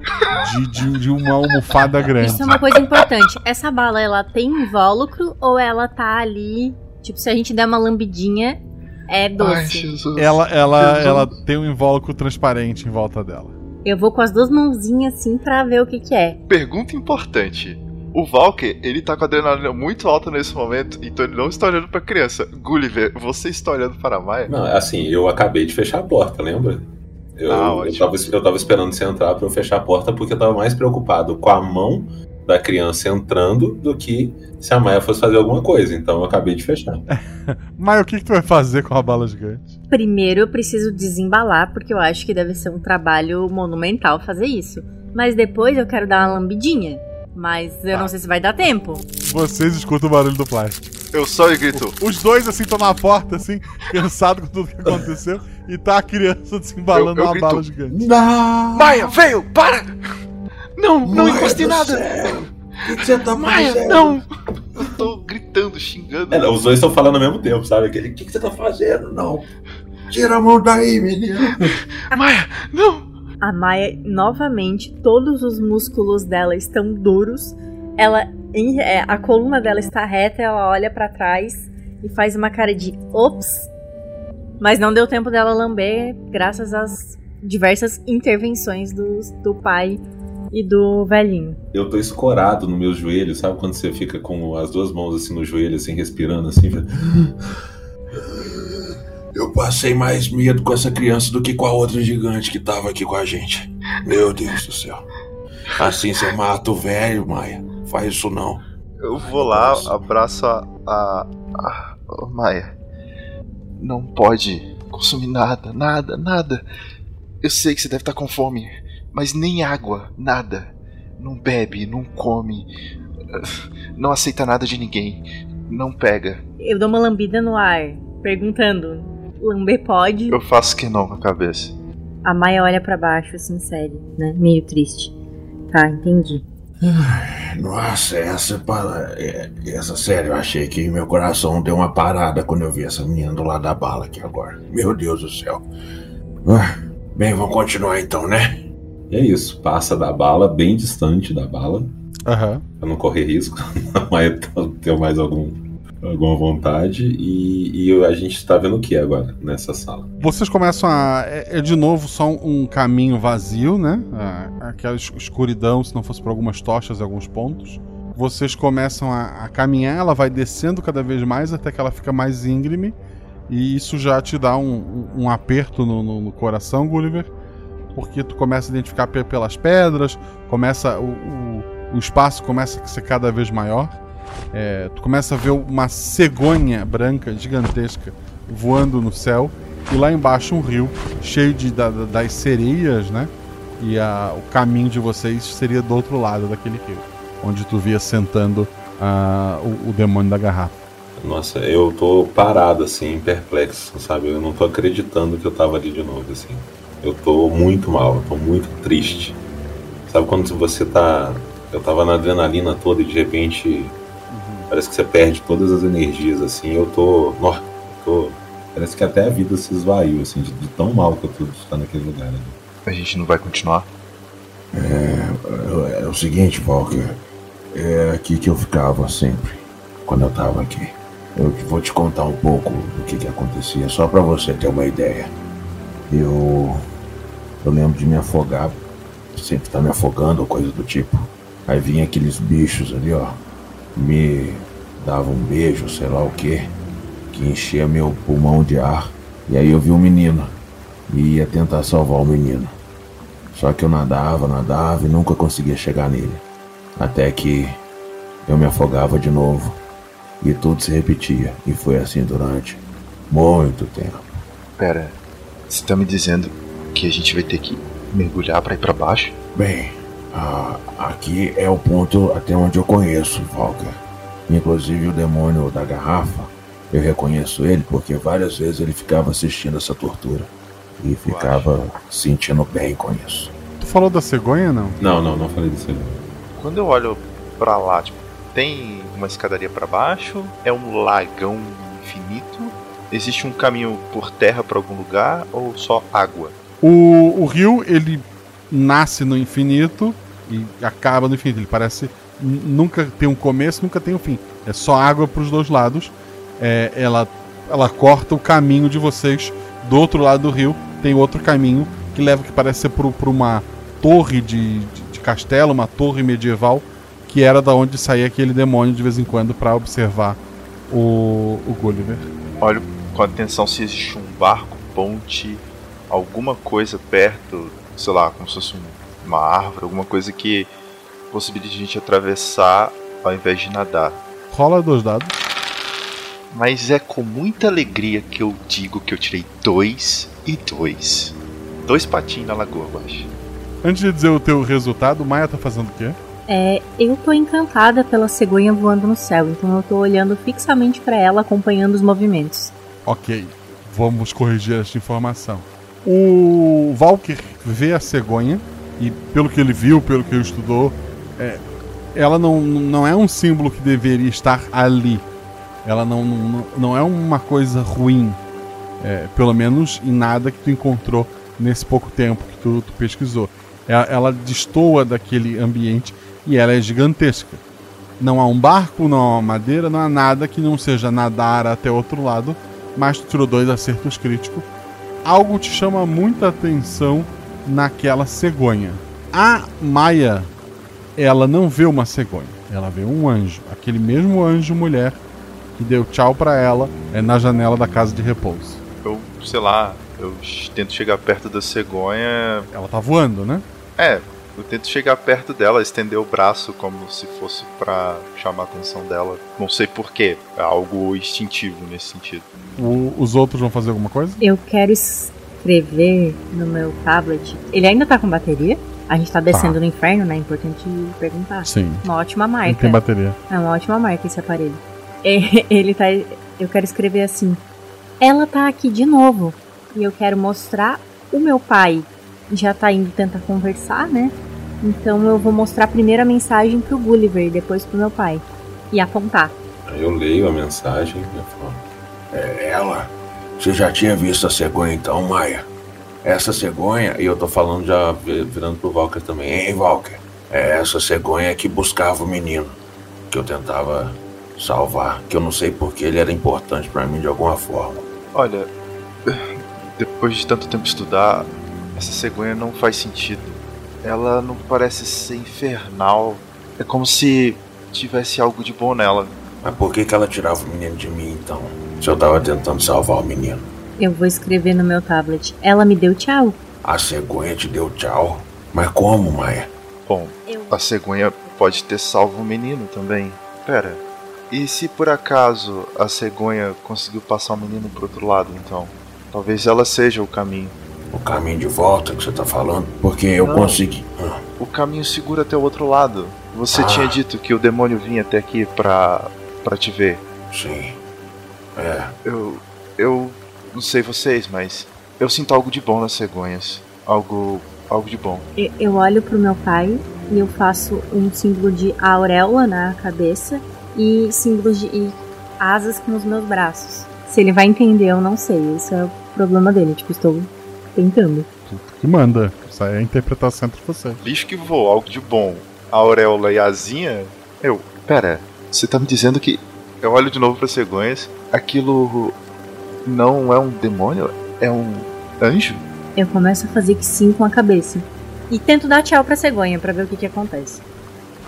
A: de, de, de uma almofada grande.
H: Isso é uma coisa importante. Essa bala, ela tem invólucro ou ela tá ali? Tipo, se a gente der uma lambidinha, é doce.
A: Ela, ela, ela tem um invólucro transparente em volta dela.
H: Eu vou com as duas mãozinhas assim pra ver o que que é.
F: Pergunta importante. O Valker, ele tá com a adrenalina muito alta nesse momento, então ele não está olhando pra criança. Gulliver, você está olhando para a Maia?
G: Não, assim, eu acabei de fechar a porta, lembra? Eu,
F: Ah,
G: eu, tava, eu tava esperando você entrar pra eu fechar a porta porque eu tava mais preocupado com a mão da criança entrando do que se a Maia fosse fazer alguma coisa. Então eu acabei de fechar.
A: Maia, o que, que tu vai fazer com a bala gigante?
H: Primeiro eu preciso desembalar, porque eu acho que deve ser um trabalho monumental fazer isso. Mas depois eu quero dar uma lambidinha. Mas eu não sei se vai dar tempo.
A: Vocês escutam o barulho do plástico.
F: Eu só e grito.
A: Os dois, assim, estão na porta, assim, cansado com tudo que aconteceu, e tá a criança desembalando
F: Eu- eu
A: uma
F: grito,
A: bala gigante.
J: Não!
F: Maia, veio! Para! Não, não
J: Maia
F: encoste em
J: do
F: nada!
J: O que você tá
F: Maia,
J: fazendo?
F: não! Eu tô gritando, xingando.
G: É, os dois estão falando ao mesmo tempo, sabe? Aquele,
J: O que, que você tá fazendo? Não. Tira a mão daí, menino.
F: Maia, não!
H: A Maia, novamente, todos os músculos dela estão duros. Ela, é, a coluna dela está reta, ela olha pra trás e faz uma cara de ops. Mas não deu tempo dela lamber, graças às diversas intervenções dos- do pai e do velhinho.
G: Eu tô escorado no meu joelho, sabe? Quando você fica com as duas mãos assim no joelho, assim, respirando, assim.
J: Eu passei mais medo com essa criança do que com a outra gigante que tava aqui com a gente. Meu Deus do céu. Assim você mata o velho, Maia. Faz isso não.
F: Eu vou lá, abraço a. a, a ô, Maia. Não pode consumir nada, nada, nada. Eu sei que você deve estar com fome, mas nem água, nada. Não bebe, não come, não aceita nada de ninguém, não pega.
H: Eu dou uma lambida no ar, perguntando: lamber pode?
F: Eu faço que não com a cabeça.
H: A Maia olha pra baixo, assim, sério, né? Meio triste. Tá, entendi.
J: Nossa, essa para. Essa sério, eu achei que meu coração deu uma parada quando eu vi essa menina do lado da bala aqui agora. Meu Deus do céu. Bem, vamos continuar então, né?
G: E é isso, passa da bala, bem distante da bala,
A: Aham.
G: pra não correr risco, a Maia ter mais algum, alguma vontade. E, e a gente tá vendo o que agora nessa sala?
A: Vocês começam a. É, é de novo só um, um caminho vazio, né? Ah, aquela es- escuridão, se não fosse por algumas tochas em alguns pontos. Vocês começam a, a caminhar, ela vai descendo cada vez mais até que ela fica mais íngreme. E isso já te dá um, um- aperto no, no- no coração, Gulliver. Porque tu começa a identificar pe- pelas pedras, começa. O, o, o espaço começa a ser cada vez maior. É, tu começa a ver uma cegonha branca gigantesca voando no céu e lá embaixo um rio cheio de, da- da- das sereias, né? E a- o caminho de vocês seria do outro lado daquele rio, onde tu via sentando ah, o, o demônio da garrafa.
G: Nossa, eu tô parado, assim, perplexo, sabe? Eu não tô acreditando que eu tava ali de novo, assim. Eu tô muito mal, eu tô muito triste. Sabe quando você tá. Eu tava na adrenalina toda e de repente. Parece que você perde todas as energias, assim. Eu tô. Nó, tô. Parece que até a vida se esvaiu, assim, de, de tão mal que eu tô de estar naquele lugar. né?
F: A gente não vai continuar?
J: É, é o seguinte, Walker. É aqui que eu ficava sempre, quando eu tava aqui. Eu vou te contar um pouco do que, que acontecia, só pra você ter uma ideia. Eu. Eu lembro de me afogar, sempre tá me afogando ou coisa do tipo. Aí vinha aqueles bichos ali, ó. Me davam um beijo, sei lá o que, que enchia meu pulmão de ar. E aí eu vi um menino e ia tentar salvar o menino. Só que eu nadava, nadava e nunca conseguia chegar nele. Até que eu me afogava de novo. E tudo se repetia. E foi assim durante muito tempo.
F: Pera, você tá me dizendo que a gente vai ter que mergulhar pra ir pra baixo?
J: Bem, ah, aqui é o ponto até onde eu conheço, Walker. Inclusive o demônio da garrafa. Eu reconheço ele porque várias vezes ele ficava assistindo essa tortura. E ficava sentindo bem com isso.
A: Tu falou da cegonha, não?
G: Não, não, não falei disso aí.
F: Quando eu olho pra lá, tipo, Tem uma escadaria para baixo? É um lagão infinito? Existe um caminho por terra para algum lugar ou só água?
A: O, o rio, ele nasce no infinito e acaba no infinito. Ele parece nunca tem um começo, nunca tem um fim. É só água para os dois lados. É, ela, ela corta o caminho de vocês do outro lado do rio. Tem outro caminho que leva que parece ser para uma torre de, de, de castelo, uma torre medieval, que era da onde saía aquele demônio de vez em quando para observar o, o Gulliver.
F: Olho com atenção se existe um barco, ponte, alguma coisa perto, sei lá, como se fosse um- uma árvore, alguma coisa que possibilite a gente atravessar ao invés de nadar.
A: Rola dois dados.
F: Mas é com muita alegria que eu digo que eu tirei dois e dois. Dois patinhos na lagoa, eu acho.
A: Antes de dizer o teu resultado, Maia tá fazendo o quê?
H: É, eu tô encantada pela cegonha voando no céu, então eu tô olhando fixamente pra ela, acompanhando os movimentos.
A: Ok, vamos corrigir esta informação. O Valkyr vê a cegonha e, pelo que ele viu, pelo que ele estudou, é, ela não, não é um símbolo que deveria estar ali. Ela não, não, não é uma coisa ruim, é, pelo menos em nada que tu encontrou nesse pouco tempo que tu, tu pesquisou. Ela, ela destoa daquele ambiente e ela é gigantesca. Não há um barco, não há uma madeira, não há nada que não seja nadar até outro lado, mas tu tirou dois acertos críticos. Algo te chama muita atenção naquela cegonha. A Maia, ela não vê uma cegonha, ela vê um anjo, aquele mesmo anjo mulher que deu tchau pra ela é na janela da casa de repouso.
F: Eu, sei lá, eu tento chegar perto da cegonha.
A: Ela tá voando, né?
F: É, eu tento chegar perto dela, estender o braço como se fosse pra chamar a atenção dela. Não sei porquê, é algo instintivo nesse sentido.
A: O- os outros vão fazer alguma coisa?
H: Eu quero escrever no meu tablet. Ele ainda tá com bateria? A gente tá descendo
A: Tá.
H: no inferno, né? É importante perguntar.
A: Sim.
H: Uma ótima marca.
A: tem bateria.
H: É uma ótima marca esse aparelho. É, Ele tá. Eu quero escrever assim. Ela tá aqui de novo. E eu quero mostrar o meu pai. Já tá indo tentar conversar, né? Então eu vou mostrar primeiro a mensagem pro Gulliver, depois pro meu pai. E apontar.
G: Aí eu leio a mensagem e eu falo.
J: É ela? Você já tinha visto a cegonha então, Maia? Essa cegonha,
G: E eu tô falando já vi- virando pro Walker também.
J: hein, Walker? É essa cegonha que buscava o menino. Que eu tentava salvar. Que eu não sei porque ele era importante pra mim de alguma forma.
F: Olha, depois de tanto tempo estudar, essa cegonha não faz sentido. Ela não parece ser infernal. É como se tivesse algo de bom nela.
J: Mas por que, que ela tirava o menino de mim então? Se eu tava tentando salvar o menino.
H: Eu vou escrever no meu tablet. Ela me deu tchau.
J: A cegonha te deu tchau. Mas como, Maia?
F: Bom, a cegonha pode ter salvo o menino também. Pera, e se por acaso a cegonha conseguiu passar o menino pro outro lado, então? Talvez ela seja o caminho.
J: O caminho de volta que você tá falando? Porque eu
F: Não.
J: consegui. Ah,
F: O caminho segura até o outro lado. Você
J: Ah.
F: tinha dito que o demônio vinha até aqui pra, pra te ver.
J: Sim. É.
F: Eu. Eu. Não sei vocês, mas. Eu sinto algo de bom nas cegonhas. Algo. Algo de bom.
H: Eu- olho pro meu pai e eu faço um símbolo de auréola na cabeça e símbolos de e asas nos meus braços. Se ele vai entender, eu não sei. Esse é o problema dele. Tipo, estou tentando.
A: Que manda. Isso aí é a interpretação entre vocês.
F: Bicho que voa, algo de bom. A auréola e a asinha. Eu. Pera, você tá me dizendo que. Eu olho de novo para cegonhas. Aquilo. Não é um demônio? É um anjo?
H: Eu começo a fazer que sim com a cabeça. E tento dar tchau pra cegonha pra ver o que, que acontece.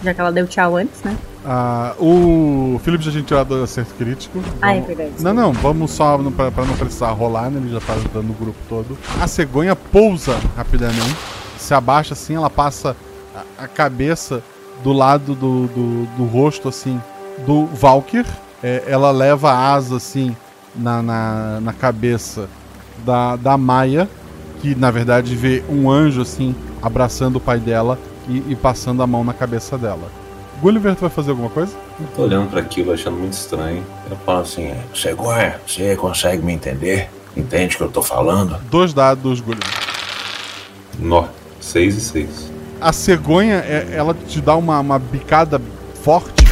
H: Já que ela deu tchau antes, né?
A: Ah, o Felipe já tinha tirado acerto crítico.
H: Ah, é verdade.
A: Não, não, vamos só no- pra, pra não precisar rolar, né? Ele já tá ajudando o grupo todo. A cegonha pousa rapidamente, se abaixa assim, ela passa a, a cabeça do lado do, do, do rosto, assim, do Valkyr. É, ela leva a asa, assim, na, na, na cabeça da, da Maia, que na verdade vê um anjo, assim, abraçando o pai dela e, e passando a mão na cabeça dela. Gulliver, tu vai fazer alguma coisa?
G: Eu tô olhando para aquilo, achando muito estranho. Eu falo assim:
J: Cegonha, você consegue me entender? Entende o que eu tô falando?
A: Dois dados, Gulliver.
G: Nó, 6 e 6.
A: A cegonha, é- ela te dá uma, uma bicada forte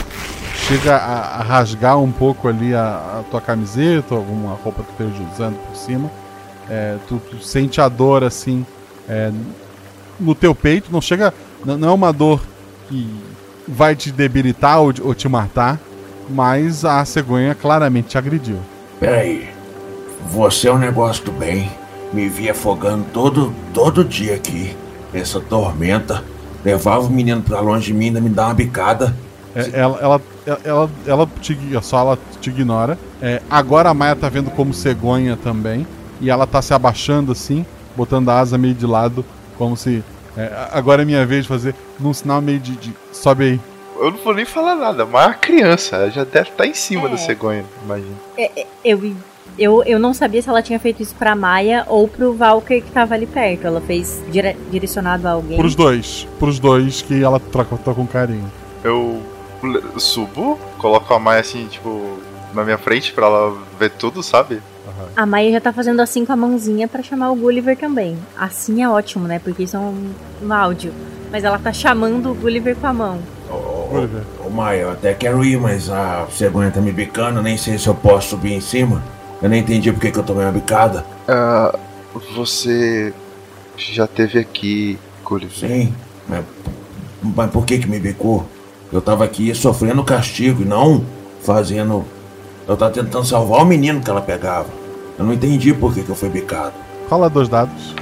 A: chega a, a rasgar um pouco ali a, a tua camiseta, alguma roupa que tu esteja usando por cima. É, tu, tu sente a dor assim é, no teu peito, não chega. Não, não é uma dor que vai te debilitar ou, ou te matar, mas a cegonha claramente te agrediu.
J: Peraí. Você é um negócio do bem. Me vi afogando todo, todo dia aqui. Essa tormenta. Levava o menino pra longe de mim, ainda me dá uma bicada.
A: É, ela, ela, ela, ela te, só ela te ignora. É, agora a Maia tá vendo como cegonha também. E ela tá se abaixando assim, botando a asa meio de lado, como se. é, agora é minha vez de fazer num sinal meio de, de- Sobe aí.
F: Eu não vou nem falar nada, mas a criança ela já deve estar em cima da cegonha, imagina.
H: É, é, Eu, eu, eu não sabia se ela tinha feito isso pra Maia ou pro Valker que tava ali perto. Ela fez dire- direcionado a alguém.
A: Pros dois. Pros dois que ela troca, troca com carinho.
F: Eu subo, coloco a Maia assim, tipo, na minha frente pra ela ver tudo, sabe?
H: A Maia já tá fazendo assim com a mãozinha pra chamar o Gulliver também. Assim é ótimo, né? Porque isso é um, um áudio. Mas ela tá chamando o Gulliver com a mão.
J: Ô Maia, eu até quero ir, mas a cegonha tá me bicando, nem sei se eu posso subir em cima. Eu nem entendi porque que eu tomei uma bicada.
F: Ah, você já teve aqui, Gulliver?
J: Sim, mas, mas por que que me bicou? Eu tava aqui sofrendo castigo e não fazendo. Eu tava tentando salvar o menino que ela pegava. Eu não entendi por que que eu fui bicado.
A: Rola dois dados.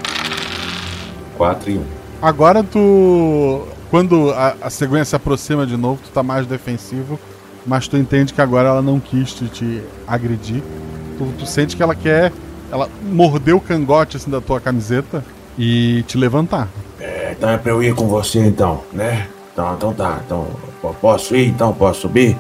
G: 4 e 1.
A: Agora tu. Quando a, a cegonha se aproxima de novo, tu tá mais defensivo. Mas tu entende que agora ela não quis te, te agredir. Tu, tu sente que ela quer. Ela mordeu o cangote assim da tua camiseta e te levantar.
J: É, então é pra eu ir com você então, né? Então, então tá. Então, posso ir então? Posso subir?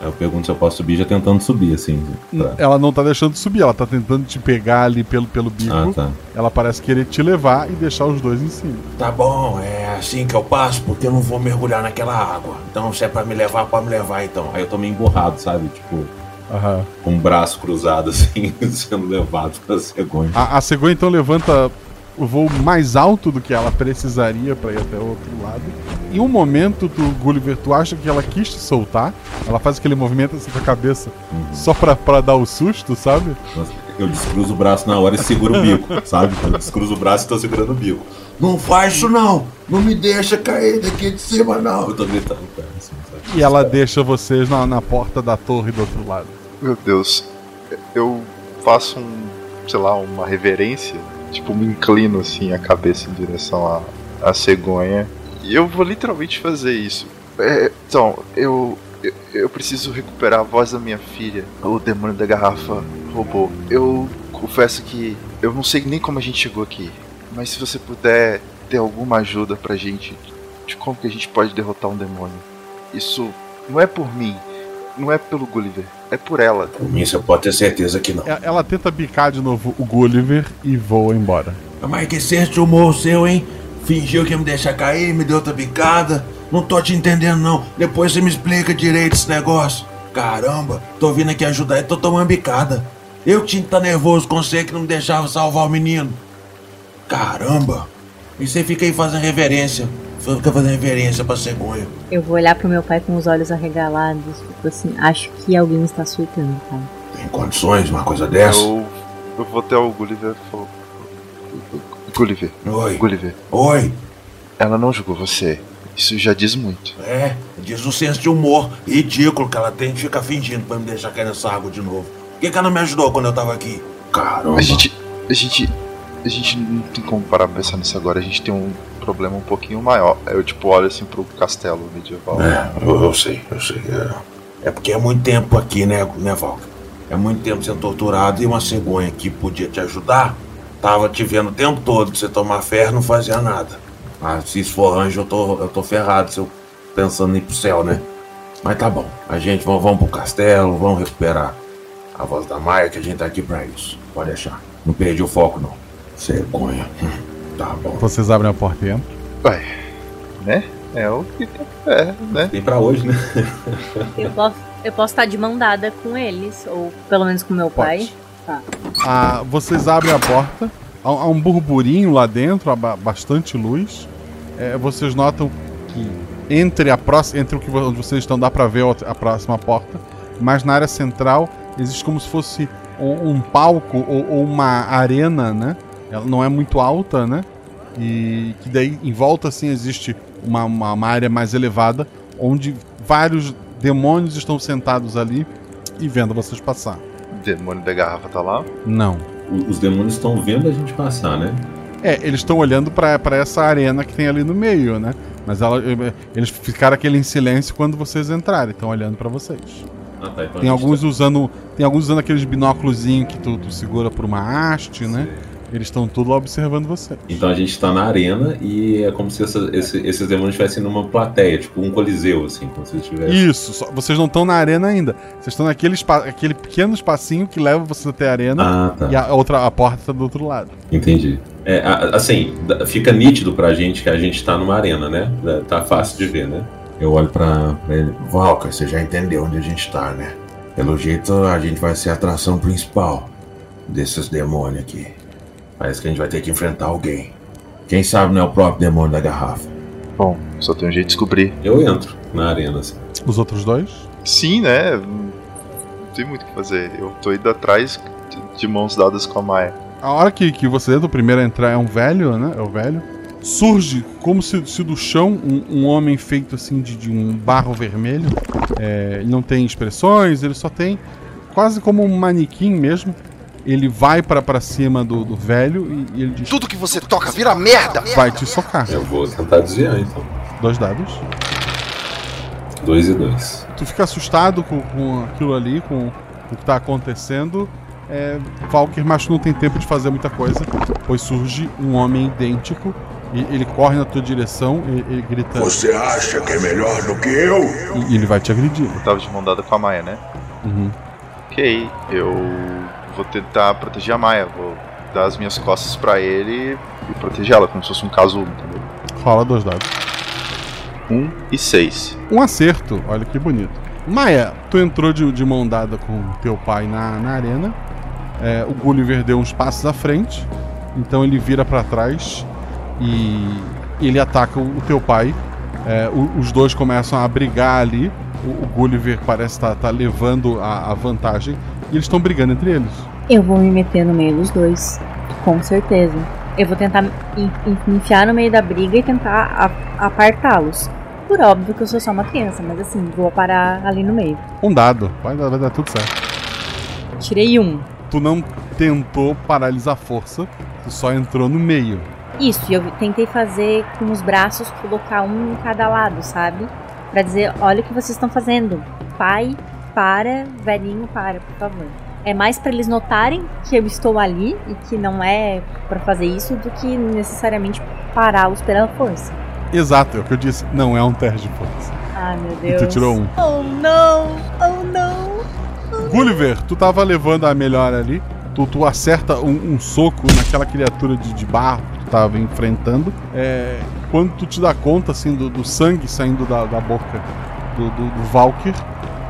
G: Eu pergunto se eu posso subir, já tentando subir, assim. pra-
A: Ela não tá deixando de subir, ela tá tentando te pegar ali pelo, pelo bico.
G: Ah, tá.
A: Ela parece querer te levar e deixar os dois em cima.
J: Tá bom, é assim que eu passo, porque eu não vou mergulhar naquela água. Então, se é pra me levar, pode me levar então.
G: Aí eu tô meio emburrado, sabe? Tipo,
A: Aham.
G: com o braço cruzado, assim, sendo levado pra cegonha.
A: A, a cegonha então levanta o voo mais alto do que ela precisaria para ir até o outro lado. Em um momento, tu, Gulliver, tu acha que ela quis te soltar. Ela faz aquele movimento assim com a cabeça só pra, pra dar o susto, sabe?
G: Eu descruzo o braço na hora e seguro o bico, sabe? Eu descruzo o braço e tô segurando o bico.
J: Não faz isso não! Não me deixa cair daqui de cima não!
G: Eu tô gritando ela, assim, sabe?
A: E ela deixa vocês na, na porta da torre do outro lado.
F: Meu Deus, eu faço um, sei lá, uma reverência, tipo, me inclino assim a cabeça em direção à, à cegonha. E eu vou literalmente fazer isso. É, então, eu, eu eu preciso recuperar a voz da minha filha. O demônio da garrafa roubou. Eu confesso que eu não sei nem como a gente chegou aqui. Mas se você puder ter alguma ajuda pra gente de como que a gente pode derrotar um demônio. Isso não é por mim, não é pelo Gulliver, é por ela.
J: Por mim, você pode ter certeza que não.
A: E- Ela tenta bicar de novo o Gulliver e voa embora.
J: Mas que de humor seu, hein? Fingiu que ia me deixar cair, me deu outra bicada. Não tô te entendendo, não. Depois você me explica direito esse negócio. Caramba, tô vindo aqui ajudar e tô tomando bicada. Eu que tinha que tá nervoso com você que não me deixava salvar o menino. Caramba. E você fica aí fazendo reverência. Fica fazendo reverência pra cegonha.
H: Eu vou olhar pro meu pai com os olhos arregalados, tipo assim, acho que alguém está surtando, pai.
J: Tem condições de uma coisa dessa?
F: Eu, eu vou até o Gulliver e. Gulliver.
J: Oi.
F: Gulliver.
J: Oi.
F: Ela não julgou você. Isso já diz muito.
J: É, diz o senso de humor ridículo que ela tem de ficar fingindo pra me deixar cair nessa água de novo. Por que, que ela não me ajudou quando eu tava aqui? Caramba.
F: A gente. A gente. A gente não tem como parar pra pensar nisso agora. A gente tem um problema um pouquinho maior. Eu tipo olho assim pro castelo medieval.
J: É, eu, eu sei, eu sei. É, é porque é muito tempo aqui, né, né, Valka? É muito tempo sendo torturado e uma cegonha que podia te ajudar tava te vendo o tempo todo pra você tomar ferro não fazia nada. Ah, se isso for anjo, eu tô, eu tô ferrado se eu pensando em ir pro céu, né? Mas tá bom. A gente vamos, vamos pro castelo, vamos recuperar a voz da Maia, que a gente tá aqui pra isso. Pode deixar. Não perdi o foco, não. Cegonha. Tá bom.
A: Vocês abrem a porta e entram.
F: Ué, né? É o que tem, é, né?
G: Tem pra hoje, né?
H: Eu posso, eu posso estar de mão dada com eles, ou pelo menos com meu pai. Tá.
A: Ah, vocês abrem a porta, há, há um burburinho lá dentro, há ba- bastante luz. É, vocês notam que entre a próxima, entre o que onde vocês estão dá pra ver a próxima porta, mas na área central existe como se fosse um, um palco ou, ou uma arena, né? Ela não é muito alta, né? E que daí em volta assim existe uma, uma, uma área mais elevada onde vários demônios estão sentados ali e vendo vocês passar.
F: O demônio da garrafa tá lá?
A: Não.
G: O- Os demônios estão vendo a gente passar, né?
A: É, eles estão olhando pra pra essa arena que tem ali no meio, né? Mas ela, eles ficaram aquele em silêncio quando vocês entrarem, estão olhando pra vocês.
G: Ah, tá, então
A: Tem alguns usando, tem alguns usando aqueles binóculos que tu, tu segura por uma haste, né? Eles estão tudo lá observando você.
G: Então a gente tá na arena e é como se essa- esse- esses demônios estivessem numa plateia, tipo um coliseu, assim, como se estivesse.
A: Isso, só- vocês não estão na arena ainda. Vocês estão naquele aquele pequeno espacinho que leva você até a arena
G: Ah, tá.
A: e a outra a porta tá do outro lado.
G: Entendi. É, assim, fica nítido pra gente que a gente tá numa arena, né? Tá fácil de ver, né?
J: Eu olho pra, pra ele. Valka, você já entendeu onde a gente tá, né? Pelo jeito, a gente vai ser a atração principal desses demônios aqui. Parece que a gente vai ter que enfrentar alguém. Quem sabe não é o próprio demônio da garrafa.
F: Bom, só tem um jeito de descobrir.
G: Eu entro na arena, assim.
A: Os outros dois?
F: Sim, né? Não tem muito o que fazer. Eu tô indo atrás de, mãos dadas com a Maia.
A: A hora que, que você entra, o primeiro a entrar é um velho, né? É o velho. Surge como se, se do chão um, um homem feito assim de, de um barro vermelho. É, ele não tem expressões, ele só tem quase como um manequim mesmo. Ele vai pra pra cima do, do velho e, e ele diz:
N: Tudo que você toca vira merda!
A: Vai te socar.
G: Eu vou tentar desviar, então.
A: Dois dados.
G: Dois e dois.
A: Tu fica assustado com, com aquilo ali, com o que tá acontecendo. É, Valkyr, mas não tem tempo de fazer muita coisa, pois surge um homem idêntico e ele corre na tua direção e ele grita.
J: Você acha que é melhor do que eu?
A: E, e ele vai te agredir.
F: Eu tava de mão dada com a Maia, né?
A: Uhum.
F: Ok, eu vou tentar proteger a Maia. Vou dar as minhas costas pra ele e proteger ela, como se fosse um casulo, entendeu?
A: Rola dois dados.
F: Um e seis.
A: Um acerto, olha que bonito. Maia, tu entrou de, de mão dada com teu pai na, na arena. É, o Gulliver deu uns passos à frente. Então ele vira pra trás e ele ataca o, o teu pai. É, o- os dois começam a brigar ali. O, o Gulliver parece estar tá, levando a, a vantagem. E eles estão brigando entre eles.
H: Eu vou me meter no meio dos dois, com certeza. Eu vou tentar enfiar no meio da briga e tentar apartá-los. Por óbvio que eu sou só uma criança, mas assim, vou parar ali no meio.
A: Um dado, vai, dar- vai dar tudo certo.
H: Tirei um.
A: Tu não tentou paralisar a força, tu só entrou no meio.
H: Isso, e eu tentei fazer com os braços, colocar um em cada lado, sabe? Pra dizer, olha o que vocês estão fazendo. Pai, para, velhinho, para, por favor. É mais pra eles notarem que eu estou ali e que não é pra fazer isso do que necessariamente pará-los pela força.
A: Exato, é o que eu disse. Não é um teste de força.
H: Ai, meu
A: E
H: Deus.
A: tu tirou um.
H: Oh, não! Oh, não!
A: Gulliver, tu tava levando a melhor ali. Tu, tu acerta um, um soco naquela criatura de, de barro que tu tava enfrentando. É, quando tu te dá conta, assim, do, do sangue saindo da, da boca do, do, do Valkyr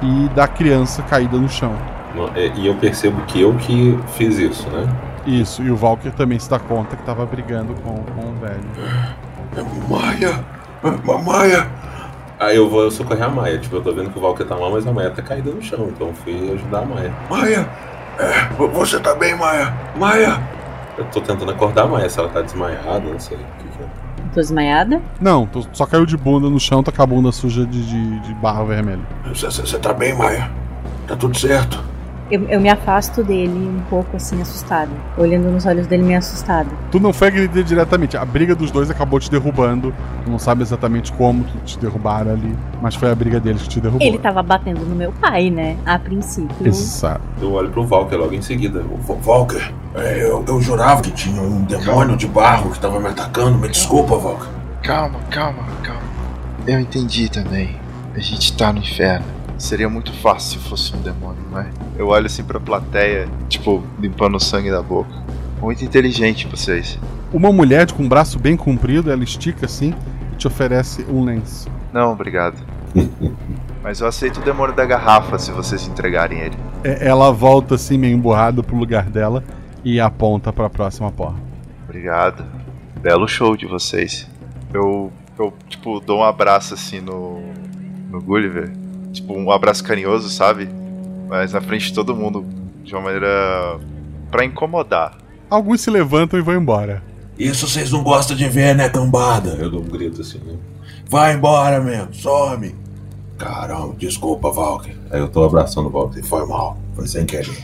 A: e da criança caída no chão.
G: É, E eu percebo que eu que fiz isso, né?
A: Isso, e o Valkyr também se dá conta que tava brigando com, com o velho.
J: Maia! Ma- Maia!
G: Aí eu vou socorrer a Maia. Tipo, eu tô vendo que o Valkyrie tá mal, mas a Maia tá caída no chão. Então eu fui ajudar a Maia.
J: Maia! É, vo- você tá bem, Maia? Maia!
G: Eu tô tentando acordar a Maia, se ela tá desmaiada, não sei é.
H: Tô desmaiada?
A: Não, tu só caiu de bunda no chão, tá com a bunda suja de, de, de barro vermelho.
J: Você tá bem, Maia? Tá tudo certo?
H: Eu, eu me afasto dele um pouco assim, assustada. Olhando nos olhos dele, meio assustada.
A: Tu não foi agredir diretamente. A briga dos dois acabou te derrubando. Tu não sabe exatamente como tu te derrubaram ali. Mas foi a briga deles que te derrubou.
H: Ele tava batendo no meu pai, né? A princípio.
A: Exato.
G: Eu olho pro Valkyrie logo em seguida.
J: Valker, é, eu, eu jurava que tinha um demônio de barro que tava me atacando. Me desculpa, Valker.
F: Calma, calma, calma. Eu entendi também. A gente tá no inferno. Seria muito fácil se fosse um demônio, não é? Eu olho assim pra plateia, tipo, limpando o sangue da boca. Muito inteligente vocês.
A: Uma mulher com um braço bem comprido, ela estica assim e te oferece um lenço.
F: Não, obrigado. Mas eu aceito o demônio da garrafa se vocês entregarem ele.
A: É, Ela volta assim, meio emburrada pro lugar dela e aponta pra próxima porta.
F: Obrigado. Belo show de vocês. Eu Eu, tipo, dou um abraço assim no. no Gulliver. Tipo, um abraço carinhoso, sabe? Mas na frente de todo mundo. De uma maneira. pra incomodar.
A: Alguns se levantam e vão embora.
J: Isso vocês não gostam de ver, né, cambada?
G: Eu dou um grito assim, né?
J: Vai embora mesmo, some. Caramba, desculpa, Valkyrie.
G: Aí eu tô abraçando o Walker.
J: Foi mal, foi sem querer.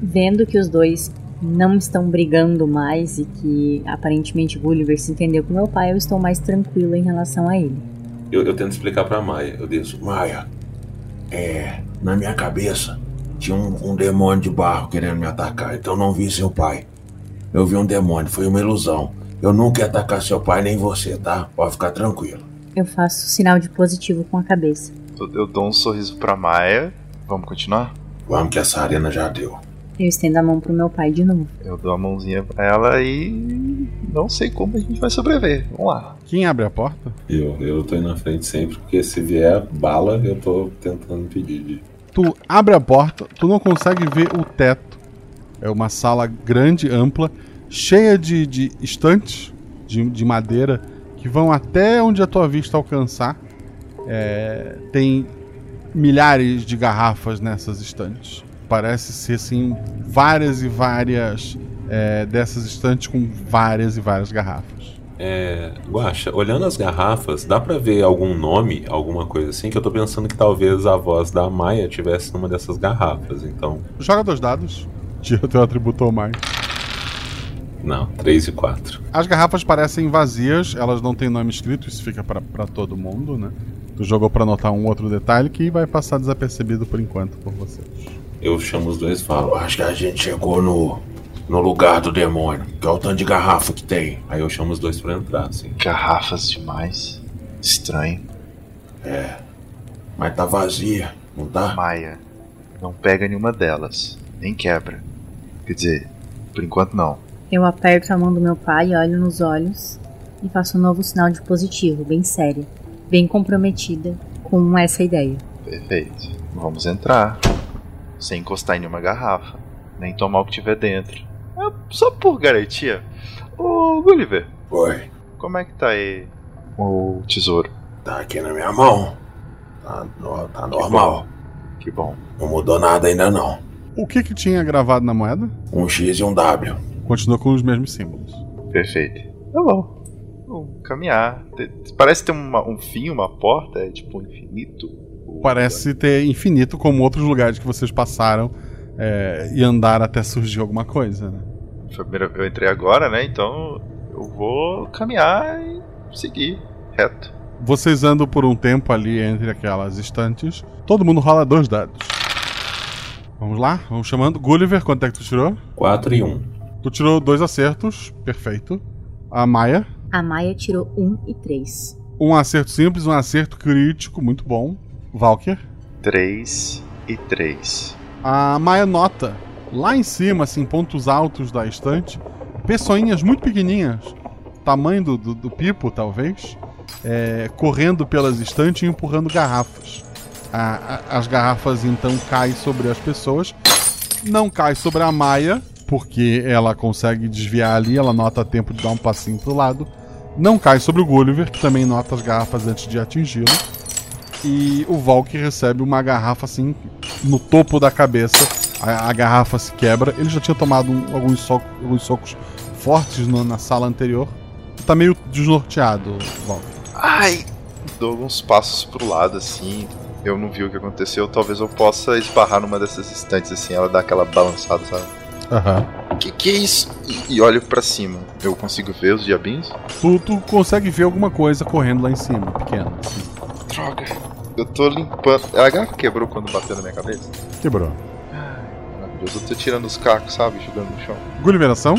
H: Vendo que os dois não estão brigando mais e que aparentemente Gulliver se entendeu com meu pai, eu estou mais tranquila em relação a ele.
G: Eu, eu tento explicar pra Maia. Eu disse,
J: Maia, é. Na minha cabeça tinha um, um demônio de barro querendo me atacar, então não vi seu pai. Eu vi um demônio, foi uma ilusão. Eu nunca ia atacar seu pai nem você, tá? Pode ficar tranquilo.
H: Eu faço sinal de positivo com a cabeça.
F: Eu, eu dou um sorriso pra Maia. Vamos continuar?
J: Vamos que essa arena já deu.
H: Eu estendo a mão pro meu pai de novo.
F: Eu dou a mãozinha pra ela e. Não sei como a gente vai sobreviver. Vamos lá.
A: Quem abre a porta?
G: eu, eu tô indo na frente sempre, porque se vier bala, eu tô tentando impedir de.
A: Tu abre a porta, tu não consegue ver o teto. É uma sala grande, ampla, cheia de, de estantes de, de madeira que vão até onde a tua vista alcançar. É, tem milhares de garrafas nessas estantes. Parece ser assim várias e várias é, dessas estantes com várias e várias garrafas.
G: É. Guaxa, olhando as garrafas, dá pra ver algum nome, alguma coisa assim? Que eu tô pensando que talvez a voz da Maia tivesse numa dessas garrafas, então.
A: Joga dois dados, tira teu atributo ou mais.
G: Não, 3 e 4.
A: As garrafas parecem vazias, elas não têm nome escrito, isso fica pra todo mundo, né? Tu jogou pra notar um outro detalhe que vai passar desapercebido por enquanto por vocês.
G: Eu chamo os dois e falo.
J: Acho que a gente chegou no, no lugar do demônio, que é o tanto de garrafa que tem.
G: Aí eu chamo os dois pra entrar, assim.
F: Garrafas demais. Estranho.
J: É. Mas tá vazia, não tá?
F: Maia, não pega nenhuma delas. Nem quebra. Quer dizer, por enquanto não.
H: Eu aperto a mão do meu pai, olho nos olhos e faço um novo sinal de positivo, bem sério, bem comprometida com essa ideia.
F: Perfeito. Vamos entrar. Sem encostar em nenhuma garrafa. Nem tomar o que tiver dentro. É, Só por garantia. Ô, Gulliver.
J: Oi.
F: Como é que tá aí o tesouro?
J: Tá aqui na minha mão. Tá, no- tá normal.
F: Que bom.
J: Não mudou nada ainda não.
A: O que que tinha gravado na moeda?
J: Um X e um W.
A: Continua com os mesmos símbolos.
F: Perfeito. Tá bom. Vamos caminhar. Parece ter uma- um fim, uma porta, é tipo um infinito.
A: Parece ter infinito como outros lugares que vocês passaram é, e andaram até surgir alguma coisa, né?
F: Eu entrei agora, né? Então eu vou caminhar e seguir reto.
A: Vocês andam por um tempo ali entre aquelas estantes. Todo mundo rola dois dados. Vamos lá, vamos chamando. Gulliver, quanto é que tu tirou?
G: 4 e 1.
A: Tu tirou dois acertos, perfeito. A Maia,
H: A Maia tirou 1 e 3.
A: um acerto simples, um acerto crítico, muito bom. Valkyr.
F: 3 e 3.
A: A Maia nota, lá em cima, assim, pontos altos da estante, pessoinhas muito pequenininhas, tamanho do, do, do pipo, talvez, é, correndo pelas estantes e empurrando garrafas. A- a- as garrafas então caem sobre as pessoas, não cai sobre a Maia, porque ela consegue desviar ali, ela nota a tempo de dar um passinho pro lado. Não cai sobre o Gulliver, que também nota as garrafas antes de atingi-lo. E o Valk recebe uma garrafa assim no topo da cabeça. A, a garrafa se quebra. Ele já tinha tomado um- alguns, soco- alguns socos fortes no- na sala anterior. Tá meio desnorteado, Valk.
F: Ai! Dou alguns passos pro lado assim. Eu não vi o que aconteceu. Talvez eu possa esbarrar numa dessas estantes assim. Ela dá aquela balançada, sabe?
A: Aham.
F: Que que é isso? E, e olho pra cima. Eu consigo ver os diabinhos?
A: Tu, tu consegue ver alguma coisa correndo lá em cima, pequena.
F: Droga. Eu tô limpando. A garrafa quebrou quando bateu na minha cabeça?
A: Quebrou.
F: Maravilhoso. Eu tô tirando os cacos, sabe? Jogando no chão.
A: Gulliver, ação?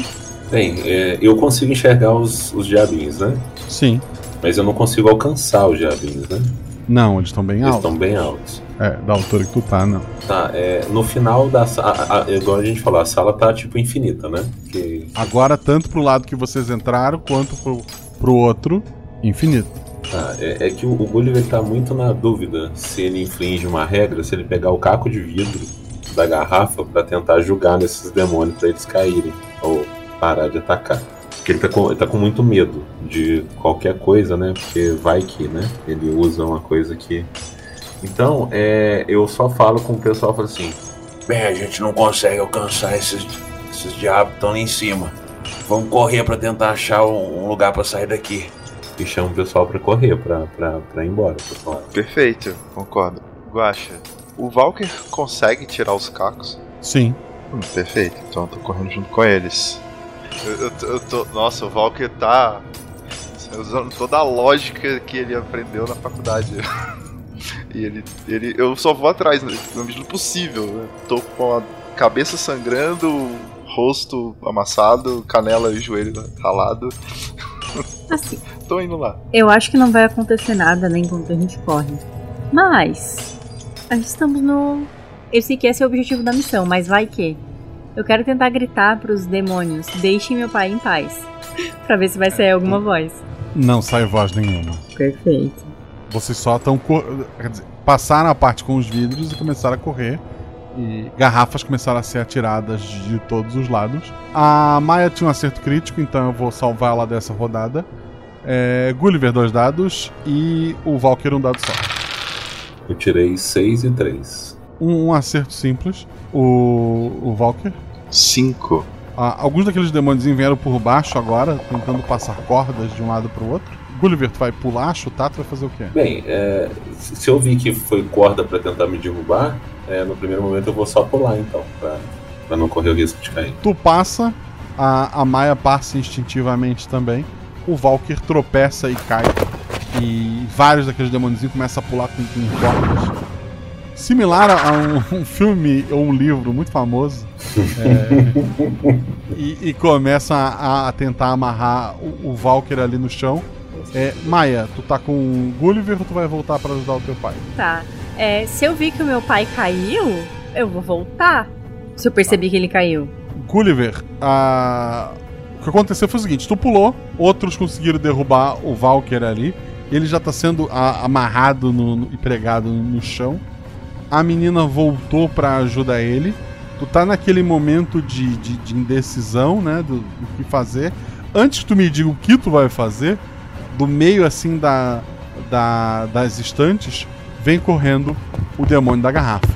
G: Bem, é, eu consigo enxergar os, os diabinhos, né?
A: Sim.
G: Mas eu não consigo alcançar os diabinhos, né?
A: Não, eles estão bem
G: Eles
A: altos.
G: estão bem altos.
A: É, da altura que tu tá, não.
G: Tá, é, no final da sala. Igual a gente falou, a sala tá tipo infinita, né? Que
A: Agora, tanto pro lado que vocês entraram, quanto pro, pro outro, infinito.
G: Tá, é, é que o, o Gulliver tá muito na dúvida se ele infringe uma regra, se ele pegar o caco de vidro da garrafa pra tentar julgar nesses demônios pra eles caírem ou parar de atacar. Porque ele tá, com, ele tá com muito medo de qualquer coisa, né? Porque vai que, né? Ele usa uma coisa que. Então, é, eu só falo com o pessoal falo assim:
J: Bem, a gente não consegue alcançar esses, esses diabos que estão lá em cima. Vamos correr pra tentar achar um, um lugar pra sair daqui.
G: E chama o pessoal pra correr, pra, pra, pra ir embora.
F: Perfeito, concordo. Guaxa, o Valker consegue tirar os cacos?
A: Sim.
F: Hum, perfeito, então eu tô correndo junto com eles. Eu, eu tô- eu tô. Nossa, o Valker tá usando toda a lógica que ele aprendeu na faculdade. e ele, ele. Eu só vou atrás, né, na medida do possível. Né? Tô com a cabeça sangrando, rosto amassado, canela e joelho ralado.
H: Assim.
F: Tô indo lá.
H: Eu acho que não vai acontecer nada nem enquanto a gente corre. Mas. A gente estamos no. Eu sei que esse é o objetivo da missão, mas vai que. Eu quero tentar gritar pros demônios: deixem meu pai em paz. pra ver se vai sair alguma voz.
A: Não sai voz nenhuma.
H: Perfeito.
A: Vocês só estão. Quer dizer, passaram a parte com os vidros e começaram a correr. E garrafas começaram a ser atiradas de todos os lados. A Maia tinha um acerto crítico, então eu vou salvar ela dessa rodada. É, Gulliver, dois dados. E o Valkyr, um dado só.
G: Eu tirei 6 e 3.
A: Um, um acerto simples. O, o Valkyr.
F: Cinco.
A: Ah, alguns daqueles demônios vieram por baixo agora, tentando passar cordas de um lado pro outro. Gulliver, tu vai pular, chutar, tu vai fazer o quê?
G: Bem, é, se eu vi que foi corda pra tentar me derrubar, é, no primeiro momento eu vou só pular então, pra, pra não correr o risco de cair.
A: Tu passa, a, a Maia passa instintivamente também. O Valkyr tropeça e cai. E vários daqueles demônios começam a pular com, com cordas. Similar a um, um filme ou um livro muito famoso. É, e, e começam a, a tentar amarrar o, o Valkyr ali no chão. É, Maia, tu tá com o Gulliver ou tu vai voltar pra ajudar o teu pai?
H: Tá. É, se eu vi que o meu pai caiu, eu vou voltar. Se eu percebi que ele caiu.
A: Gulliver, a... o que aconteceu foi o seguinte: tu pulou, outros conseguiram derrubar o Valkyr ali. Ele já tá sendo a- amarrado no- no- e pregado no chão. A menina voltou pra ajudar ele. Tu tá naquele momento de, de- de indecisão, né? Do, do que fazer. Antes que tu me diga o que tu vai fazer, do meio assim da, da- das estantes, vem correndo o demônio da garrafa.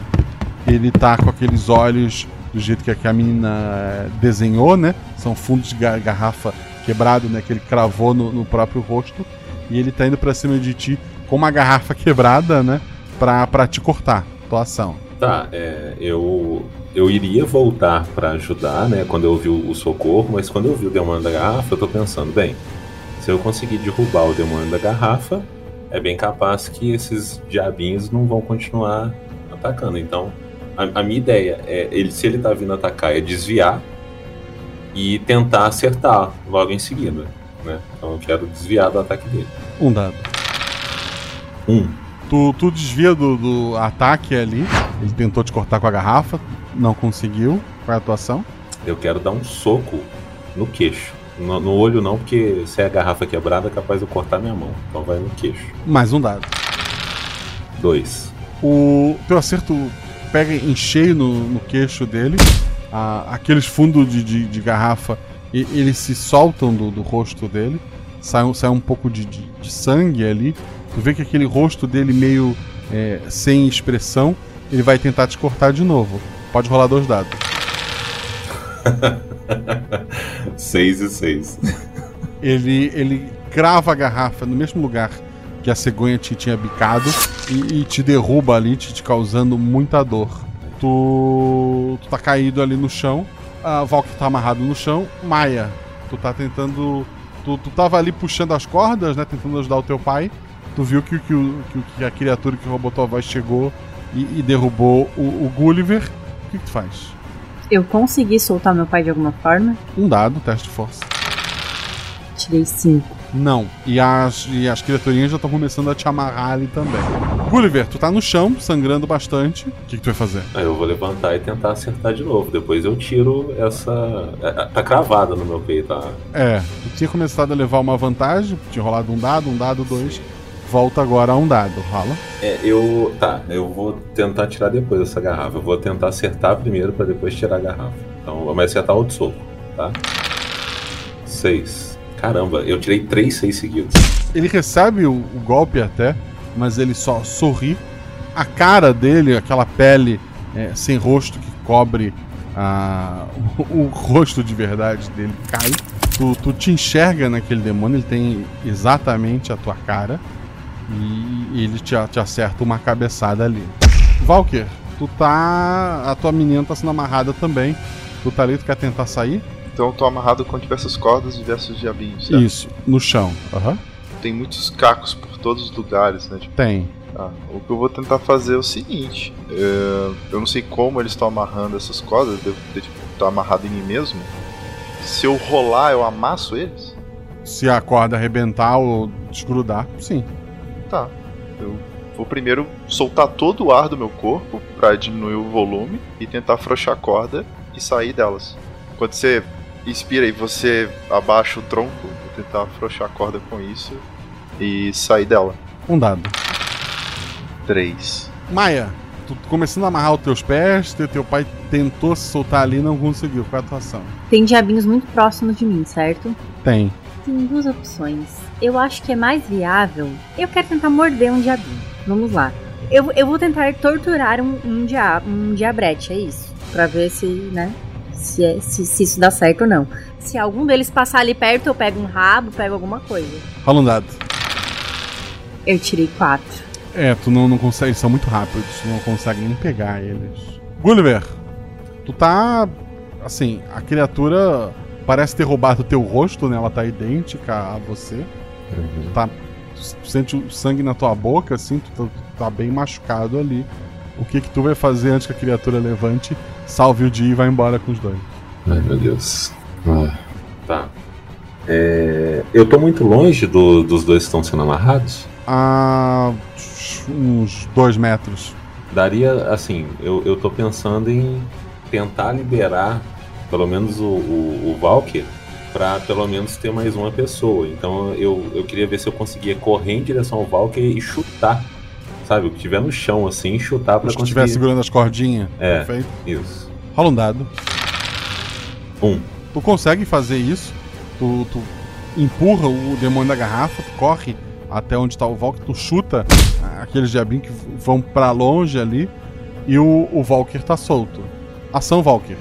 A: Ele tá com aqueles olhos do jeito que a- menina eh, desenhou, né? São fundos de ga- garrafa quebrado, né? Que ele cravou no, no próprio rosto. E ele tá indo pra cima de ti com uma garrafa quebrada, né? Pra, pra te cortar. Tua ação.
G: Tá, é, eu, eu iria voltar pra ajudar, né, quando eu vi o, o socorro, mas quando eu vi o demônio da garrafa, eu tô pensando, bem, se eu conseguir derrubar o demônio da garrafa, é bem capaz que esses diabinhos não vão continuar atacando. Então, a, a minha ideia é, ele, se ele tá vindo atacar, é desviar e tentar acertar logo em seguida, né? Então eu quero desviar do ataque dele.
A: Um dado.
G: Um.
A: Tu, tu desvia do, do ataque ali. Ele tentou te cortar com a garrafa. Não conseguiu. Qual é a tua ação?
G: Eu quero dar um soco no queixo. No, no olho não, porque se é a garrafa quebrada é capaz de eu cortar minha mão. Então vai no queixo.
A: Mais um dado.
G: Dois.
A: O teu acerto pega em cheio no, no queixo dele. A- aqueles fundos de, de, de garrafa, e- eles se soltam do, do rosto dele. Sai, um- sai um pouco de, de, de sangue ali. Tu vê que aquele rosto dele meio é, sem expressão. Ele vai tentar te cortar de novo. Pode rolar dois dados.
G: seis e seis.
A: Ele, ele crava a garrafa no mesmo lugar que a cegonha te tinha bicado e, e te derruba ali, te, te causando muita dor. Tu, tu tá caído ali no chão, a Valk tá amarrado no chão. Maia, tu tá tentando. Tu, tu tava ali puxando as cordas, né? Tentando ajudar o teu pai. Tu viu que, que, que, que a criatura que roubou tua voz chegou e, e derrubou o, o Gulliver. O que, que tu faz?
H: Eu consegui soltar meu pai de alguma forma?
A: Um dado, teste de força.
H: Tirei cinco.
A: Não. E as, e as criaturinhas já estão começando a te amarrar ali também. Gulliver, tu tá no chão, sangrando bastante. O que, que tu vai fazer?
G: Eu vou levantar e tentar acertar de novo. Depois eu tiro essa. é, é, Tá cravada no meu peito. Tá?
A: É, tu tinha começado a levar uma vantagem, tinha rolado um dado, um dado, dois. Volta agora a um dado, rola.
G: É, eu. Tá, eu vou tentar tirar depois essa garrafa. Eu vou tentar acertar primeiro pra depois tirar a garrafa. Então, mas acertar outro soco, tá? Seis. Caramba, eu tirei três seis seguidos.
A: Ele recebe o, o golpe até, mas ele só sorri. A cara dele, aquela pele é, sem rosto que cobre a, o, o rosto de verdade dele, cai. Tu, tu te enxerga naquele demônio, ele tem exatamente a tua cara. E ele te, te acerta uma cabeçada ali. Valker, tu tá. A tua menina tá sendo amarrada também. Tu tá ali, tu quer tentar sair?
F: Então eu tô amarrado com diversas cordas e diversos diabinhos. certo?
A: Isso, no chão. Aham.
F: Tem muitos cacos por todos os lugares, né? Tipo,
A: Tem.
F: ah, o que eu vou tentar fazer é o seguinte: é, eu não sei como eles estão amarrando essas cordas, devo ter tipo, tá amarrado em mim mesmo. Se eu rolar, eu amasso eles?
A: Se a corda arrebentar ou desgrudar, sim.
F: Tá. Eu vou primeiro soltar todo o ar do meu corpo pra diminuir o volume e tentar afrouxar a corda e sair delas. Quando você inspira e você abaixa o tronco, vou tentar afrouxar a corda com isso e sair dela.
A: Um dado.
F: 3.
A: Maia, tu começando a amarrar os teus pés, teu, teu pai tentou se soltar ali e não conseguiu. Qual é a tua ação?
H: Tem diabinhos muito próximos de mim, certo?
A: Tem.
H: Tem duas opções. Eu acho que é mais viável. Eu quero tentar morder um diabinho. Vamos lá. Eu, eu vou tentar torturar um, um, dia, um diabrete, é isso. Pra ver se, né? Se, é- se, se isso dá certo ou não. Se algum deles passar ali perto, eu pego um rabo, pego alguma coisa.
A: Rola um dado.
H: Eu tirei quatro.
A: É, tu não, não consegue, eles são muito rápidos, tu não consegue nem pegar eles. Gulliver, tu tá. Assim, a criatura parece ter roubado teu rosto, né? Ela tá idêntica a você. Tu tá. Tu sente o sangue na tua boca, assim, tu, tá- tu tá bem machucado ali. O que que tu vai fazer antes que a criatura levante, salve o dia e vá embora com os dois?
G: Ai, meu Deus. Ah, tá. É, eu tô muito longe do- dos dois que estão sendo amarrados?
A: A. uns dois metros.
G: Daria, assim, eu, eu tô pensando em tentar liberar pelo menos o, o, o Valkyr pra pelo menos ter mais uma pessoa. Então eu, eu queria ver se eu conseguia correr em direção ao Valkyr e chutar. Sabe, o que tiver no chão assim, chutar pra
A: Os
G: conseguir.
A: estiver segurando as cordinhas.
G: É,
A: Perfeito.
G: isso.
A: Rola um dado.
G: Um.
A: Tu consegue fazer isso. Tu, tu empurra o demônio da garrafa, tu corre até onde tá o Valkyr, tu chuta aqueles diabinhos que vão pra longe ali e o, o Valkyr tá solto. Ação Valkyr.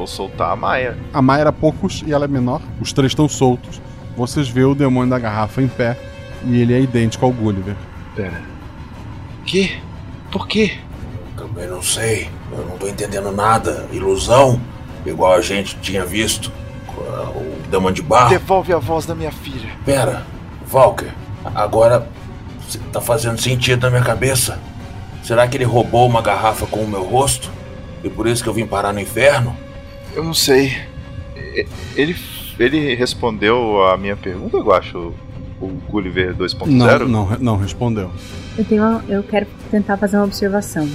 F: Vou soltar a Maia.
A: A Maia era poucos e ela é menor. Os três estão soltos. Vocês vê o demônio da garrafa em pé e ele é idêntico ao Gulliver.
J: Pera. Que? Por quê? Também não sei. Eu não tô entendendo nada. Ilusão? Igual a gente tinha visto. O demônio de barro.
L: Devolve a voz da minha filha.
J: Pera, Valker, agora tá fazendo sentido na minha cabeça. Será que ele roubou uma garrafa com o meu rosto? E por isso que eu vim parar no inferno?
F: Eu não sei. Ele, ele respondeu a minha pergunta, eu acho, o Gulliver 2.0?
A: Não, não, não respondeu.
H: Eu tenho uma- eu quero tentar fazer uma observação.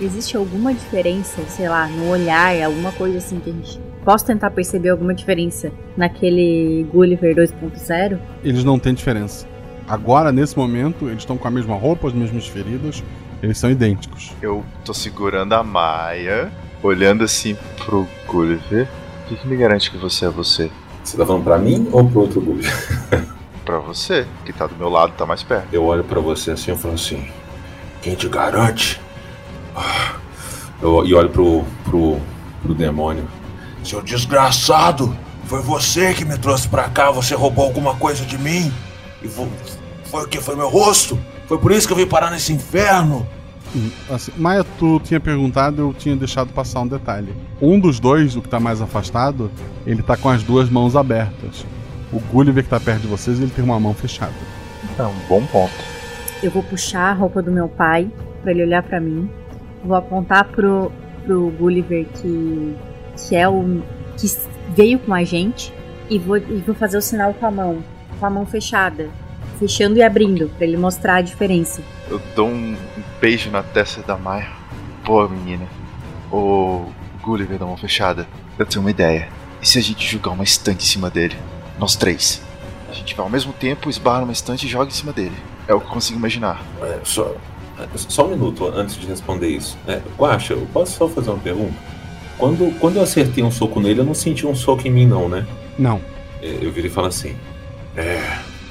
H: Existe alguma diferença, sei lá, no olhar, alguma coisa assim que a gente posso tentar perceber alguma diferença naquele Gulliver 2.0?
A: Eles não têm diferença. Agora, nesse momento, eles estão com a mesma roupa, as mesmas feridas. Eles são idênticos.
F: Eu tô segurando a Maia, olhando assim pro Gulliver. O que, que me garante que você é você?
G: Você tá falando pra mim ou pro outro Gulliver?
F: pra você, que tá do meu lado, tá mais perto.
G: Eu olho pra você assim e falo assim.
J: Quem te garante?
G: Eu, e olho pro, pro, pro demônio.
J: Seu desgraçado! Foi você que me trouxe pra cá, você roubou alguma coisa de mim? E vo- foi o que? Foi meu rosto? Foi por isso que eu vim parar nesse inferno?
A: Assim, Maia, tu tinha perguntado, eu tinha deixado passar um detalhe. Um dos dois, o que tá mais afastado, ele tá com as duas mãos abertas. O Gulliver que tá perto de vocês, ele tem uma mão fechada.
F: É um bom ponto.
H: Eu vou puxar a roupa do meu pai pra ele olhar pra mim. Vou apontar pro, pro Gulliver que, que é o que veio com a gente e vou, e vou fazer o sinal com a mão, com a mão fechada, fechando e abrindo pra ele mostrar a diferença.
F: Eu dou um beijo na testa da Maia. Pô, menina. O Gulliver da mão fechada. Eu tenho uma ideia. E se a gente jogar uma estante em cima dele? Nós três. A gente vai ao mesmo tempo, esbarra numa estante e joga em cima dele. É o que eu consigo imaginar.
G: É, só, só um minuto antes de responder isso. É, Guaxa, eu posso só fazer uma pergunta? Quando, quando eu acertei um soco nele, eu não senti um soco em mim, não, né?
A: Não.
G: É, Eu viro e falo assim:
J: É,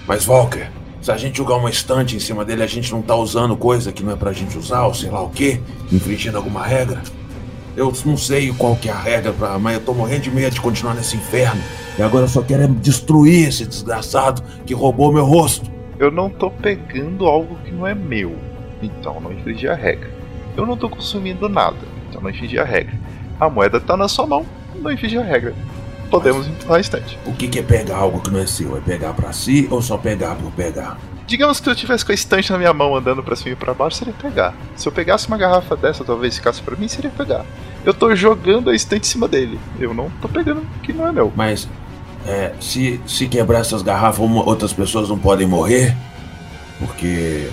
J: mas Walker, se a gente jogar uma estante em cima dele, a gente não tá usando coisa que não é pra gente usar, ou sei lá o quê, infringindo alguma regra. Eu não sei qual que é a regra, pra, mas eu tô morrendo de medo de continuar nesse inferno. E agora eu só quero é destruir esse desgraçado que roubou meu rosto.
F: Eu não tô pegando algo que não é meu, então não infringi a regra. Eu não tô consumindo nada, então não infringi a regra. A moeda tá na sua mão, não infringi a regra. Podemos empurrar a estante.
J: O que, que é pegar algo que não é seu? É pegar pra si ou só pegar por pegar?
F: Digamos que eu tivesse com a estante na minha mão andando pra cima e pra baixo, seria pegar. Se eu pegasse uma garrafa dessa, talvez ficasse pra mim, seria pegar. Eu tô jogando a estante em cima dele. Eu não tô pegando o que não é meu.
J: Mas é, se, se quebrar essas garrafas, uma- outras pessoas não podem morrer? Porque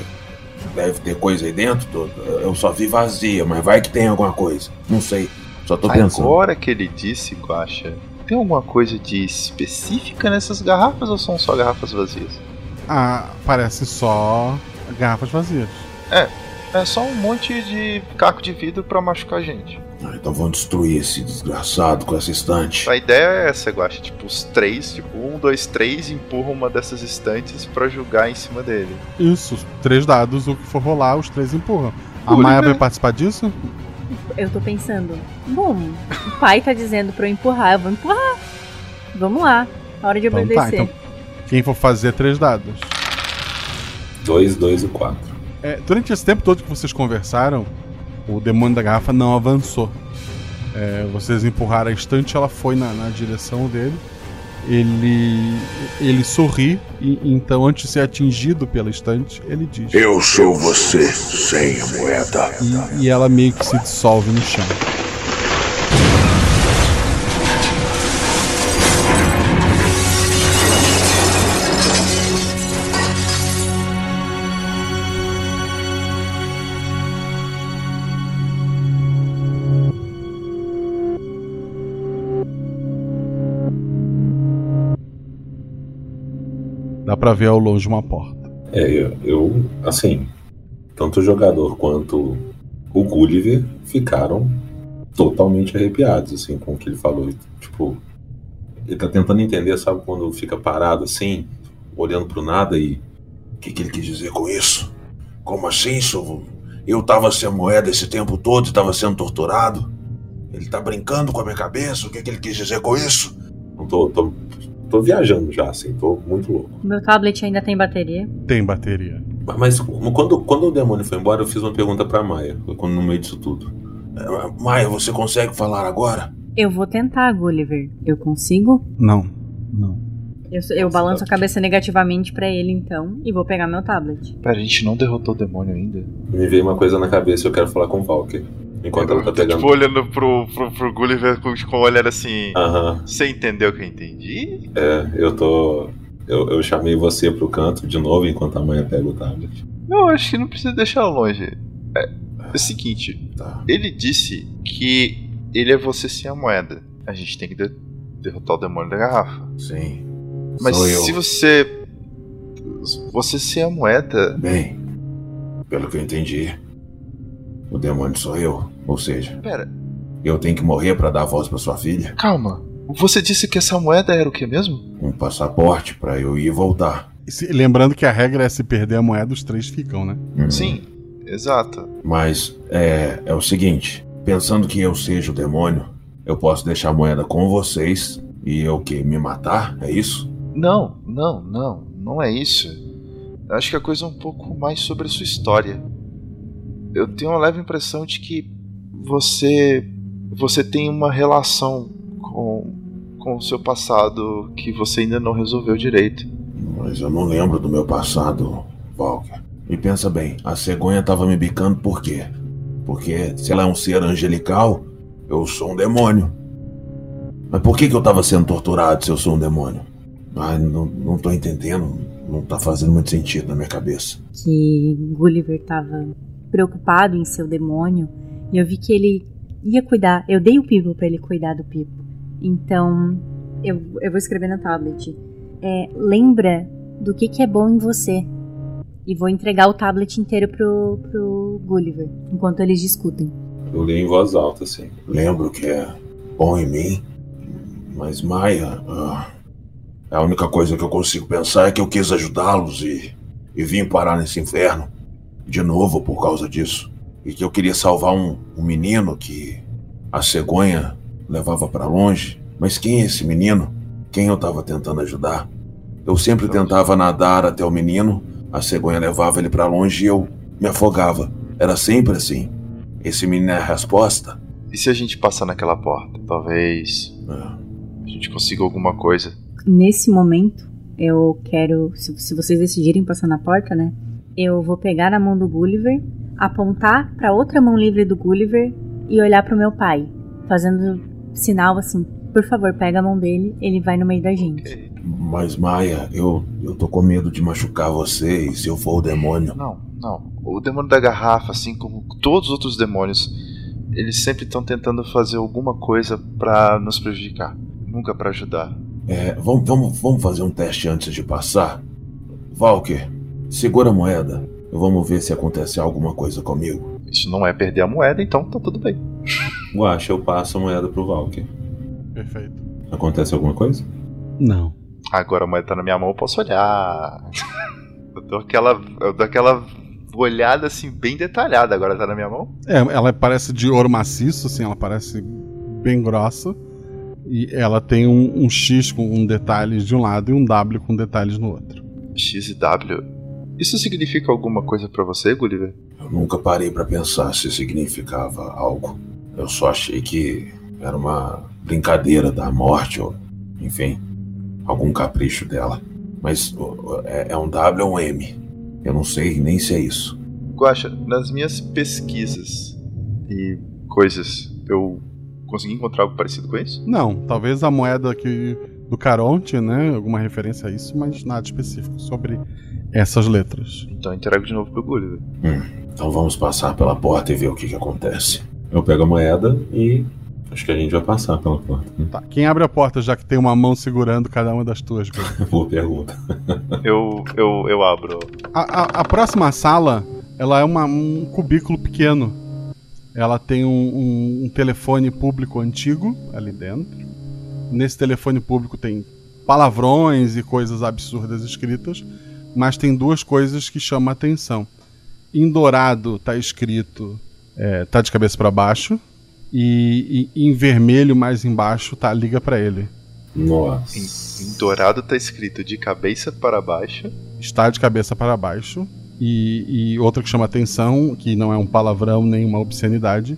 J: deve ter coisa aí dentro. tô- Eu só vi vazia, mas vai que tem alguma coisa. Não sei. Só tô pensando.
F: Agora que ele disse, Guacha, tem alguma coisa de específica nessas garrafas ou são só garrafas vazias?
A: Ah, parece só garrafas vazias.
F: É, é só um monte de caco de vidro pra machucar a gente.
J: Ah, então vamos destruir esse desgraçado com essa estante.
F: A ideia é essa, Guacha. Tipo, os três, tipo, um, dois, três, empurram uma dessas estantes pra jogar em cima dele.
A: Isso, três dados, o que for rolar, os três empurram. A Maia
H: né?
A: vai participar disso?
H: Eu tô pensando, bom, o pai tá dizendo pra eu empurrar, eu vou empurrar. Vamos lá, hora de
A: Então
H: obedecer.
A: tá, então quem for fazer três dados.
G: 2, 2 e 4.
A: É, durante esse tempo todo que vocês conversaram, o demônio da garrafa não avançou. É, vocês empurraram a estante, ela foi na, na direção dele. Ele, ele sorri e então, antes de ser atingido pela estante, ele diz:
J: Eu sou você, sem moeda.
A: E, e ela meio que se dissolve no chão. Pra ver ao longe uma porta.
G: É, eu, eu, assim, tanto o jogador quanto o Gulliver ficaram totalmente arrepiados, assim, com o que ele falou. Tipo, ele tá tentando entender, sabe, quando fica parado assim, olhando pro nada e.
J: O que, que ele quis dizer com isso? Como assim, senhor? Eu tava sem moeda esse tempo todo e tava sendo torturado? Ele tá brincando com a minha cabeça? O que, que ele quis dizer com isso?
G: Não tô, tô, tô viajando já, assim, tô muito louco.
H: Meu tablet ainda tem bateria.
A: Tem bateria.
G: Mas quando, quando o demônio foi embora, eu fiz uma pergunta pra Maia, quando no meio disso tudo.
J: É, Maia, você consegue falar agora?
H: Eu vou tentar, Gulliver. Eu consigo?
A: Não, não.
H: Eu, eu balanço a cabeça negativamente pra ele então e vou pegar meu tablet.
F: Pera, a gente não derrotou o demônio ainda?
G: Me veio uma coisa na cabeça eu quero falar com o Valkyrie. Enquanto ela tá pegando.
F: Tipo, olhando pro, pro, pro Gulliver com, com o olhar assim.
G: Aham.
F: Você entendeu o que eu entendi?
G: É, eu tô. Eu, eu chamei você pro canto de novo enquanto a mãe pega o tablet.
F: Não, acho que não precisa deixar longe. É, é o seguinte: ele disse que ele é você sem a moeda. A gente tem que de- derrotar o demônio da garrafa.
J: Sim.
F: Mas se você. Você sem a moeda.
J: Bem, pelo que eu entendi, o demônio sou eu. Ou seja,
F: Pera,
J: eu tenho que morrer pra dar a voz pra sua filha.
F: calma. Você disse que essa moeda era o que mesmo?
J: Um passaporte pra eu ir e voltar.
A: E se- lembrando que a regra é se perder a moeda, os três ficam, né?
F: Sim, exato.
J: Mas é, é o seguinte: pensando que eu seja o demônio, eu posso deixar a moeda com vocês e eu que me matar? É isso?
F: Não, não, não. Não é isso. Eu acho que a coisa é um pouco mais sobre a sua história. Eu tenho uma leve impressão de que você. Você tem uma relação com, com o seu passado que você ainda não resolveu direito.
J: Mas eu não lembro do meu passado, Walker. E pensa bem, a cegonha tava me bicando por quê? Porque se ela é um ser angelical, eu sou um demônio. Mas por que, que eu tava sendo torturado se eu sou um demônio? Ai, não, não tô entendendo. Não tá fazendo muito sentido na minha cabeça.
H: Que Gulliver tava preocupado em seu demônio e eu vi que ele ia cuidar. Eu dei o Pipo pra ele cuidar do Pipo. Então, eu, eu vou escrever no tablet. É, lembra do que, que é bom em você. E vou entregar o tablet inteiro pro, pro Gulliver, enquanto eles discutem.
G: Eu li em voz alta, assim.
J: Lembro que é bom em mim, mas Maia. ah, A única coisa que eu consigo pensar é que eu quis ajudá-los e, e vim parar nesse inferno. De novo por causa disso. E que eu queria salvar um, um menino que a cegonha levava para longe. Mas quem é esse menino? Quem eu tava tentando ajudar? Eu sempre tentava nadar até o menino, a cegonha levava ele para longe e eu me afogava. Era sempre assim. Esse menino é a resposta?
F: E se a gente passar naquela porta? Talvez
J: É.
F: a gente consiga alguma coisa.
H: Nesse momento, eu quero. Se, se vocês decidirem passar na porta, né? Eu vou pegar a mão do Gulliver, apontar pra outra mão livre do Gulliver e olhar pro meu pai, fazendo sinal assim: por favor, pega a mão dele, ele vai no meio da gente.
J: Mas Maia, eu, eu tô com medo de machucar você e se eu for o demônio.
F: Não, não. O demônio da garrafa, assim como todos os outros demônios, eles sempre estão tentando fazer alguma coisa pra nos prejudicar, nunca pra ajudar.
J: É, vamos, vamos, vamos fazer um teste antes de passar? Valker, segura a moeda. Vamos ver se acontece alguma coisa comigo.
F: Isso não é perder a moeda, então tá tudo bem.
G: Guacha, eu passo a moeda pro Valker.
A: Perfeito.
G: Acontece alguma coisa?
A: Não.
F: Agora a moeda tá na minha mão, eu posso olhar. Eu dou aquela, eu dou aquela olhada assim bem detalhada. Agora tá na minha mão.
A: É, ela parece de ouro maciço, assim, ela parece bem grossa. E ela tem um, um X com um detalhes de um lado e um W com detalhes no outro.
F: X e W. Isso significa alguma coisa pra você, Gulliver?
J: Eu nunca parei pra pensar se significava algo. Eu só achei que era uma brincadeira da morte ou, enfim, algum capricho dela. Mas é, é um W ou um M? Eu não sei nem se é isso.
F: Guaxa, nas minhas pesquisas e coisas, eu consegui encontrar algo parecido com isso?
A: Não, talvez a moeda aqui do Caronte, né? Alguma referência a isso, mas nada específico sobre essas letras.
F: Então eu entrego de novo pro Gulliver.
J: Hum, então vamos passar pela porta e ver o que, que acontece.
G: Eu pego a moeda e acho que a gente vai passar pela porta. né?
A: Tá, quem abre a porta já que tem uma mão segurando cada uma das tuas?
G: Boa pergunta.
F: Eu, eu, eu abro.
A: A, a, a próxima sala, ela é uma- um cubículo pequeno. Ela tem um, um- um telefone público antigo ali dentro. Nesse telefone público tem palavrões e coisas absurdas escritas, mas tem duas coisas que chamam a atenção. Em dourado tá escrito, é, tá de cabeça para baixo, e, e em vermelho mais embaixo tá liga para ele.
G: Nossa.
F: Em, em dourado tá escrito de cabeça para baixo.
A: está de cabeça para baixo. E, e outra que chama atenção, que não é um palavrão nem uma obscenidade,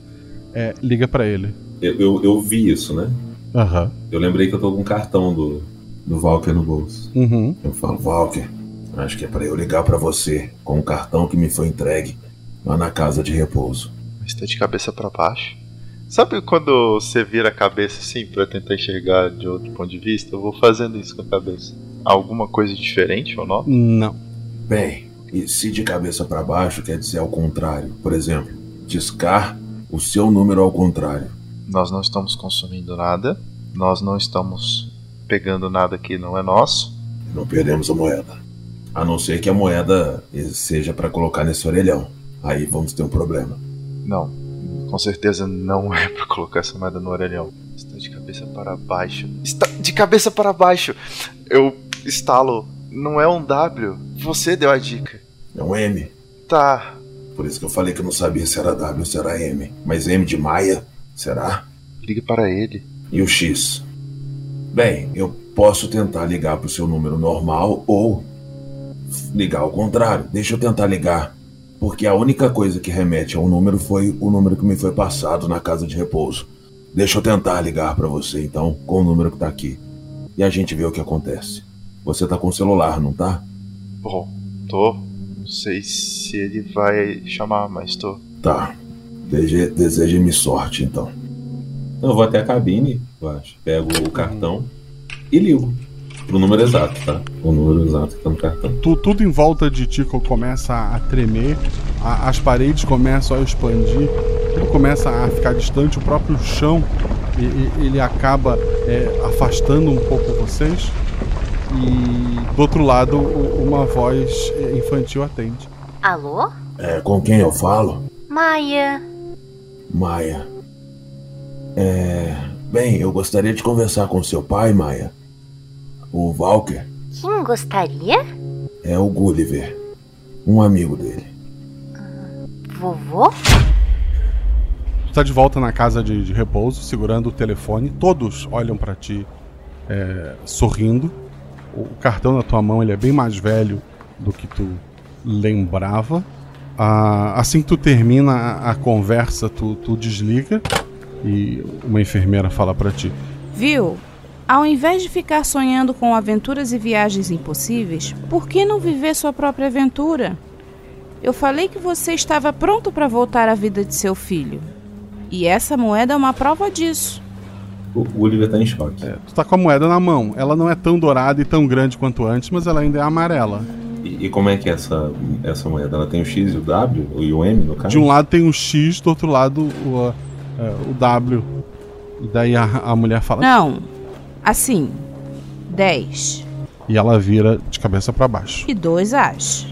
A: é liga para ele.
G: Eu, eu, eu vi isso, né?
A: Aham.
G: Eu lembrei que eu tô com um cartão do, do Valker no bolso.
A: Uhum.
J: Eu falo, Walker, acho que é pra eu ligar pra você com o cartão que me foi entregue lá na casa de repouso.
F: Mas tá de cabeça para baixo. Sabe quando você vira a cabeça assim pra tentar enxergar de outro ponto de vista? Eu vou fazendo isso com a cabeça. Alguma coisa diferente ou não?
A: Não.
J: Bem, e se de cabeça pra baixo quer dizer ao contrário? Por exemplo, discar o seu número ao contrário.
F: Nós não estamos consumindo nada. Nós não estamos pegando nada que não é nosso.
J: Não perdemos a moeda. A não ser que a moeda seja pra colocar nesse orelhão. Aí vamos ter um problema.
F: Não, com certeza não é pra colocar essa moeda no orelhão. Está de cabeça para baixo. Está de cabeça para baixo. Eu estalo. Não é um W. Você deu a dica.
J: É um M.
F: Tá.
J: Por isso que eu falei que eu não sabia se era W ou se era M. Mas M de Maia? Será?
F: Ligue para ele.
J: E o X? Bem, eu posso tentar ligar pro seu número normal ou ligar ao contrário. Deixa eu tentar ligar. Porque a única coisa que remete ao número foi o número que me foi passado na casa de repouso. Deixa eu tentar ligar pra você então, com o número que tá aqui. E a gente vê o que acontece. Você tá com o celular, não tá?
F: Bom, tô. Não sei se ele vai chamar, mas tô.
J: Tá. Deseje- Deseje-me sorte então.
G: Eu vou até a cabine, eu acho. Pego o cartão e ligo. Pro número exato, tá? O número exato que tá no cartão.
A: Tu- tudo em volta de ti co- começa a tremer, a- as paredes começam a expandir, tudo começa a ficar distante, o próprio chão e- e- ele acaba é, afastando um pouco vocês. E do outro lado, uma voz é, infantil atende.
O: Alô?
J: É, com quem eu falo?
O: Maia.
J: Maia. É. Bem, eu gostaria de conversar com seu pai, Maia. O Walker
O: Quem gostaria?
J: é o Gulliver, um amigo dele.
O: Vovô?
A: Tu tá de volta na casa de, de repouso, segurando o telefone. Todos olham pra ti, é, sorrindo. O cartão na tua mão ele é bem mais velho do que tu lembrava. Ah, assim que tu termina a, a conversa, tu, tu desliga e uma enfermeira fala pra ti.
P: Viu? Ao invés de ficar sonhando com aventuras e viagens impossíveis, por que não viver sua própria aventura? Eu falei que você estava pronto para voltar à vida de seu filho. E essa moeda é uma prova disso.
D: O Gulliver tá em choque.
A: Tu tá com a moeda na mão. Ela não é tão dourada e tão grande quanto antes, mas ela ainda é amarela.
D: E, e como é que é essa, essa moeda? Ela tem o X e o W? E o M, no caso?
A: De um lado tem um X, do outro lado o, é, o W. E daí a, a mulher fala.
P: Não. Assim. 10
A: E ela vira de cabeça pra baixo.
P: e 2 As.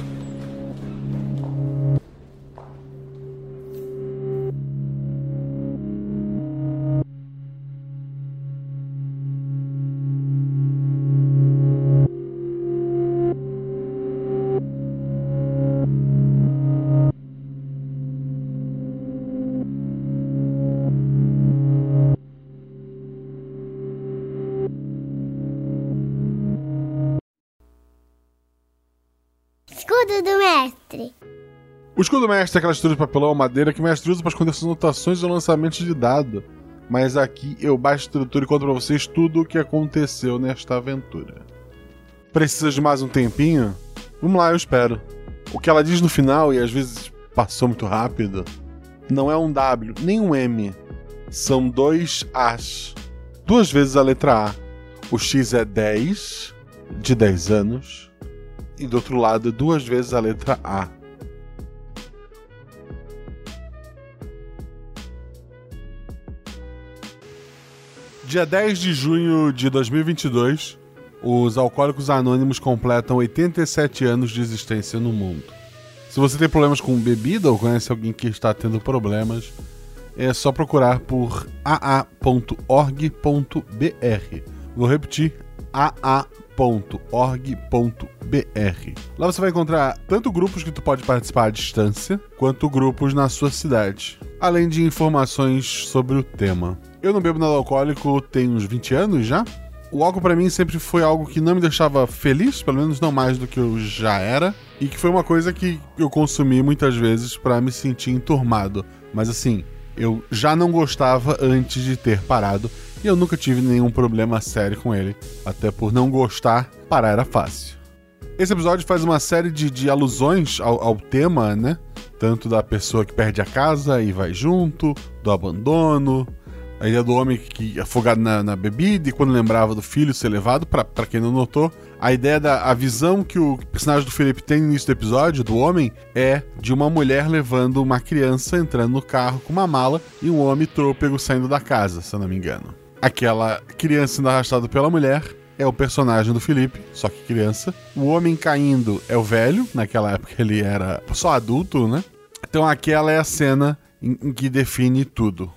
A: O escudo mestre é aquela estrutura de papelão ou madeira que o mestre usa para esconder suas anotações e lançamentos de dado. Mas aqui eu baixo a estrutura e conto pra vocês tudo o que aconteceu nesta aventura. Precisa de mais um tempinho? Vamos lá, eu espero. O que ela diz no final, e às vezes passou muito rápido, não é um W, nem um M. São dois As. Duas vezes a letra A. O X é 10, de 10 anos. E do outro lado, duas vezes a letra A. Dia 10 de junho de 2022, os Alcoólicos Anônimos completam 87 anos de existência no mundo. Se você tem problemas com bebida ou conhece alguém que está tendo problemas, é só procurar por aa.org.br. Vou repetir: aa.org.br. Lá você vai encontrar tanto grupos que tu pode participar à distância, quanto grupos na sua cidade, além de informações sobre o tema. Eu não bebo nada alcoólico tem uns 20 anos já. O álcool pra mim sempre foi algo que não me deixava feliz, pelo menos não mais do que eu já era, e que foi uma coisa que eu consumi muitas vezes pra me sentir enturmado. Mas assim, eu já não gostava antes de ter parado e eu nunca tive nenhum problema sério com ele. Até por não gostar, parar era fácil. Esse episódio faz uma série de, de alusões ao, ao tema, né? Tanto da pessoa que perde a casa e vai junto, do abandono, a ideia do homem que afogado na, na bebida e quando lembrava do filho ser levado, pra quem não notou, a ideia da a visão que o personagem do Felipe tem no início do episódio, do homem, é de uma mulher levando uma criança entrando no carro com uma mala e um homem trôpego saindo da casa, se eu não me engano. Aquela criança sendo arrastada pela mulher é o personagem do Felipe, só que criança. O homem caindo é o velho, naquela época ele era só adulto, né? Então aquela é a cena em, em que define tudo.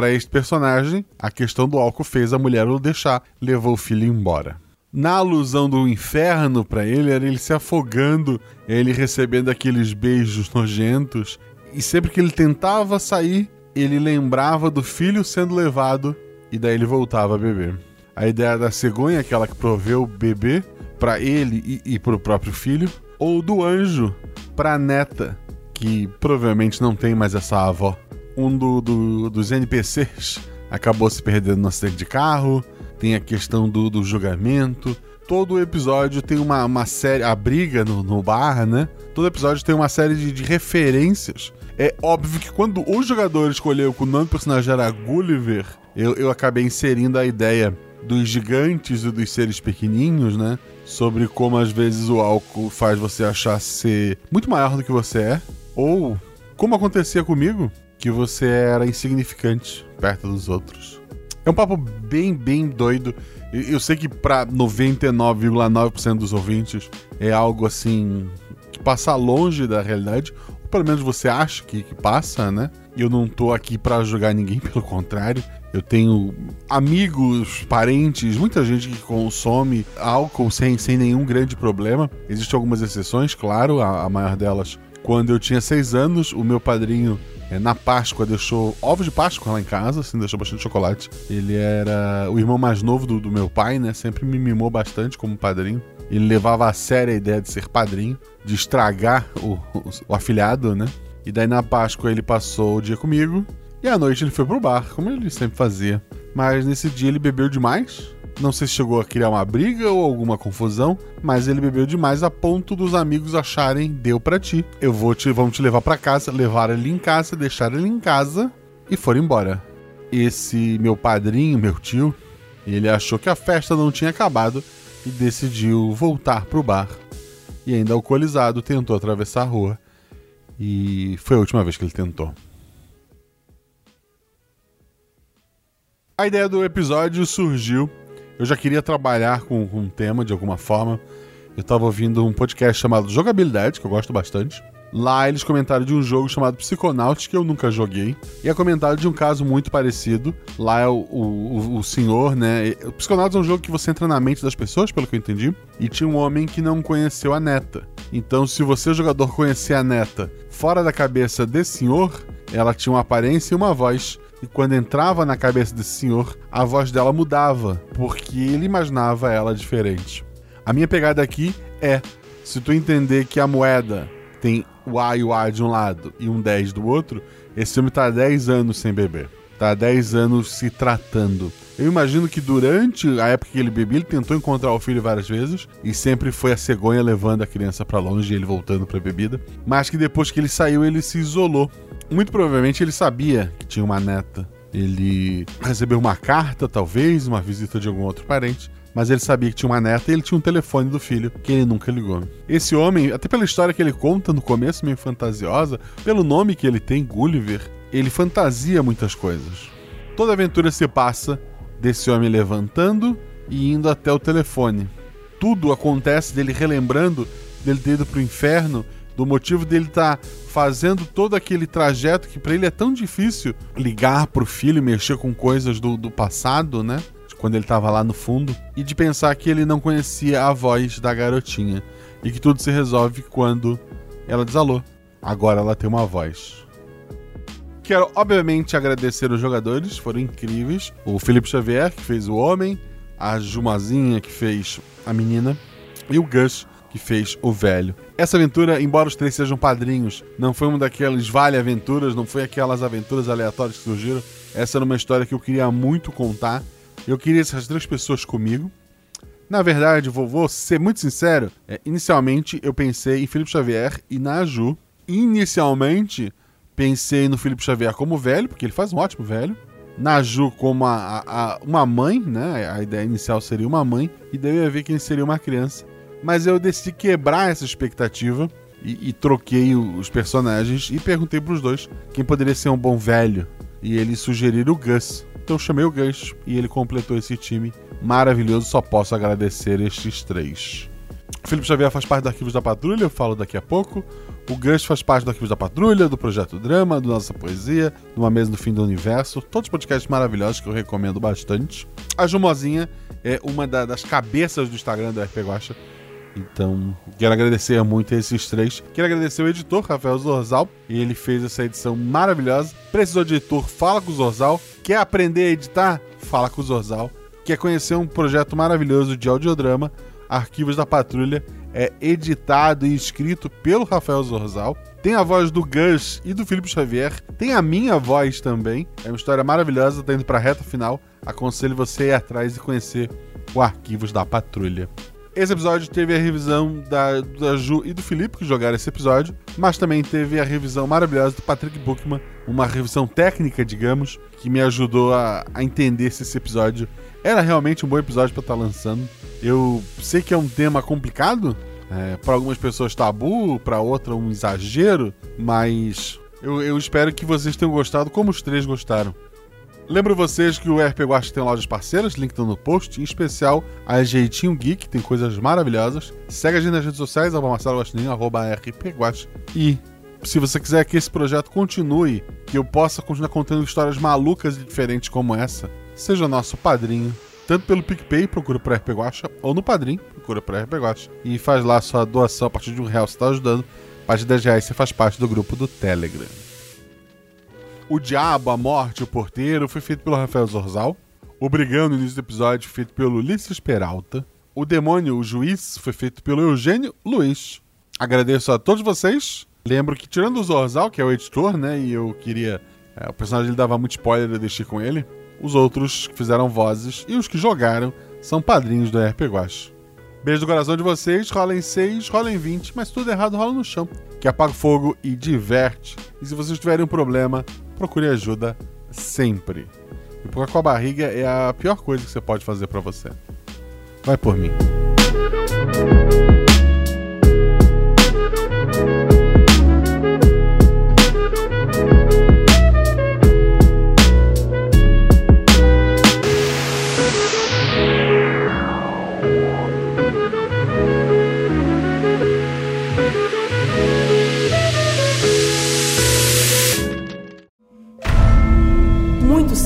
A: Para este personagem, a questão do álcool fez a mulher o deixar, levou o filho embora. Na alusão do inferno para ele, era ele se afogando, ele recebendo aqueles beijos nojentos, e sempre que ele tentava sair, ele lembrava do filho sendo levado e daí ele voltava a beber. A ideia da cegonha, aquela que proveu o bebê para ele e, e para o próprio filho, ou do anjo para a neta, que provavelmente não tem mais essa avó. Um do, do- dos NPCs acabou se perdendo no acidente de carro, tem a questão do, do julgamento. Todo episódio tem uma, uma série. A briga no, no bar, né? Todo episódio tem uma série de, de referências. É óbvio que quando o jogador escolheu que o nome do personagem era Gulliver, eu, eu acabei inserindo a ideia dos gigantes e dos seres pequenininhos, né? Sobre como às vezes o álcool faz você achar ser muito maior do que você é. Ou, como acontecia comigo, que você era insignificante perto dos outros. É um papo bem, bem doido. Eu sei que pra 99,9% dos ouvintes é algo assim que passa longe da realidade, ou pelo menos você acha que, que passa, né? Eu não tô aqui pra julgar ninguém, pelo contrário. Eu tenho amigos, parentes, muita gente que consome álcool sem, sem nenhum grande problema. Existem algumas exceções, claro, a, a maior delas. Quando eu tinha seis anos, o meu padrinho é, na Páscoa deixou ovos de Páscoa lá em casa, assim, deixou bastante chocolate. Ele era o irmão mais novo do, do meu pai, né? Sempre me mimou bastante como padrinho. Ele levava a sério a ideia de ser padrinho, de estragar o, o, o afilhado, né? E daí na Páscoa ele passou o dia comigo e à noite ele foi pro bar, como ele sempre fazia. Mas nesse dia ele bebeu demais. Não sei se chegou a criar uma briga ou alguma confusão, mas ele bebeu demais a ponto dos amigos acharem deu para ti. Eu vou te, vamos te levar para casa, levar ele em casa, deixar ele em casa e foram embora. Esse meu padrinho, meu tio, ele achou que a festa não tinha acabado e decidiu voltar pro bar. E ainda alcoolizado tentou atravessar a rua. E foi a última vez que ele tentou. A ideia do episódio surgiu. Eu já queria trabalhar com, um tema de alguma forma. Eu estava ouvindo um podcast chamado Jogabilidade, que eu gosto bastante. Lá eles comentaram de um jogo chamado Psychonauts que eu nunca joguei. E é comentário de um caso muito parecido. Lá é o, o, o senhor, né? O Psychonauts é um jogo que você entra na mente das pessoas, pelo que eu entendi. E tinha um homem que não conheceu a neta. Então, se você, jogador, conhecer a neta fora da cabeça desse senhor, ela tinha uma aparência e uma voz. E quando entrava na cabeça desse senhor, a voz dela mudava, porque ele imaginava ela diferente. A minha pegada aqui é: se tu entender que a moeda tem o A e o A de um lado e um 10 do outro, esse homem tá há 10 anos sem beber. Tá há 10 anos se tratando. Eu imagino que durante a época que ele bebia, ele tentou encontrar o filho várias vezes e sempre foi a cegonha levando a criança para longe e ele voltando para bebida. Mas que depois que ele saiu, ele se isolou. Muito provavelmente ele sabia que tinha uma neta. Ele recebeu uma carta, talvez, uma visita de algum outro parente, mas ele sabia que tinha uma neta e ele tinha um telefone do filho que ele nunca ligou. Esse homem, até pela história que ele conta no começo, meio fantasiosa, pelo nome que ele tem, Gulliver, ele fantasia muitas coisas. Toda aventura se passa desse homem levantando e indo até o telefone. Tudo acontece dele relembrando dele ter ido pro inferno, do motivo dele estar tá fazendo todo aquele trajeto que para ele é tão difícil ligar pro filho mexer com coisas do, do passado, né? quando ele estava lá no fundo, e de pensar que ele não conhecia a voz da garotinha e que tudo se resolve quando ela alô. Agora ela tem uma voz. Quero, obviamente, agradecer os jogadores, foram incríveis. O Felipe Xavier, que fez o homem, a Jumazinha, que fez a menina, e o Gus, que fez o velho. Essa aventura, embora os três sejam padrinhos, não foi uma daquelas vale-aventuras, não foi aquelas aventuras aleatórias que surgiram. Essa era uma história que eu queria muito contar eu queria essas três pessoas comigo. Na verdade, vou, vou ser muito sincero. É, inicialmente, eu pensei em Felipe Xavier e na Ju. Inicialmente, pensei no Felipe Xavier como velho, porque ele faz um ótimo velho. Na Ju como a, a, a, uma mãe, né? A ideia inicial seria uma mãe. E daí eu ia ver quem seria uma criança. Mas eu decidi quebrar essa expectativa e, e troquei os personagens e perguntei para os dois quem poderia ser um bom velho. E eles sugeriram o Gus. Então eu chamei o Gus e ele completou esse time maravilhoso. Só posso agradecer estes três. O Felipe Xavier faz parte do Arquivos da Patrulha, eu falo daqui a pouco. O Gus faz parte do Arquivos da Patrulha, do Projeto Drama, do Nossa Poesia, do Uma Mesa no Fim do Universo. Todos podcasts maravilhosos que eu recomendo bastante. A Jumozinha é uma da, das cabeças do Instagram do RP Guacha. Então, quero agradecer muito a esses três. Quero agradecer o editor, Rafael Zorzal. Ele fez essa edição maravilhosa. Precisou de editor? Fala com o Zorzal. Quer aprender a editar? Fala com o Zorzal. Quer conhecer um projeto maravilhoso de audiodrama? Arquivos da Patrulha é editado e escrito pelo Rafael Zorzal. Tem a voz do Gus e do Felipe Xavier. Tem a minha voz também. É uma história maravilhosa, tá indo pra reta final. Aconselho você a ir atrás e conhecer o Arquivos da Patrulha. Esse episódio teve a revisão da, da Ju e do Felipe, que jogaram esse episódio, mas também teve a revisão maravilhosa do Patrick Buchman, uma revisão técnica, digamos, que me ajudou a, a entender se esse episódio era realmente um bom episódio para estar tá lançando. Eu sei que é um tema complicado, é, para algumas pessoas tabu, para outras um exagero, mas eu, eu espero que vocês tenham gostado como os três gostaram. Lembro vocês que o RP Guacha tem lojas parceiras, link tá no post, em especial a Jeitinho Geek, tem coisas maravilhosas. Segue a gente nas redes sociais, arroba Marcelo Guaxinim, arroba RP Guacha. E se você quiser que esse projeto continue, que eu possa continuar contando histórias malucas e diferentes como essa, seja nosso padrinho. Tanto pelo PicPay, procura por RP Guacha, ou no Padrim, procura por RP Guacha. E faz lá sua doação a partir de um real, você está ajudando. A partir de 10 reais você faz parte do grupo do Telegram. O Diabo, a Morte, o Porteiro foi feito pelo Rafael Zorzal. O Brigão, no início do episódio, feito pelo Ulisses Peralta. O Demônio, o Juiz, foi feito pelo Eugênio Luiz. Agradeço a todos vocês. Lembro que, tirando o Zorzal, que é o editor, né? E eu queria. É, o personagem ele dava muito spoiler, eu deixei com ele. Os outros que fizeram vozes e os que jogaram são padrinhos do RP. Beijo do coração de vocês, rola em 6, rola em 20, mas tudo errado rola no chão. Que apaga o fogo e diverte. E se vocês tiverem um problema, procure ajuda sempre. E Empurrar com a barriga é a pior coisa que você pode fazer para você. Vai por mim.